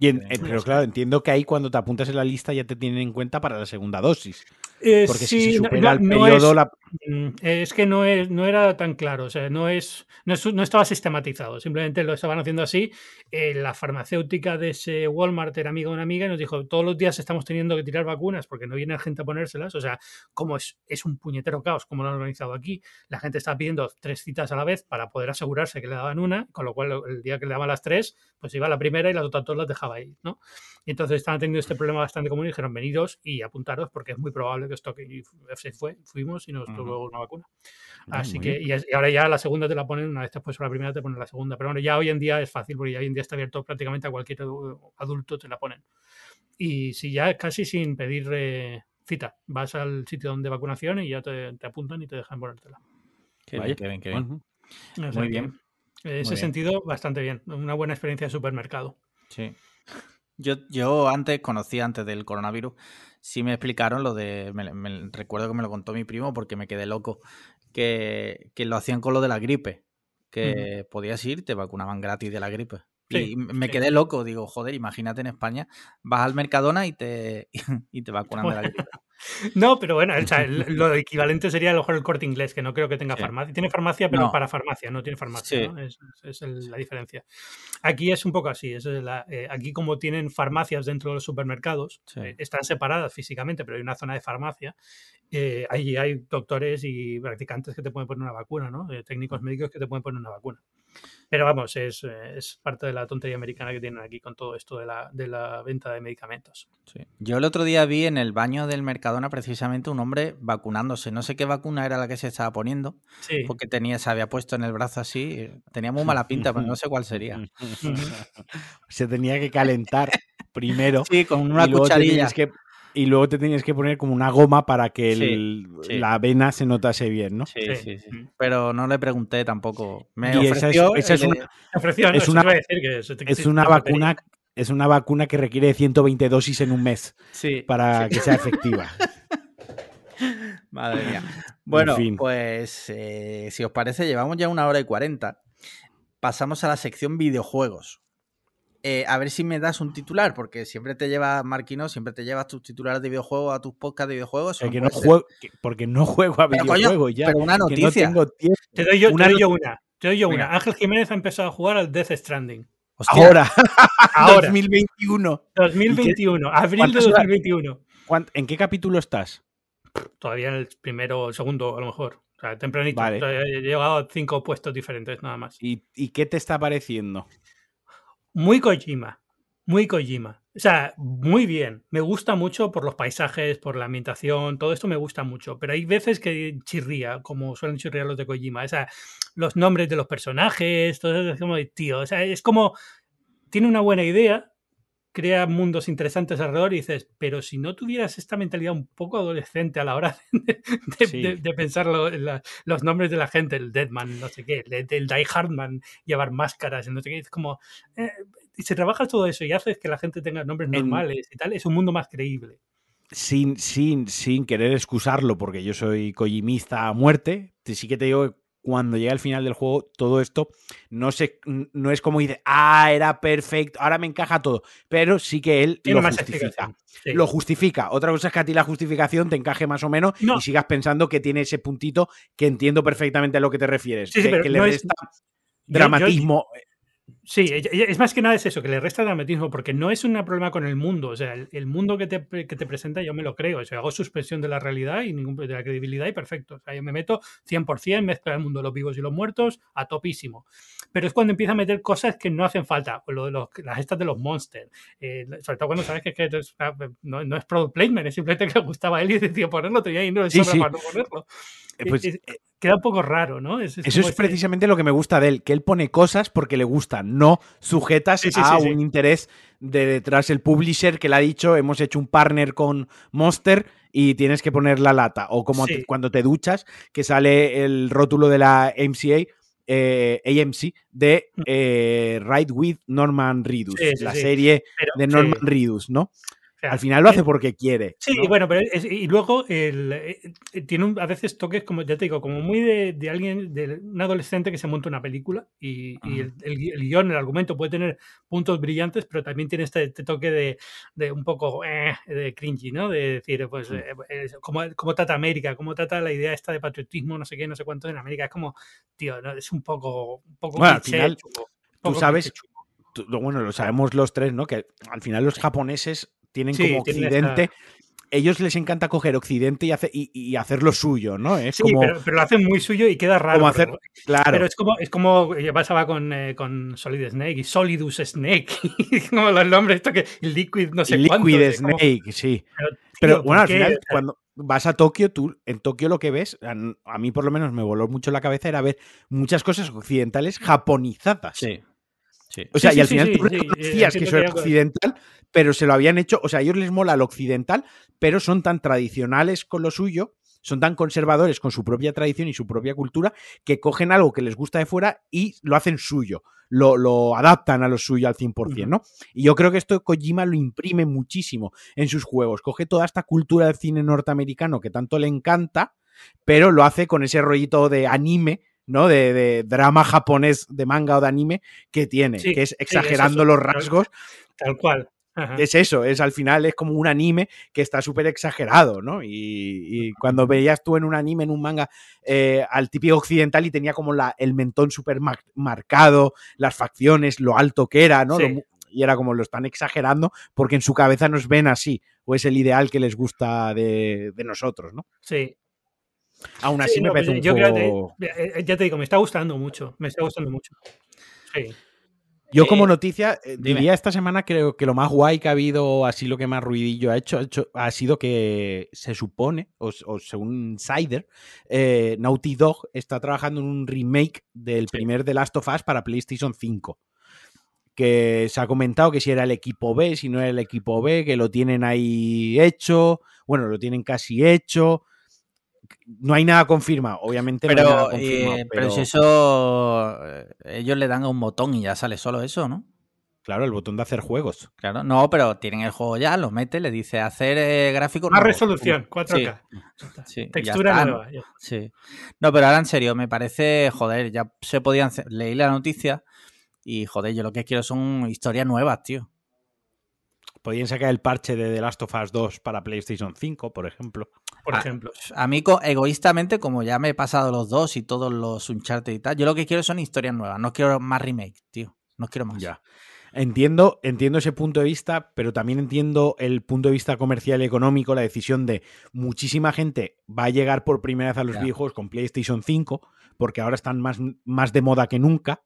Eh, pero claro, entiendo que ahí cuando te apuntas en la lista ya te tienen en cuenta para la segunda dosis. Eh, porque si se supera el periodo. Es, es, que no, es, no era tan claro, o sea, no, es, no, estaba sistematizado, simplemente lo estaban haciendo así. Eh, la farmacéutica de ese Walmart era amiga de una amiga y nos dijo: todos los días estamos teniendo que tirar vacunas porque no viene gente a ponérselas. O sea, como es, es un puñetero caos, como lo han organizado aquí, la gente está pidiendo tres citas a la vez para poder asegurarse que le daban una, con lo cual el día que le daban las tres, pues iba la primera y las otras dos las dejaba ahí, ¿no? Y entonces estaban teniendo este problema bastante común y dijeron: venidos y apuntaros porque es muy probable que esto que se fue, fuimos y nos tocó una vacuna. Así que, y, ahora ya la segunda te la ponen, una vez te has la primera, te ponen la segunda. Pero bueno, ya hoy en día es fácil porque ya hoy en día está abierto prácticamente a cualquier adulto te la ponen. Y si ya casi sin pedir eh, cita, vas al sitio donde vacunación y ya te, apuntan y te dejan ponértela. Qué bien, qué bien, qué bien. Muy bien. En ese sentido, bastante bien. Una buena experiencia de supermercado. Sí. Yo, yo antes conocía, antes del coronavirus, sí me explicaron lo de. Me, recuerdo que me lo contó mi primo porque me quedé loco. Que, que lo hacían con lo de la gripe. Que podías ir, te vacunaban gratis de la gripe. y me quedé loco, digo, joder, imagínate en España, vas al Mercadona y te, y te vacunan de la gripe. No, pero bueno, lo equivalente sería a lo mejor el corte inglés, que no creo que tenga farmacia. Tiene farmacia, pero para farmacia, no tiene farmacia. Es, la diferencia. Aquí es un poco así. Es eh, aquí, como tienen farmacias dentro de los supermercados, eh, están separadas físicamente, pero hay una zona de farmacia. Eh, ahí hay doctores y practicantes que te pueden poner una vacuna, ¿no? técnicos médicos que te pueden poner una vacuna. Pero vamos, es, parte de la tontería americana que tienen aquí con todo esto de la, de la venta de medicamentos. Yo el otro día vi en el baño del Mercadona precisamente un hombre vacunándose. No sé qué vacuna era la que se estaba poniendo, porque tenía, se había puesto en el brazo así. Tenía muy mala pinta, pero no sé cuál sería. se tenía que calentar primero. Sí, con una cucharilla. Que, y luego te tenías que poner como una goma para que la vena se notase bien, ¿no? Sí, sí, sí. Pero no le pregunté tampoco. Me ofreció, esa es, una, es una, es una vacuna es una vacuna que requiere 120 dosis en un mes para que sea efectiva. Madre mía. Bueno, pues eh, si os parece, llevamos ya una hora y cuarenta. Pasamos a la sección videojuegos. Eh, a ver si me das un titular, porque siempre te llevas, Marquino, siempre te llevas tus titulares de videojuegos a tus podcasts de videojuegos. Porque no, juego, porque no juego a videojuegos ya. Pero una noticia. te, doy yo, una, te doy yo una. Ángel Jiménez ha empezado a jugar al Death Stranding. Ahora. Ahora. 2021. 2021. Abril de 2021. ¿En qué capítulo estás? Todavía en el primero o el segundo, a lo mejor. O sea, tempranito. He llegado a cinco puestos diferentes, nada más. ¿Y, ¿Y qué te está pareciendo? Muy Kojima, muy Kojima. O sea, muy bien. Me gusta mucho por los paisajes, por la ambientación, todo esto me gusta mucho. Pero hay veces que chirría, como suelen chirriar los de Kojima. O sea, los nombres de los personajes, todo eso es como tío. O sea, es como. Tiene una buena idea, crea mundos interesantes alrededor y dices, pero si no tuvieras esta mentalidad un poco adolescente a la hora de, pensar los nombres de la gente, el Deadman, no sé qué, el, Die Hardman, llevar máscaras, no sé qué, es como, eh, si trabajas todo eso y haces que la gente tenga nombres normales y tal, es un mundo más creíble. Sin, sin, sin querer excusarlo, porque yo soy kojimista a muerte, sí que te digo cuando llega al final del juego, todo esto no, se, no es como dice, ah, era perfecto, ahora me encaja todo. Pero sí que él lo justifica. Lo justifica. Otra cosa es que a ti la justificación te encaje más o menos y sigas pensando que tiene ese puntito que entiendo perfectamente a lo que te refieres. que, le resta dramatismo. Sí, es más que nada es eso, que le resta dramatismo, porque no es un problema con el mundo. O sea, el, mundo que te, que te, presenta yo me lo creo. O sea, hago suspensión de la realidad y ningún, de la credibilidad y perfecto. O sea, yo me meto 100%, mezcla el mundo de los vivos y los muertos a topísimo. Pero es cuando empieza a meter cosas que no hacen falta. Lo de los, las estas de los monsters. Eh, sobre todo cuando sabes que, ah, no, no, es product placement, es simplemente que le gustaba a él y decidió ponerlo, tenía ahí no sí, para no ponerlo. Eh, pues, queda un poco raro, ¿no? Eso es precisamente lo que me gusta de él, que él pone cosas porque le gustan, no sujetas a un interés de detrás el publisher que le ha dicho, hemos hecho un partner con Monster y tienes que poner la lata. O como cuando te duchas, que sale el rótulo de la MCA, eh, AMC, de mm. eh, Ride with Norman Reedus, la serie de Norman Reedus, ¿no? Al final lo hace eh, porque quiere. Sí, bueno, pero y luego eh, tiene a veces toques, como ya te digo, como muy de, alguien, de un adolescente que se monta una película y, el, guion, el argumento puede tener puntos brillantes, pero también tiene este, este toque de, un poco eh, de cringy, ¿no? De decir, pues, cómo, trata América, cómo trata la idea esta de patriotismo, no sé qué, no sé cuánto en América. Es como, tío, es un poco. Un poco bueno, al final, tú sabes. bueno, lo sabemos los tres, ¿no? Que al final los japoneses tienen como Occidente. Ellos les encanta coger Occidente y, y, hacer lo suyo, ¿no? Es sí, pero, lo hacen muy suyo y queda raro. hacer, pero, claro. pero es como, es como pasaba con, eh, con Solid Snake y Solidus Snake. como los nombres, esto que Liquid, no sé Liquid Snake, sí. Pero, bueno, al final, cuando vas a Tokio, tú en Tokio lo que ves, a, mí por lo menos me voló mucho la cabeza, era ver muchas cosas occidentales japonizadas. Sí. O sea, y al final tú decías que eso era occidental, pero se lo habían hecho, o sea, a ellos les mola lo occidental, pero son tan tradicionales con lo suyo, son tan conservadores con su propia tradición y su propia cultura, que cogen algo que les gusta de fuera y lo hacen suyo, lo, adaptan a lo suyo al 100%, ¿no? Y yo creo que esto Kojima lo imprime muchísimo en sus juegos, coge toda esta cultura del cine norteamericano que tanto le encanta, pero lo hace con ese rollito de anime ¿no? De, drama japonés de manga o de anime que tiene, que es exagerando los rasgos. Tal cual. Es eso, es al final es como un anime que está súper exagerado, ¿no? Y, cuando veías tú en un anime, en un manga, eh, al típico occidental y tenía como la, el mentón súper marcado, las facciones, lo alto que era, ¿no? y era como lo están exagerando porque en su cabeza nos ven así, o es el ideal que les gusta de, de nosotros, ¿no? Sí, Aún así me parece un poco... Eh, ya te digo, me está gustando mucho. Me está gustando mucho. Yo como eh, noticia eh, diría esta semana creo que lo más guay que ha habido, así lo que más ruidillo ha hecho, ha, sido que se supone, o, según Insider, Naughty Dog está trabajando en un remake del primer The Last of Us para PlayStation 5 que se ha comentado que si era el equipo B, si no era el equipo B, que lo tienen ahí hecho, bueno, lo tienen casi hecho, no hay nada confirmado, obviamente. Pero, pero... si eso eh, ellos le dan a un botón y ya sale solo eso, ¿no? Claro, el botón de hacer juegos. Claro, no, pero tienen el juego ya, lo mete, le dice hacer eh, gráficos. Más resolución, 4K. Textura nueva. Sí. No, pero ahora en serio, me parece, joder, ya se podían. Leí la noticia y, joder, yo lo que quiero son historias nuevas, tío. Podían sacar el parche de The Last of Us 2 para PlayStation 5, por ejemplo por ejemplo. A mí, egoístamente, como ya me he pasado los dos y todos los Uncharted y tal, yo lo que quiero son historias nuevas. No quiero más remake, tío. No quiero más. Ya. Entiendo, entiendo ese punto de vista, pero también entiendo el punto de vista comercial y económico, la decisión de muchísima gente va a llegar por primera vez a los viejos con PlayStation 5, porque ahora están más, más de moda que nunca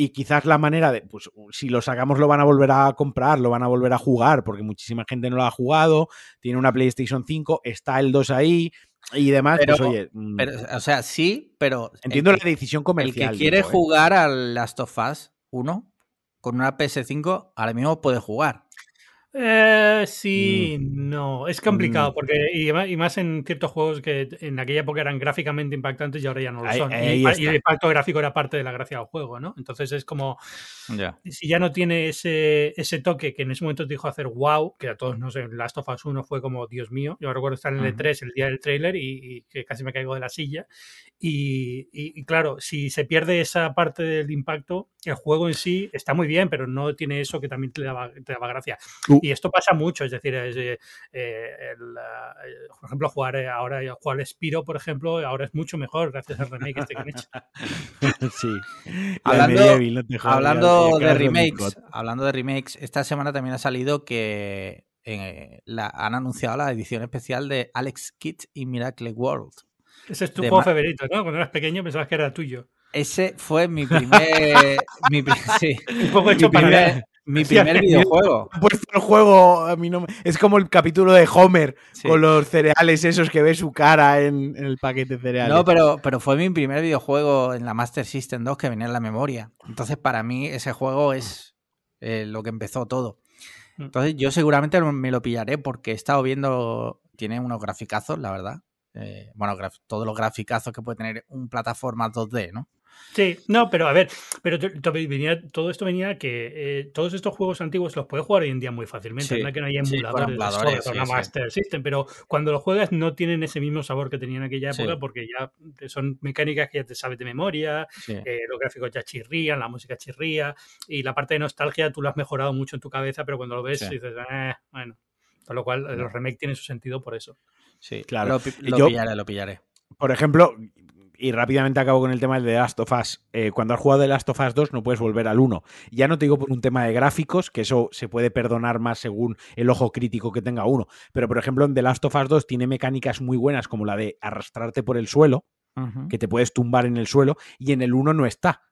y quizás la manera de, pues si lo sacamos lo van a volver a comprar, lo van a volver a jugar, porque muchísima gente no lo ha jugado, tiene una PlayStation 5, está el 2 ahí y demás, pues oye... Mm, o sea, sí, pero... Entiendo la decisión comercial. El que quiere ¿eh? jugar al Last of Us 1 con una PS5, ahora mismo puede jugar. Eh, sí, mm. no. Es complicado, mm. porque y, más en ciertos juegos que en aquella época eran gráficamente impactantes y ahora ya no lo son. y, el impacto gráfico era parte de la gracia del juego, ¿no? Entonces es como. Si ya no tiene ese, ese toque que en ese momento te dijo hacer wow, que a todos, no sé, Last of Us 1 fue como Dios mío. Yo recuerdo estar en el E3 el día del trailer y, que casi me caigo de la silla. Y, claro, si se pierde esa parte del impacto, el juego en sí está muy bien, pero no tiene eso que también te daba, te daba gracia. Y esto pasa mucho, es decir, eh, eh, por ejemplo, jugar eh, ahora jugar Spiro, por ejemplo, ahora es mucho mejor gracias al remake este que han hecho. sí. Hablando, de remakes, hablando de remakes, esta semana también ha salido que han anunciado la edición especial de Alex Kidd y Miracle World. Ese es tu juego favorito, ¿no? Cuando eras pequeño pensabas que era tuyo. Ese fue mi primer. mi, sí, un poco hecho para mi primer videojuego. Pues el juego, a mí no es como el capítulo de Homer con los cereales esos que ve su cara en, el paquete de cereales. No, pero, pero fue mi primer videojuego en la Master System 2 que venía en la memoria. Entonces, para mí, ese juego es eh, lo que empezó todo. Mm. Entonces, yo seguramente me lo pillaré porque he estado viendo. Tiene unos graficazos, la verdad. Eh, bueno, todos los graficazos que puede tener un plataforma 2D, ¿no? Sí, no, pero a ver, pero venía, todo esto venía que eh, todos estos juegos antiguos los puedes jugar hoy en día muy fácilmente. no es que no haya emuladores, sí, Master System, pero cuando los juegas no tienen ese mismo sabor que tenían en aquella época porque ya son mecánicas que ya te sabes de memoria, eh, los gráficos ya chirrían, la música chirría y la parte de nostalgia tú lo has mejorado mucho en tu cabeza, pero cuando lo ves dices, eh, bueno. Con lo cual, los remake tienen su sentido por eso. Sí, claro. Lo, pillaré, lo pillaré. Por ejemplo, y rápidamente acabo con el tema de Last of Us. Eh, cuando has jugado de Last of Us 2 no puedes volver al 1. Ya no te digo por un tema de gráficos, que eso se puede perdonar más según el ojo crítico que tenga uno. Pero por ejemplo en The Last of Us 2 tiene mecánicas muy buenas como la de arrastrarte por el suelo, que te puedes tumbar en el suelo, y en el 1 no está.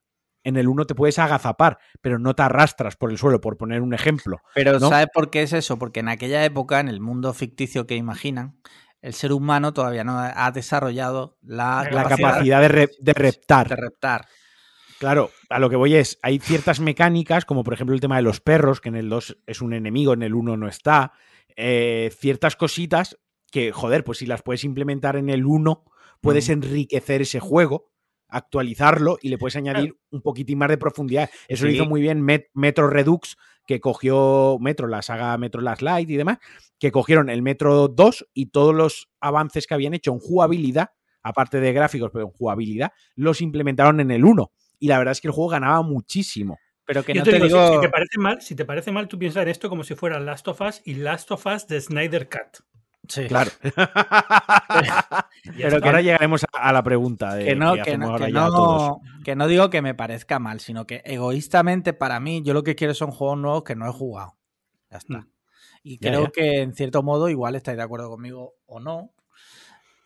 En el 1 te puedes agazapar, pero no te arrastras por el suelo, por poner un ejemplo. Pero ¿sabes por qué es eso? Porque en aquella época, en el mundo ficticio que imaginan, el ser humano todavía no ha desarrollado la, capacidad, de, reptar. De reptar. Claro, a lo que voy es, hay ciertas mecánicas, como por ejemplo el tema de los perros, que en el 2 es un enemigo, en el 1 no está. Eh, ciertas cositas que, joder, pues si las puedes implementar en el 1, puedes enriquecer ese juego, actualizarlo y le puedes añadir un poquitín más de profundidad. Eso lo hizo muy bien Metro Redux, que cogió Metro, la saga Metro Last Light y demás, que cogieron el Metro 2 y todos los avances que habían hecho en jugabilidad, aparte de gráficos, pero en jugabilidad, los implementaron en el 1. Y la verdad es que el juego ganaba muchísimo. Pero que no te, digo, Si, te parece mal, si te parece mal, tú piensas en esto como si fuera Last of Us y Last of Us de Snyder Cut. Sí. Claro. pero, que ahora llegaremos a, la pregunta de que no, que, no, que, no, digo que me parezca mal, sino que egoístamente para mí, yo lo que quiero son juegos nuevos que no he jugado. Ya está. Mm. Y creo que en cierto modo, igual estáis de acuerdo conmigo o no,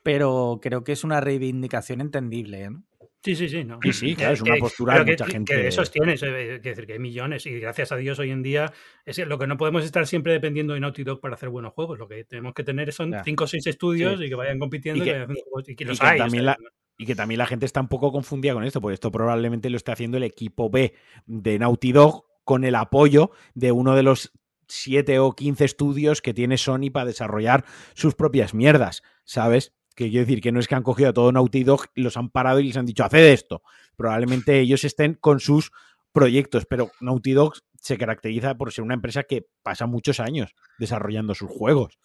pero creo que es una reivindicación entendible. ¿no? Sí, sí, sí. No. Sí, sí, claro, es una postura de mucha gente. Que esos tienes, eh, es decir, que hay millones y gracias a Dios hoy en día es lo que no podemos estar siempre dependiendo de Naughty Dog para hacer buenos juegos. Lo que tenemos que tener son cinco o seis estudios y que vayan compitiendo y que, los También la, y que también la gente está un poco confundida con esto, porque esto probablemente lo esté haciendo el equipo B de Naughty Dog con el apoyo de uno de los siete o quince estudios que tiene Sony para desarrollar sus propias mierdas, ¿sabes? Que quiero decir que no es que han cogido a todo Naughty Dog, los han parado y les han dicho, haced esto. Probablemente ellos estén con sus proyectos, pero Naughty Dog se caracteriza por ser una empresa que pasa muchos años desarrollando sus juegos.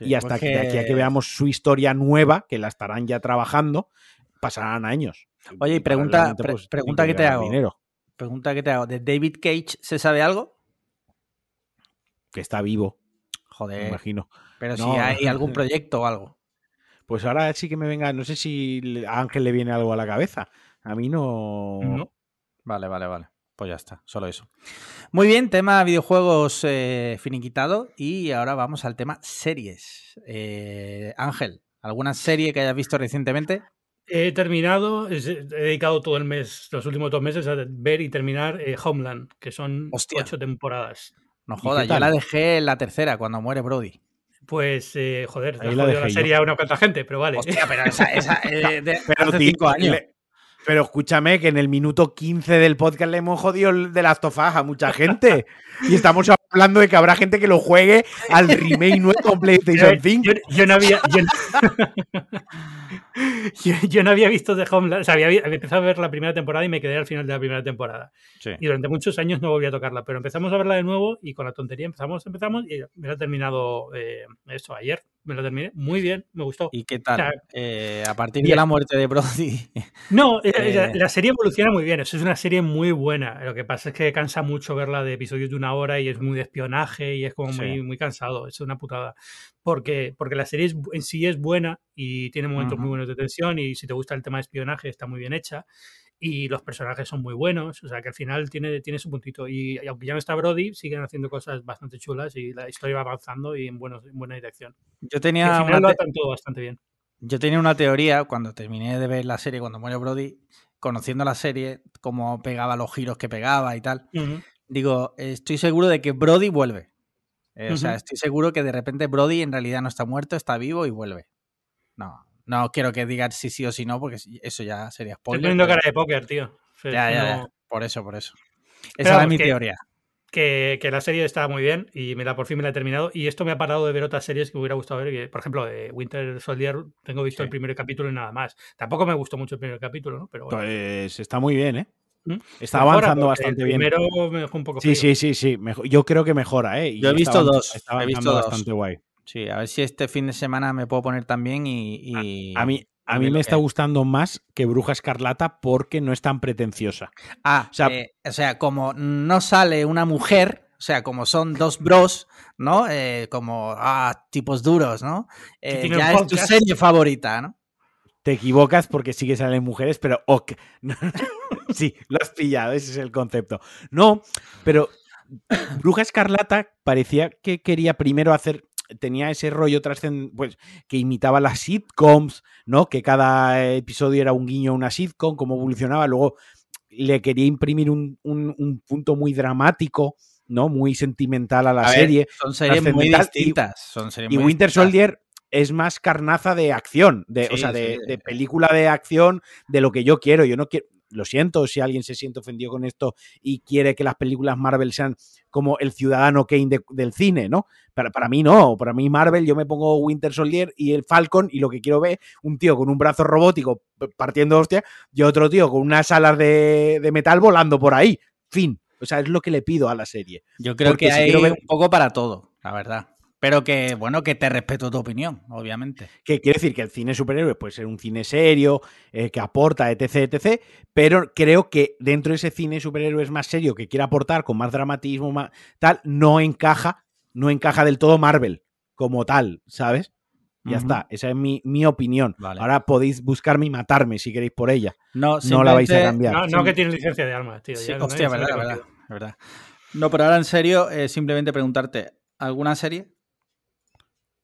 y hasta que... de aquí a que veamos su historia nueva, que la estarán ya trabajando, pasarán años. Oye, y pregunta, pues, pregunta que te hago. Pregunta que te hago. ¿De David Cage se sabe algo? Que está vivo. Joder. Me imagino. Pero si hay algún proyecto o algo. Pues ahora sí que me venga, no sé si a Ángel le viene algo a la cabeza. A mí no. Vale, vale, vale. Pues ya está, solo eso. Muy bien, tema videojuegos eh, finiquitado. Y ahora vamos al tema series. Eh, Ángel, ¿alguna serie que hayas visto recientemente? He terminado, he dedicado todo el mes, los últimos dos meses, a ver y terminar eh, Homeland, que son ocho temporadas. No jodas, yo la dejé en la tercera, cuando muere Brody. Pues, eh, joder, Ahí la, la serie a una cuanta gente, pero vale. Hostia, pero esa, esa eh, de, pero hace cinco años. Pero escúchame que en el minuto 15 del podcast le hemos jodido de las tofas a mucha gente. y estamos hablando de que habrá gente que lo juegue al remake nuevo con PlayStation 5. Yo, no había. Yo, no había visto The Homeland. O sea, había, empezado a ver la primera temporada y me quedé al final de la primera temporada. Y durante muchos años no volví a tocarla. Pero empezamos a verla de nuevo y con la tontería empezamos, empezamos y me ha terminado eh, esto ayer me lo terminé muy bien, me gustó. ¿Y qué tal? Eh, a partir de la muerte de Brody. No, eh, la, serie evoluciona muy bien, es una serie muy buena. Lo que pasa es que cansa mucho verla de episodios de una hora y es muy de espionaje y es como muy, muy cansado, es una putada. Porque, porque la serie en sí es buena y tiene momentos muy buenos de tensión y si te gusta el tema de espionaje está muy bien hecha y los personajes son muy buenos, o sea que al final tiene, tiene su puntito. Y, aunque ya no está Brody, siguen haciendo cosas bastante chulas y la historia va avanzando y en, en buena dirección. Yo tenía una todo bastante bien. Yo tenía una teoría cuando terminé de ver la serie, cuando muere Brody, conociendo la serie, cómo pegaba los giros que pegaba y tal. Digo, estoy seguro de que Brody vuelve. Eh, o sea, estoy seguro que de repente Brody en realidad no está muerto, está vivo y vuelve. No, no quiero que digas si sí o si no, porque eso ya sería spoiler. Estoy poniendo cara de póker, tío. Ya, ya, Por eso, por eso. Esa es mi teoría. Que, la serie está muy bien y me la, por fin me la he terminado. Y esto me ha parado de ver otras series que me hubiera gustado ver. por ejemplo, de Winter Soldier tengo visto el primer capítulo y nada más. Tampoco me gustó mucho el primer capítulo, ¿no? Pero Pues está muy bien, ¿eh? ¿Mm? Está avanzando bastante bien. Primero me dejó un poco Sí, sí, sí, sí. Yo creo que mejora, ¿eh? Yo he visto dos. Está he visto bastante guay. Sí, a ver si este fin de semana me puedo poner también y. A, mí, a mí me está gustando más que Bruja Escarlata porque no es tan pretenciosa. Ah, o sea, eh, o sea, como no sale una mujer, o sea, como son dos bros, ¿no? Eh, como ah, tipos duros, ¿no? Eh, ya es tu serie favorita, ¿no? Te equivocas porque sí que salen mujeres, pero ok. sí, lo has pillado, ese es el concepto. No, pero Bruja Escarlata parecía que quería primero hacer tenía ese rollo trascendente, pues, que imitaba las sitcoms, ¿no? Que cada episodio era un guiño a una sitcom, cómo evolucionaba. Luego le quería imprimir un, punto muy dramático, ¿no? Muy sentimental a la serie. son series muy distintas. Y, Winter Soldier es más carnaza de acción, de, o sea, de, de, película de acción, de lo que yo quiero. Yo no quiero lo siento si alguien se siente ofendido con esto y quiere que las películas Marvel sean como el ciudadano Kane del cine, ¿no? Para, para mí no, para mí Marvel yo me pongo Winter Soldier y el Falcon y lo que quiero ver, un tío con un brazo robótico partiendo hostia y otro tío con unas alas de, metal volando por ahí. Fin. O sea, es lo que le pido a la serie. Yo creo que hay un poco para todo, la verdad. Pero que, bueno, que te respeto tu opinión, obviamente. Que quiere decir que el cine superhéroe puede ser un cine serio, eh, que aporta, etc, etc. Pero creo que dentro de ese cine superhéroe es más serio, que quiere aportar con más dramatismo, más, tal, no encaja, no encaja del todo Marvel como tal, ¿sabes? Ya está, esa es mi, opinión. Ahora podéis buscarme y matarme si queréis por ella. No, no la vais a cambiar. No, que tiene licencia de armas, tío. hostia, verdad, verdad, No, pero ahora en serio, eh, simplemente preguntarte, ¿alguna serie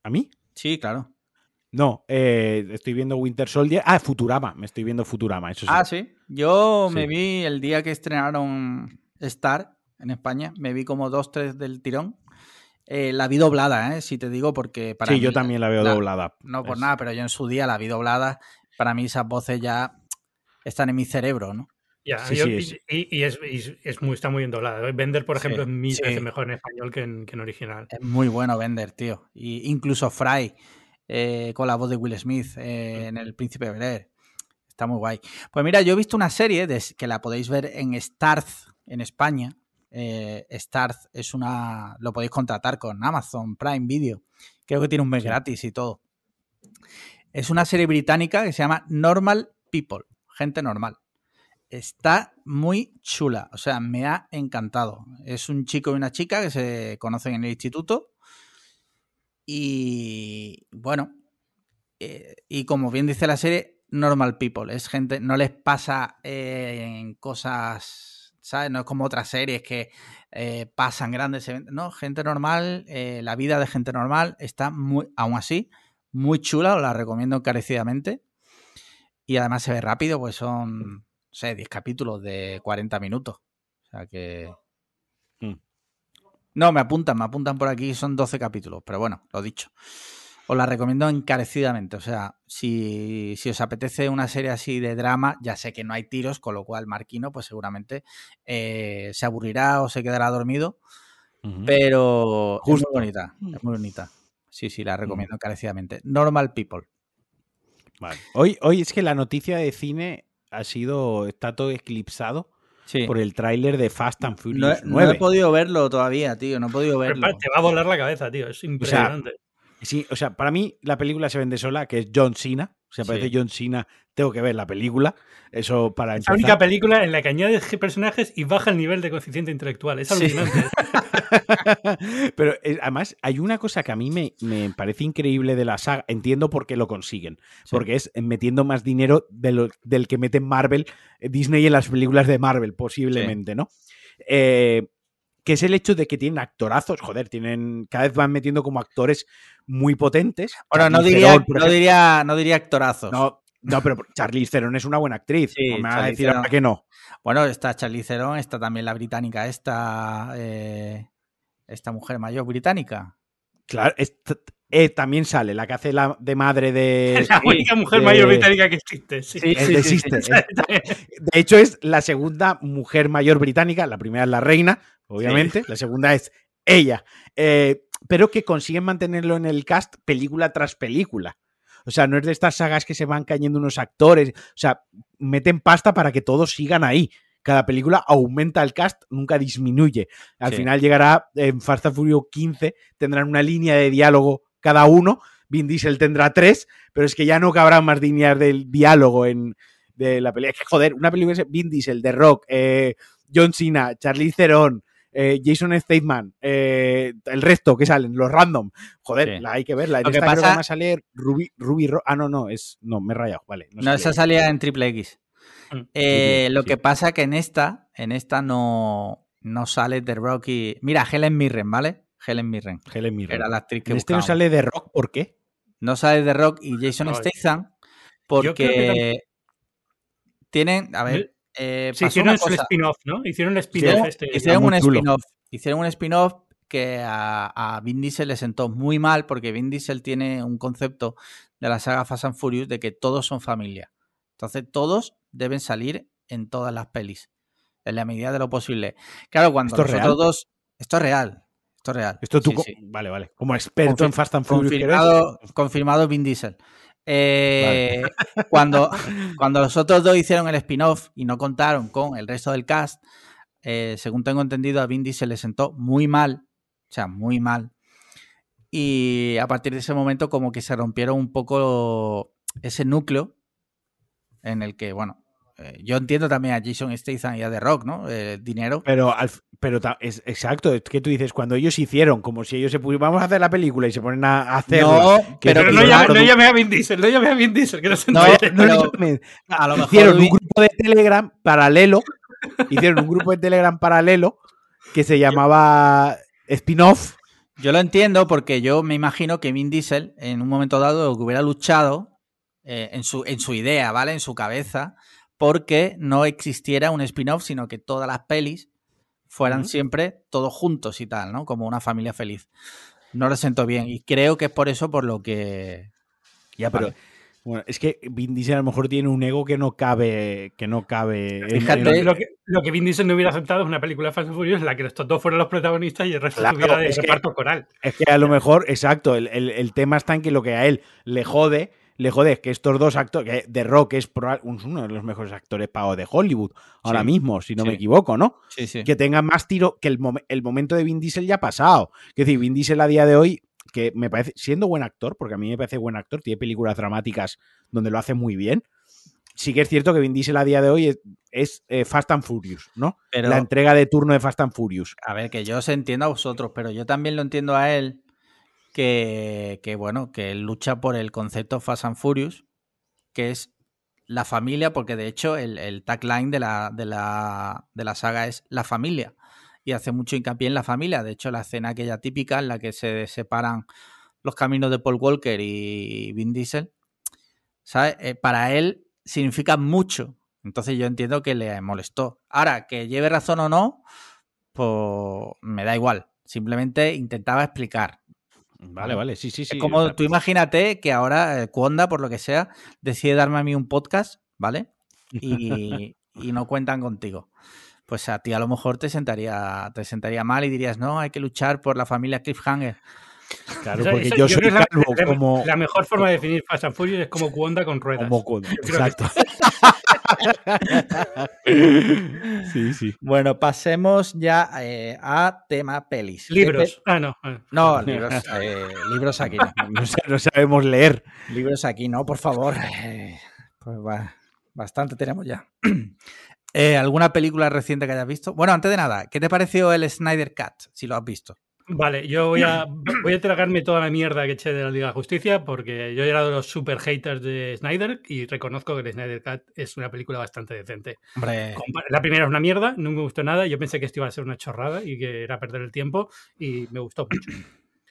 ¿A mí? Sí, claro. No, eh, estoy viendo Winter Soldier. Ah, Futurama, me estoy viendo Futurama, eso sí. Ah, sí. Yo me vi el día que estrenaron Star en España, me vi como dos, tres del tirón. Eh, la vi doblada, ¿eh? si te digo, porque para Sí, yo también la veo doblada. No por nada, pero yo en su día la vi doblada. Para mí esas voces ya están en mi cerebro, ¿no? Y, es, muy, está muy bien doblado. Bender, por ejemplo, es mil veces mejor en español que en, original. Es muy bueno Bender, tío. Y incluso Fry, eh, con la voz de Will Smith eh, en El Príncipe de Está muy guay. Pues mira, yo he visto una serie que la podéis ver en Starz, en España. Eh, Starz es una. Lo podéis contratar con Amazon Prime Video. Creo que tiene un mes gratis y todo. Es una serie británica que se llama Normal People, gente normal está muy chula. O sea, me ha encantado. Es un chico y una chica que se conocen en el instituto. Y bueno, eh, y como bien dice la serie, normal people. Es gente, no les pasa eh, en cosas, ¿sabes? No es como otras series que eh, pasan grandes eventos. No, gente normal, la vida de gente normal está muy, aún así, muy chula. Os la recomiendo encarecidamente. Y además se ve rápido, pues son sé, 10 capítulos de 40 minutos. O sea que... Mm. No, me apuntan, me apuntan por aquí, son 12 capítulos, pero bueno, lo dicho. Os la recomiendo encarecidamente. O sea, si, os apetece una serie así de drama, ya sé que no hay tiros, con lo cual Marquino, pues seguramente eh, se aburrirá o se quedará dormido. Pero es muy bonita, es muy bonita. Sí, sí, la recomiendo encarecidamente. Normal People. Vale. Hoy, hoy es que la noticia de cine ha sido, está todo eclipsado por el tráiler de Fast and Furious no, No he podido verlo todavía, tío, no he podido verlo. te va a volar la cabeza, tío, es impresionante. sí, o sea, para mí la película se vende sola, que es John Cena. O sea, parece John Cena, tengo que ver la película. Eso para Es la única película en la que añade personajes y baja el nivel de coeficiente intelectual. Es alucinante. Pero eh, además, hay una cosa que a mí me, parece increíble de la saga. Entiendo por qué lo consiguen. Porque es metiendo más dinero del que meten Marvel, eh, Disney en las películas de Marvel, posiblemente, ¿no? Eh, que es el hecho de que tienen actorazos, joder, tienen cada vez van metiendo como actores muy potentes. Bueno, no diría, no diría, no diría actorazos. No, No, pero Charlize Theron es una buena actriz. Sí, me vas a decir ahora que no. Bueno, está Charlize Theron, está también la británica, esta, eh, esta mujer mayor británica. Claro, eh, también sale, la que hace la de madre de. La única mujer mayor británica que existe. Sí, existe. de hecho, es la segunda mujer mayor británica. La primera es la reina, obviamente. La segunda es ella. Eh, pero que consiguen mantenerlo en el cast película tras película. O sea, no es de estas sagas que se van cayendo unos actores. O sea, meten pasta para que todos sigan ahí. Cada película aumenta el cast, nunca disminuye. Al final llegará en Fast and Furious 15, tendrán una línea de diálogo cada uno. Vin Diesel tendrá tres, pero es que ya no cabrán más líneas del diálogo en de la película. Es que, joder, una película es Vin Diesel, The Rock, eh, John Cena, Charlie Theron, eh, Jason Statham, eh, el resto que salen, los random. Joder, la hay que verla. Lo que pasa... va a salir Ruby, Ruby Ah, no, no, es. No, me he rayado, vale. No, esa salía en Triple X. Mm. Eh, lo que pasa que en esta, en esta no, no sale The Rock y. Mira, Helen Mirren, ¿vale? Helen Mirren. Helen Mirren. Era la actriz que. ¿En este no sale The Rock, ¿por qué? No sale The Rock y Jason Statham porque tienen. A ver. Eh, sí, hicieron un spin-off, ¿no? Hicieron un spin-off. Este, hicieron un spin-off. Hicieron un spin-off que a, Vin Diesel le sentó muy mal porque Vin Diesel tiene un concepto de la saga Fast and Furious de que todos son familia. Entonces todos deben salir en todas las pelis, en la medida de lo posible. Claro, cuando ¿Esto nosotros dos... Esto es real. Esto es real. Esto tú... Vale, vale. Como experto en Fast and Furious. Confirmado, confirmado Vin Diesel. Eh, cuando, cuando los otros dos hicieron el spin-off y no contaron con el resto del cast, eh, según tengo entendido, a Vin Diesel le sentó muy mal, o sea, muy mal. Y a partir de ese momento como que se rompieron un poco ese núcleo en el que, bueno, eh, yo entiendo también a Jason Statham y a The Rock, ¿no? El dinero. Pero, pero es exacto, es que tú dices, cuando ellos hicieron, como si ellos se pusieran, vamos a hacer la película y se ponen a hacer. No, pero, no, llame, a Vin Diesel, no llame a Vin Diesel, que no se no, no a lo mejor Hicieron un grupo de Telegram paralelo, hicieron un grupo de Telegram paralelo que se llamaba Spin-Off. Yo lo entiendo porque yo me imagino que Vin Diesel en un momento dado hubiera luchado eh, en, su, en su idea, ¿vale? En su cabeza porque no existiera un spin-off, sino que todas las pelis fueran siempre todos juntos y tal, ¿no? Como una familia feliz. No lo siento bien y creo que es por eso por lo que... Ya, pero... Bueno, es que Vin Diesel a lo mejor tiene un ego que no cabe. Que no cabe Fíjate, Lo, que, lo, que, Vin Diesel no hubiera aceptado es una película de Fast and Furious en la que los dos fueron los protagonistas y el resto claro, de reparto coral. Es que a lo mejor, exacto, el, el, tema está en que lo que a él le jode le jode que estos dos actores, que The Rock es uno de los mejores actores pagos de Hollywood ahora mismo, si no me equivoco, ¿no? Sí, sí. Que tenga más tiro, que el, el, momento de Vin Diesel ya ha pasado. Es decir, Vin Diesel a día de hoy, que me parece, siendo buen actor, porque a mí me parece buen actor, tiene películas dramáticas donde lo hace muy bien. Sí que es cierto que Vin Diesel a día de hoy es, eh, Fast and Furious, ¿no? la entrega de turno de Fast and Furious. A ver, que yo os entiendo a vosotros, pero yo también lo entiendo a él que, bueno, que lucha por el concepto Fast and Furious, que es la familia, porque de hecho el, tagline de la, de, la, de la saga es la familia. Y hace mucho hincapié en la familia. De hecho, la escena aquella típica en la que se separan los caminos de Paul Walker y Vin Diesel, ¿sabes? Eh, para él significa mucho. Entonces yo entiendo que le molestó. Ahora, que lleve razón o no, pues me da igual. Simplemente intentaba explicar. Vale, vale, sí, sí, sí. Es como tú imagínate que ahora eh, por lo que sea, decide darme a mí un podcast, ¿vale? Y, no cuentan contigo. Pues a ti a lo mejor te sentaría, te sentaría mal y dirías, no, hay que luchar por la familia Cliffhanger. Claro, porque yo, soy calvo, la, como... La mejor forma de definir Fast and Furious es como Cuonda con ruedas. Como Cuonda, exacto. sí, sí. Bueno, pasemos ya eh, a tema pelis. Libros. Ah, no. No, libros, eh, libros aquí no. no. sabemos leer. Libros aquí no, por favor. Eh, pues va, bastante tenemos ya. ¿Alguna película reciente que hayas visto? Bueno, antes de nada, ¿qué te pareció el Snyder Cut, si lo has visto? Vale, yo voy a, voy a tragarme toda la mierda que eché de la Liga de Justicia porque yo he de los super haters de Snyder y reconozco que el Snyder Cut es una película bastante decente. La primera es una mierda, no me gustó nada. Yo pensé que esto iba a ser una chorrada y que era perder el tiempo y me gustó mucho.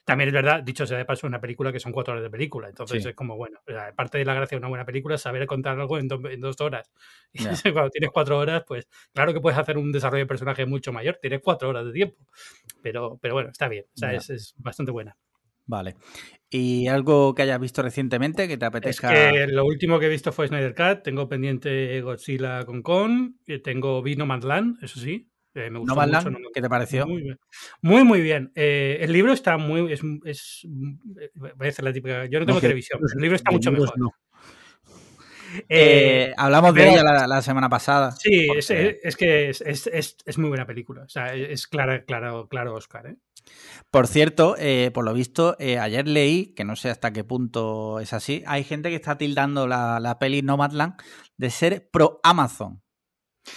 También es verdad, dicho sea de paso, una película que son cuatro horas de película. Entonces es como, bueno, parte de la gracia de una buena película es saber contar algo en, dos horas. Y cuando tienes cuatro horas, pues claro que puedes hacer un desarrollo de personaje mucho mayor. Tienes cuatro horas de tiempo. Pero, pero bueno, está bien. O sea, es, es bastante buena. Vale. ¿Y algo que hayas visto recientemente que te apetezca? que lo último que he visto fue Snyder Cut. Tengo pendiente Godzilla con Kong. Tengo Vino Manland, eso sí. Eh, me gustó no mucho, ¿Qué te pareció? Muy, muy, bien. Eh, el libro está muy. Es, es, voy a decir la típica. Yo no tengo televisión. el libro está mucho mejor. Eh, hablamos de ella la, semana pasada. Sí, es, que es, muy buena película. O sea, es claro, claro, claro, Oscar. ¿eh? Por cierto, eh, por lo visto, eh, ayer leí, que no sé hasta qué punto es así, hay gente que está tildando la, la peli Nomadland de ser pro Amazon.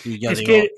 Y yo es que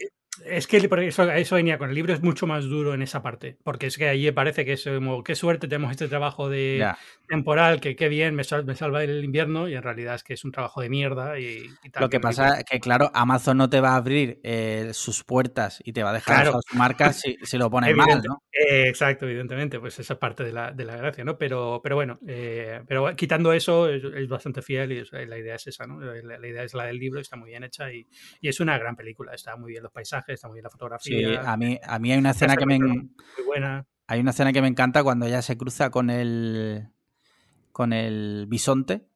es que eso, eso, venía con el libro, es mucho más duro en esa parte, porque es que allí parece que es como, qué suerte tenemos este trabajo de temporal, que qué bien, me, salva el invierno, y en realidad es que es un trabajo de mierda y, tal. Lo que, pasa es que, claro, Amazon no te va a abrir eh, sus puertas y te va a dejar sus marcas si, si, lo pones mal, ¿no? Eh, exacto, evidentemente, pues esa es parte de la, de la gracia, ¿no? Pero, pero bueno, eh, pero quitando eso, es, bastante fiel y la idea es esa, ¿no? La, la, idea es la del libro, está muy bien hecha y, y es una gran película, está muy bien los paisajes está muy bien la fotografía. Sí, a mí, a mí hay una escena que me. Muy buena. Hay una escena que me encanta cuando ella se cruza con el. con el bisonte.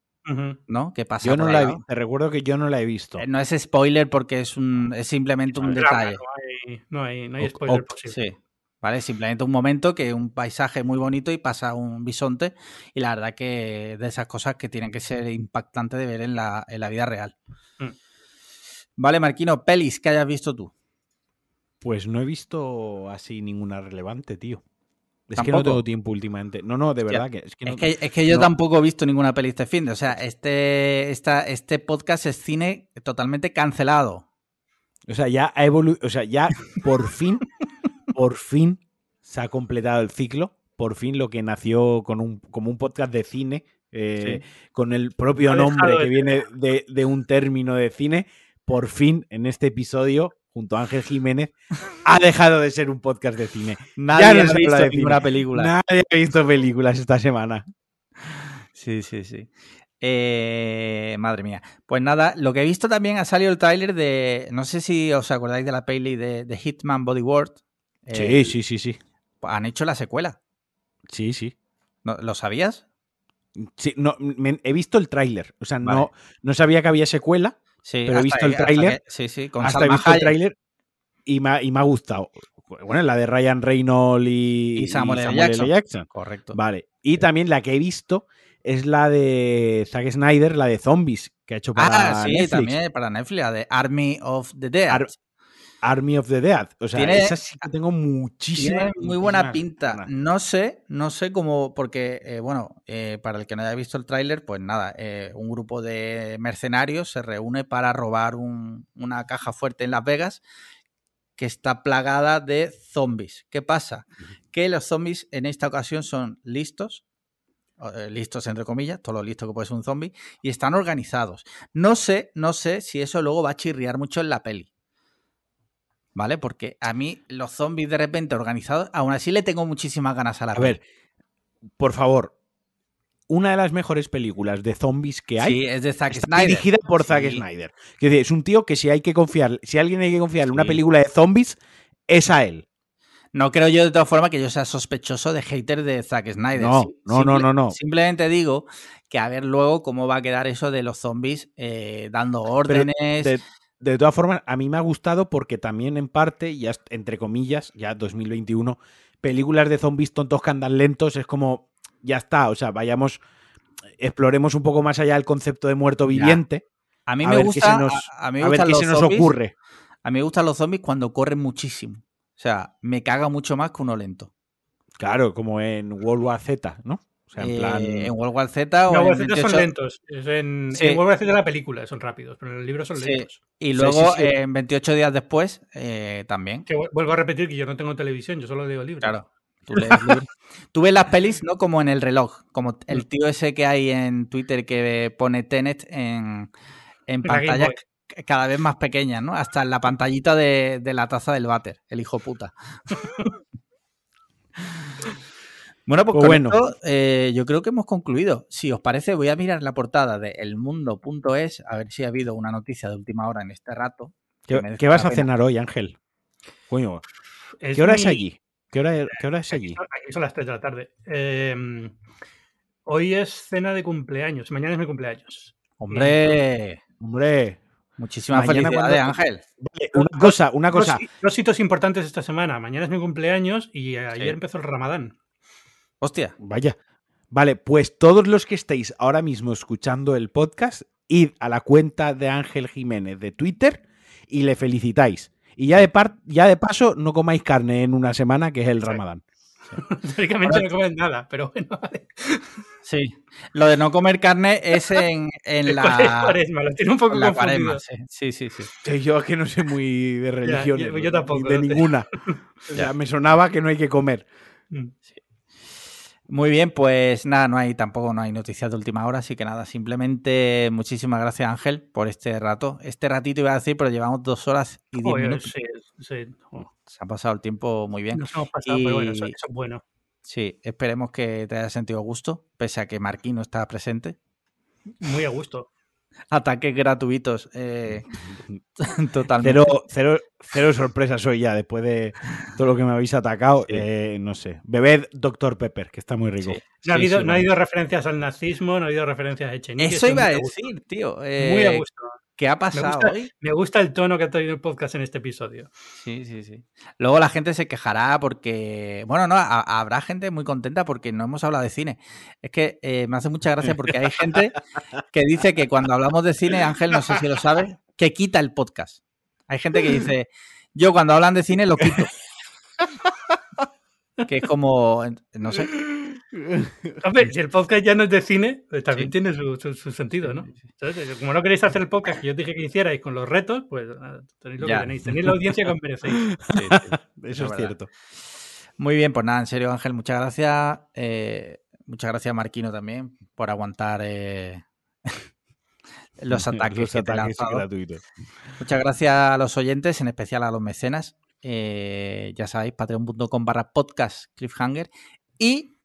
¿No? Que pasa yo no la he, te recuerdo que yo no la he visto. Eh, no es spoiler porque es un es simplemente un detalle. No hay, no hay, spoiler posible. Sí. ¿Vale? Simplemente un momento que un paisaje muy bonito y pasa un bisonte. Y la verdad que de esas cosas que tienen que ser impactantes de ver en la, en la vida real. Mm. Vale, Marquino, pelis que hayas visto tú. Pues no he visto así ninguna relevante, tío. Es que no tengo tiempo últimamente. No, no, de verdad que es que, es, que, yo tampoco he visto ninguna peli este fin de. O sea, este, esta, este podcast es cine totalmente cancelado. O sea, ya ha evolucionado. O sea, ya por fin, por fin se ha completado el ciclo. Por fin lo que nació con un, como un podcast de cine, eh, con el propio nombre que viene de, de un término de cine, por fin en este episodio junto a Ángel Jiménez, ha dejado de ser un podcast de cine. Nadie ha visto ninguna película. Nadie ha visto películas esta semana. Sí, sí, sí. Eh, madre mía. Pues nada, lo que he visto también ha salido el tráiler de. No sé si os acordáis de la peli de, Hitman Bodyworld. sí, eh, sí, sí, sí. Han hecho la secuela. Sí, sí. ¿Lo sabías? Sí, no, he visto el tráiler. O sea, no, no sabía que había secuela. Sí, pero he visto el tráiler. Sí, sí, con hasta he visto el tráiler y me, ha, y me ha gustado. Bueno, la de Ryan Reynolds y, Samuel, L. Jackson. Correcto. Vale. Y también la que he visto es la de Zack Snyder, la de Zombies, que ha hecho para ah, sí, también para Netflix, la de Army of the Dead. Army of the Dead. O sea, esa sí que tengo muchísima. muy buena pinta. No sé, no sé cómo, porque, eh, bueno, eh, para el que no haya visto el tráiler, pues nada, eh, un grupo de mercenarios se reúne para robar una caja fuerte en Las Vegas que está plagada de zombies. ¿Qué pasa? Que los zombies en esta ocasión son listos, listos entre comillas, todo lo listo que puede ser un zombie, y están organizados. No sé, no sé si eso luego va a chirriar mucho en la peli. ¿Vale? Porque a mí los zombies de repente organizados, aún así le tengo muchísimas ganas a la A ver, por favor, una de las mejores películas de zombies que hay sí, es de Zack Snyder. dirigida por Zack Snyder. Es un tío que si hay que confiar, si alguien hay que confiar en una película de zombies, es a él. No creo yo de todas formas que yo sea sospechoso de hater de Zack Snyder. No, no, no, no, no. Simplemente digo que a ver luego cómo va a quedar eso de los zombies eh, dando órdenes de todas formas, a mí me ha gustado porque también en parte, ya entre comillas, ya 2021, películas de zombies tontos que andan lentos es como, ya está, o sea, vayamos, exploremos un poco más allá del concepto de muerto viviente. A mí me gusta, a, mí me ver qué se nos ocurre. A mí me gustan los zombies cuando corren muchísimo. O sea, me caga mucho más que uno lento. Claro, como en World War Z, ¿no? O sea, en plan. Eh, en World War Z o no, en Z son lentos. En, World War Z la película son rápidos, pero en el libro son lentos. Y luego, en 28 días después, eh, también. Que vuelvo a repetir que yo no tengo televisión, yo solo leo libros. Claro. Tú, ves las pelis, ¿no? Como en el reloj. Como el mm. tío ese que hay en Twitter que pone Tenet en, en pantalla cada vez más pequeña, ¿no? Hasta en la pantallita de, de la taza del váter, el hijo puta. Bueno, pues, pues bueno. Eh, yo creo que hemos concluido. Si os parece, voy a mirar la portada de elmundo.es a ver si ha habido una noticia de última hora en este rato. ¿Qué, vas a cenar hoy, Ángel? Coño, ¿qué hora es allí? ¿Qué hora, es allí? Aquí son, las 3 de la tarde. Em, hoy es cena de cumpleaños. Mañana es mi cumpleaños. Hombre, hombre. Muchísimas felicidades, Ángel. una cosa, una cosa. Dos, hitos importantes esta semana. Mañana es mi cumpleaños y ayer empezó el Ramadán. Hostia. Vaya. Vale, pues todos los que estéis ahora mismo escuchando el podcast, id a la cuenta de Ángel Jiménez de Twitter y le felicitáis. Y ya de, ya de paso, no comáis carne en una semana, que es el Ramadán. Teóricamente no comen nada, pero bueno, vale. Sí, lo de no comer carne es en, en la. Cuaresma, lo tiene un poco la cuaresma, sí, sí, sí. Yo es que no sé muy de religión. yo, tampoco. De ninguna. ya me sonaba que no hay que comer. Mm. Sí. Muy bien, pues nada, no hay tampoco no hay noticias de última hora, así que nada, simplemente muchísimas gracias Ángel por este rato. Este ratito iba a decir, pero llevamos dos horas y diez minutos. Sí, sí. Se ha pasado el tiempo muy bien. Nos hemos pasado, pero bueno, eso, es bueno. Sí, esperemos que te haya sentido gusto, pese a que Marquín no está presente. Muy a gusto ataques gratuitos. Eh, totalmente. Cero, cero, sorpresas hoy ya, después de todo lo que me habéis atacado. Eh, no sé. Bebed Dr. Pepper, que está muy rico. No, ha habido, no ha habido referencias al nazismo, no ha habido referencias a Echenique. Eso iba a decir, tío. muy a eh, gusto. ¿Qué ha pasado me gusta, hoy? Me gusta el tono que ha tenido el podcast en este episodio. Sí, sí, sí. Luego la gente se quejará porque. Bueno, no, habrá gente muy contenta porque no hemos hablado de cine. Es que eh, me hace mucha gracia porque hay gente que dice que cuando hablamos de cine, Ángel, no sé si lo sabe, que quita el podcast. Hay gente que dice, yo cuando hablan de cine lo quito. que es como, no sé, Hombre, si el podcast ya no es de cine, pues también tiene su, sentido, ¿no? como no queréis hacer el podcast que yo dije que hicierais con los retos, pues ah, tenéis lo que tenéis. Tenéis la audiencia que os merecéis. Eso es cierto. Muy bien, pues nada, en serio, Ángel, muchas gracias. Eh, muchas gracias, Marquino, también, por aguantar eh, los ataques, gratuitos. Muchas gracias a los oyentes, en especial a los mecenas. Eh, ya sabéis, patreon.com barra podcast cliffhanger. Y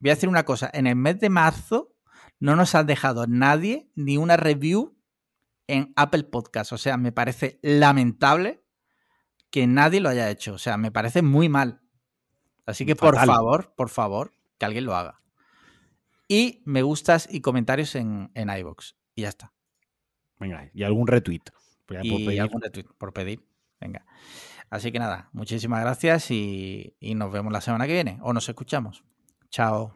voy a decir una cosa, en el mes de marzo no nos ha dejado nadie ni una review en Apple Podcast. O sea, me parece lamentable que nadie lo haya hecho. O sea, me parece muy mal. Así que por favor, por favor, que alguien lo haga. Y me gustas y comentarios en, en iVoox. Y ya está. Venga, y algún retweet. Pues y algún retweet por pedir. Venga. Así que nada, muchísimas gracias y nos vemos la semana que viene. O nos escuchamos. Chao.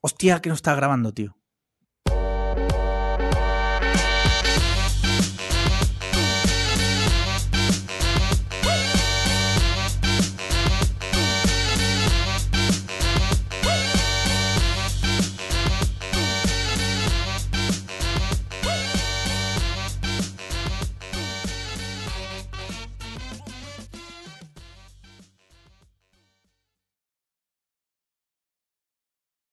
Hostia, que no está grabando, tío.